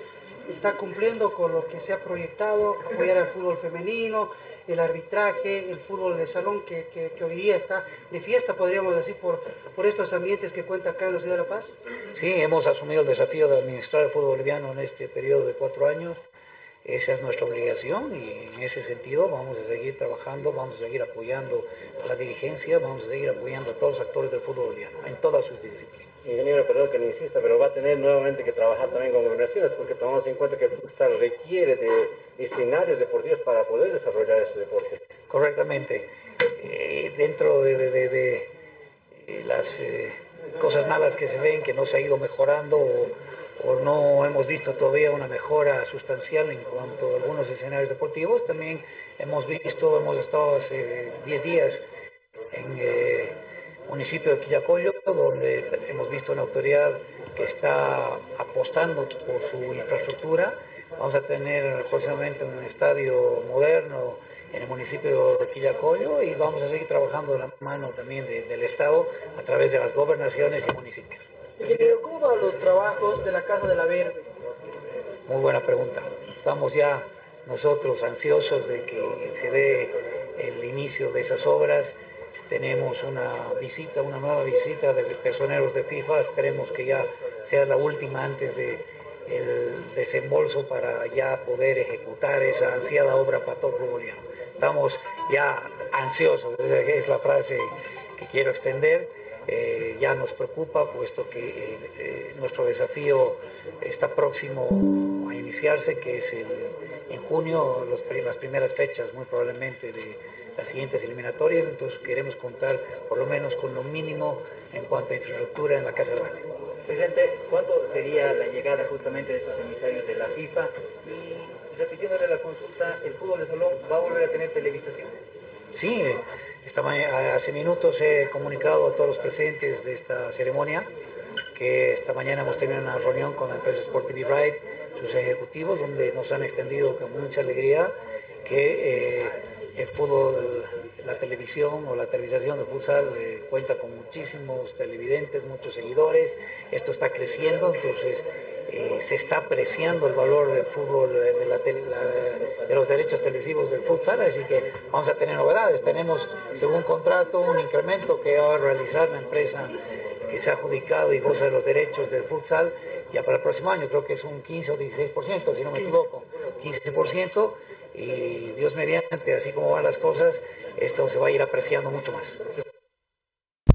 está cumpliendo con lo que se ha proyectado, apoyar al fútbol femenino, el arbitraje, el fútbol de salón que, que, hoy día está de fiesta, podríamos decir, por, por estos ambientes que cuenta acá en la Ciudad de La Paz? Sí, hemos asumido el desafío de administrar el fútbol boliviano en este periodo de cuatro años. Esa es nuestra obligación y en ese sentido vamos a seguir trabajando, vamos a seguir apoyando a la dirigencia, vamos a seguir apoyando a todos los actores del fútbol boliviano en todas sus disciplinas. Ingeniero, perdón que le insista, pero va a tener nuevamente que trabajar también con gobernaciones porque tomamos en cuenta que el futsal requiere de escenarios deportivos para poder desarrollar ese deporte. Correctamente. Eh, dentro de, eh, las eh, cosas malas que se ven, que no se ha ido mejorando o no hemos visto todavía una mejora sustancial en cuanto a algunos escenarios deportivos. También hemos visto, hemos estado hace 10 días en eh, municipio de Quillacollo, donde hemos visto una autoridad que está apostando por su infraestructura. Vamos a tener próximamente un estadio moderno en el municipio de Quillacollo y vamos a seguir trabajando de la mano también desde el Estado a través de las gobernaciones y municipios. Ingeniero, ¿cómo van los trabajos de la Casa de la Verde? Muy buena pregunta. Estamos ya nosotros ansiosos de que se dé el inicio de esas obras. Tenemos una visita, una nueva visita de personeros de FIFA. Esperemos que ya sea la última antes de el desembolso para ya poder ejecutar esa ansiada obra para todo Estamos ya ansiosos, es la frase que quiero extender eh, ya nos preocupa, puesto que eh, eh, nuestro desafío está próximo a iniciarse, que es en junio, las primeras fechas muy probablemente de las siguientes eliminatorias, entonces queremos contar por lo menos con lo mínimo en cuanto a infraestructura en la Casa de Baño. Presidente, ¿cuándo sería la llegada justamente de estos emisarios de la FIFA? Y repitiéndole la consulta, ¿el fútbol de salón va a volver a tener televisación? Sí, esta hace minutos he comunicado a todos los presentes de esta ceremonia que esta mañana hemos tenido una reunión con la empresa Sport TV Ride, sus ejecutivos, donde nos han extendido con mucha alegría que eh, el fútbol, la televisión o la televisación de futsal eh, cuenta con muchísimos televidentes, muchos seguidores, esto está creciendo, entonces eh, se está apreciando el valor del fútbol, de, los derechos televisivos del futsal, así que vamos a tener novedades. Tenemos, según contrato, un incremento que va a realizar la empresa que se ha adjudicado y goza de los derechos del futsal ya para el próximo año, creo que es un 15 o 16%, si no me equivoco, 15%, y Dios mediante, así como van las cosas, esto se va a ir apreciando mucho más.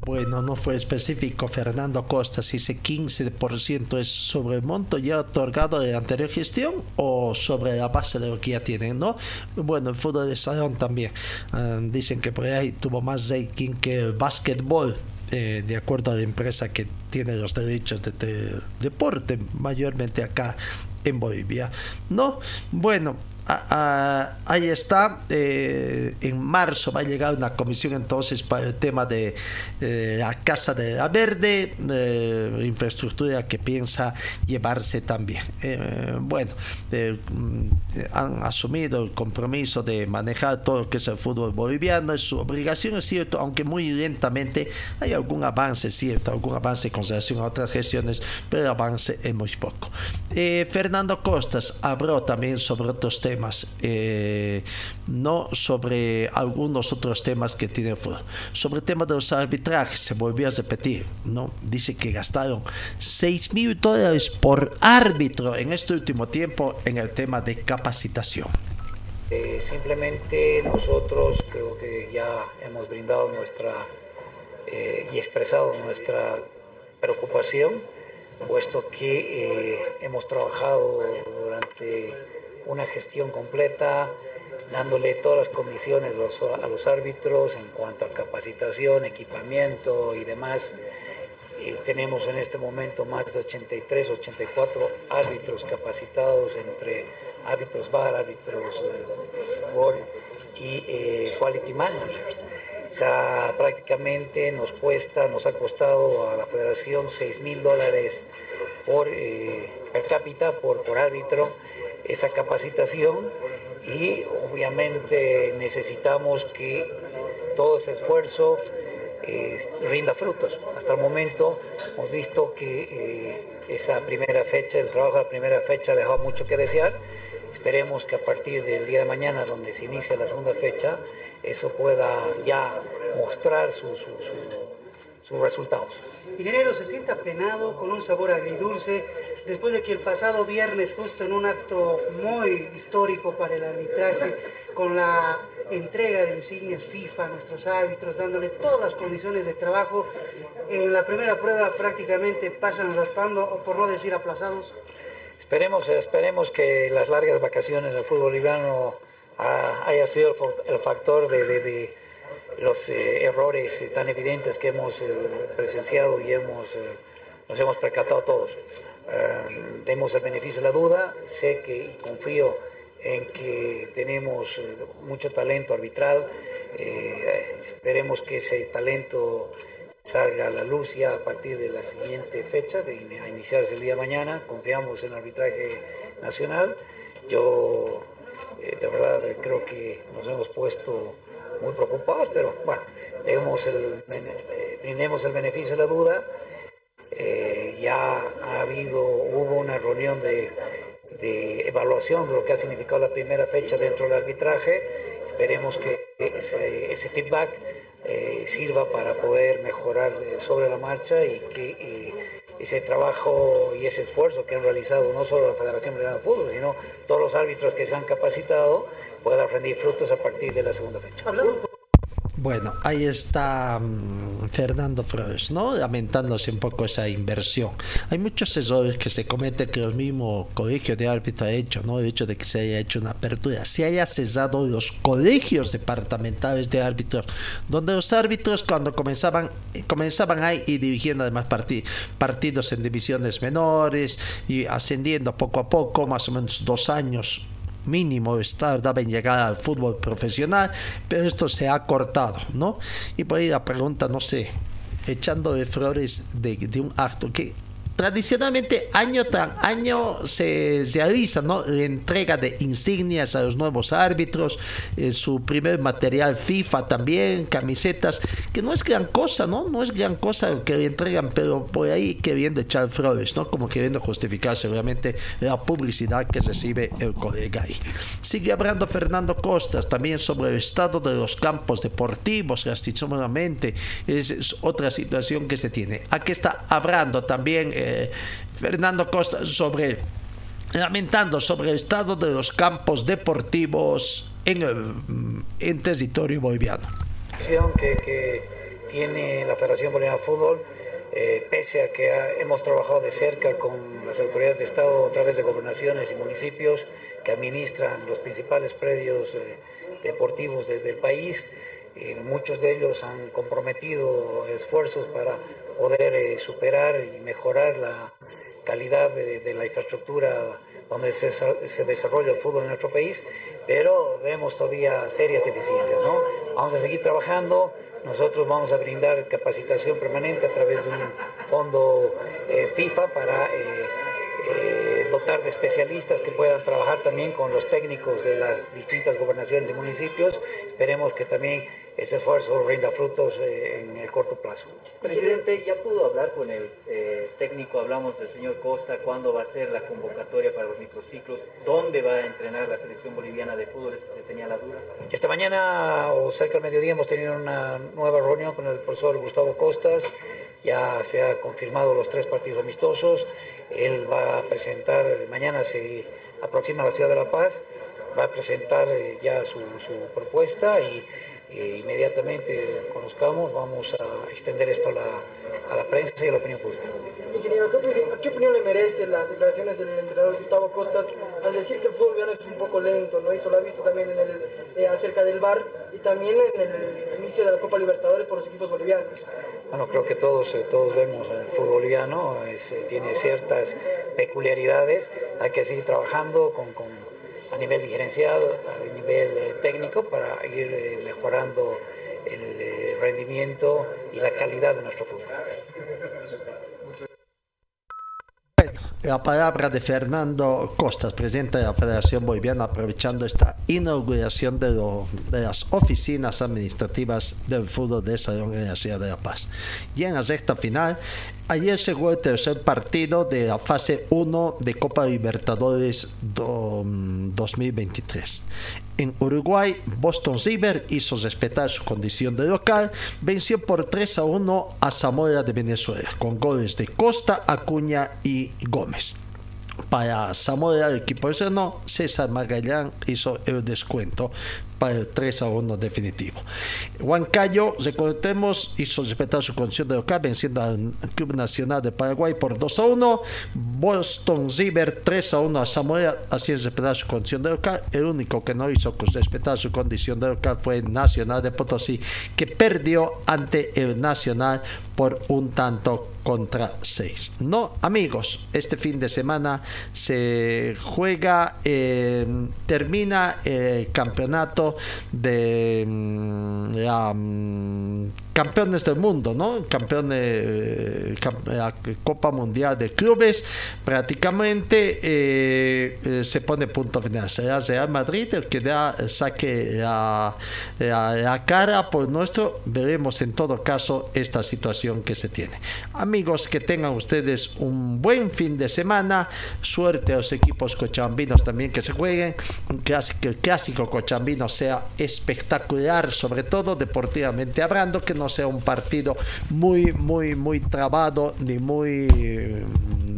Bueno, no fue específico Fernando Costa si ese 15% es sobre el monto ya otorgado de la anterior gestión o sobre la base de lo que ya tienen, ¿no? Bueno, el fútbol de salón también. Ah, dicen que por ahí tuvo más rating que el básquetbol. Eh, de acuerdo a la empresa que tiene los derechos de, deporte, mayormente acá en Bolivia. No, bueno, ahí está. Eh, en marzo va a llegar una comisión entonces para el tema de eh, la Casa de la Verde, eh, infraestructura que piensa llevarse también. bueno, mm, han asumido el compromiso de manejar todo lo que es el fútbol boliviano, es su obligación, es cierto, aunque muy lentamente hay algún avance, cierto, algún avance en consideración a otras gestiones, pero el avance es muy poco. Fernando Costas habló también sobre otros temas eh, no sobre algunos otros temas que tiene el. Sobre el tema de los arbitrajes, se volvió a repetir, ¿no? Dice que gastaron 6 mil dólares por árbitro en este último tiempo en el tema de capacitación. Eh, simplemente nosotros creo que ya hemos brindado nuestra eh, y expresado nuestra preocupación, puesto que hemos trabajado durante una gestión completa, dándole todas las condiciones a los árbitros en cuanto a capacitación, equipamiento y demás. tenemos en este momento más de 83, 84 árbitros capacitados entre árbitros VAR, árbitros eh, y eh, Quality Managers. O prácticamente nos cuesta, nos ha costado a la federación 6 mil dólares por eh, per cápita por, por árbitro esa capacitación y obviamente necesitamos que todo ese esfuerzo eh, rinda frutos. Hasta el momento hemos visto que eh, esa primera fecha, el trabajo de la primera fecha ha dejado mucho que desear. Esperemos que a partir del día de mañana, donde se inicia la segunda fecha, eso pueda ya mostrar sus resultados. Ingeniero se siente apenado con un sabor agridulce después de que el pasado viernes, justo en un acto muy histórico para el arbitraje, con la entrega de insignias FIFA a nuestros árbitros, dándole todas las condiciones de trabajo, en la primera prueba prácticamente pasan raspando, o por no decir aplazados. Esperemos, esperemos que las largas vacaciones del fútbol boliviano haya sido el factor de los eh, errores eh, tan evidentes que hemos eh, presenciado y hemos, nos hemos percatado todos. demos el beneficio de la duda, sé que y confío en que tenemos mucho talento arbitral, esperemos que ese talento salga a la luz ya a partir de la siguiente fecha, de, a iniciarse el día de mañana, confiamos en el arbitraje nacional, yo de verdad creo que nos hemos puesto muy preocupados, pero bueno, tenemos el, tenemos el beneficio de la duda. Eh, ya ha habido, hubo una reunión de, evaluación de lo que ha significado la primera fecha dentro del arbitraje. Esperemos que ese, feedback eh, sirva para poder mejorar eh, sobre la marcha y que ese trabajo y ese esfuerzo que han realizado no solo la Federación Boliviana de Fútbol, sino todos los árbitros que se han capacitado, pueda rendir frutos a partir de la segunda fecha. Bueno, ahí está mm, Fernando Flores, ¿no? Lamentándose un poco esa inversión. Hay muchos errores que se cometen que el mismo colegio de árbitros ha hecho, ¿no? El hecho de que se haya hecho una apertura, se haya cesado los colegios departamentales de árbitros, donde los árbitros cuando comenzaban, comenzaban ahí y dirigiendo además partidos en divisiones menores y ascendiendo poco a poco, más o menos dos años mínimo tardaba en llegar al fútbol profesional, pero esto se ha cortado, ¿no? Y por ahí la pregunta, no sé, echando de flores de, de un acto que tradicionalmente año tras año se realiza ¿no? la entrega de insignias a los nuevos árbitros, eh, su primer material FIFA también, camisetas, que no es gran cosa, ¿no? No es gran cosa que le entregan, pero por ahí queriendo echar flores, ¿no? Como queriendo justificar seguramente la publicidad que recibe el colega ahí. Sigue hablando Fernando Costas también sobre el estado de los campos deportivos, lastimosamente, es, es otra situación que se tiene. Aquí está hablando también. Eh, Fernando Costa sobre lamentando sobre el estado de los campos deportivos en, el, territorio boliviano. Que, que tiene la Federación Boliviana de Fútbol, eh, pese a que hemos trabajado de cerca con las autoridades de Estado a través de gobernaciones y municipios que administran los principales predios eh, deportivos del país, eh, muchos de ellos han comprometido esfuerzos para poder eh, superar y mejorar la calidad de, la infraestructura donde se, se desarrolla el fútbol en nuestro país, pero vemos todavía serias deficiencias. ¿no? Vamos a seguir trabajando, nosotros vamos a brindar capacitación permanente a través de un fondo eh, FIFA para eh, dotar de especialistas que puedan trabajar también con los técnicos de las distintas gobernaciones y municipios. Esperemos que también ese esfuerzo rinda frutos eh, en el corto plazo. Presidente, ¿ya pudo hablar con el eh, técnico? Hablamos del señor Costa, ¿cuándo va a ser la convocatoria para los microciclos? ¿Dónde va a entrenar la selección boliviana de fútbol? Si se tenía la duda. Esta mañana o cerca del mediodía hemos tenido una nueva reunión con el profesor Gustavo Costas. Ya se han confirmado los tres partidos amistosos. Él va a presentar, mañana se aproxima a la ciudad de La Paz, va a presentar eh, ya su, su propuesta y eh, inmediatamente conozcamos, vamos a extender esto a la, a la prensa y a la opinión pública. Ingeniero, ¿qué opinión, ¿qué opinión, le merece las declaraciones del entrenador Gustavo Costas al decir que el fútbol es un poco lento, ¿no? Eso lo ha visto también en el, eh, acerca del VAR y también en el inicio de la Copa Libertadores por los equipos bolivianos. Bueno, creo que todos, eh, todos vemos el fútbol boliviano, es, eh, tiene ciertas peculiaridades, hay que seguir trabajando con, con a nivel diferenciado, a nivel eh, técnico, para ir eh, mejorando el eh, rendimiento y la calidad de nuestro fútbol. La palabra de Fernando Costas, presidente de la Federación Boliviana, aprovechando esta inauguración de, lo, de las oficinas administrativas del fútbol de Salón en la ciudad de La Paz. Y en la recta final, ayer se jugó el tercer partido de la fase 1 de Copa Libertadores do, 2023. En Uruguay, Boston River hizo respetar su condición de local, venció por 3 a 1 a Zamora de Venezuela, con goles de Costa, Acuña y Gómez. Para Zamora, el equipo no, César Magallán hizo el descuento para el 3 a 1 definitivo. Huancayo, recordemos, hizo respetar su condición de local, venciendo al Club Nacional de Paraguay por 2 a 1. Boston River 3 a 1 a Zamora, haciendo respetar su condición de local. El único que no hizo respetar su condición de local fue Nacional de Potosí, que perdió ante el Nacional por un tanto contra 6. No, amigos, este fin de semana se juega, eh, termina el campeonato de la campeones del mundo, ¿no? Campeones, eh, la Copa Mundial de Clubes, prácticamente eh, eh, se pone punto final. Será Real Madrid el que da, saque la, la, cara por nuestro. Veremos en todo caso esta situación que se tiene. Amigos, que tengan ustedes un buen fin de semana. Suerte a los equipos cochabambinos también que se jueguen. Que el clásico cochambino sea espectacular, sobre todo deportivamente hablando, que no sea un partido muy, muy, muy trabado, ni muy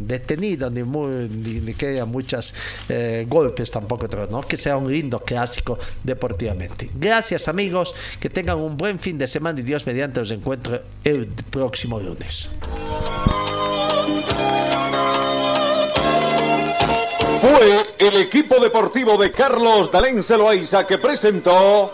detenido, ni, muy, ni, ni que haya muchos eh, golpes tampoco, ¿no? que sea un lindo clásico deportivamente. Gracias amigos, que tengan un buen fin de semana y Dios mediante os encuentro el próximo lunes. Fue el equipo deportivo de Carlos Dalén Celoaiza que presentó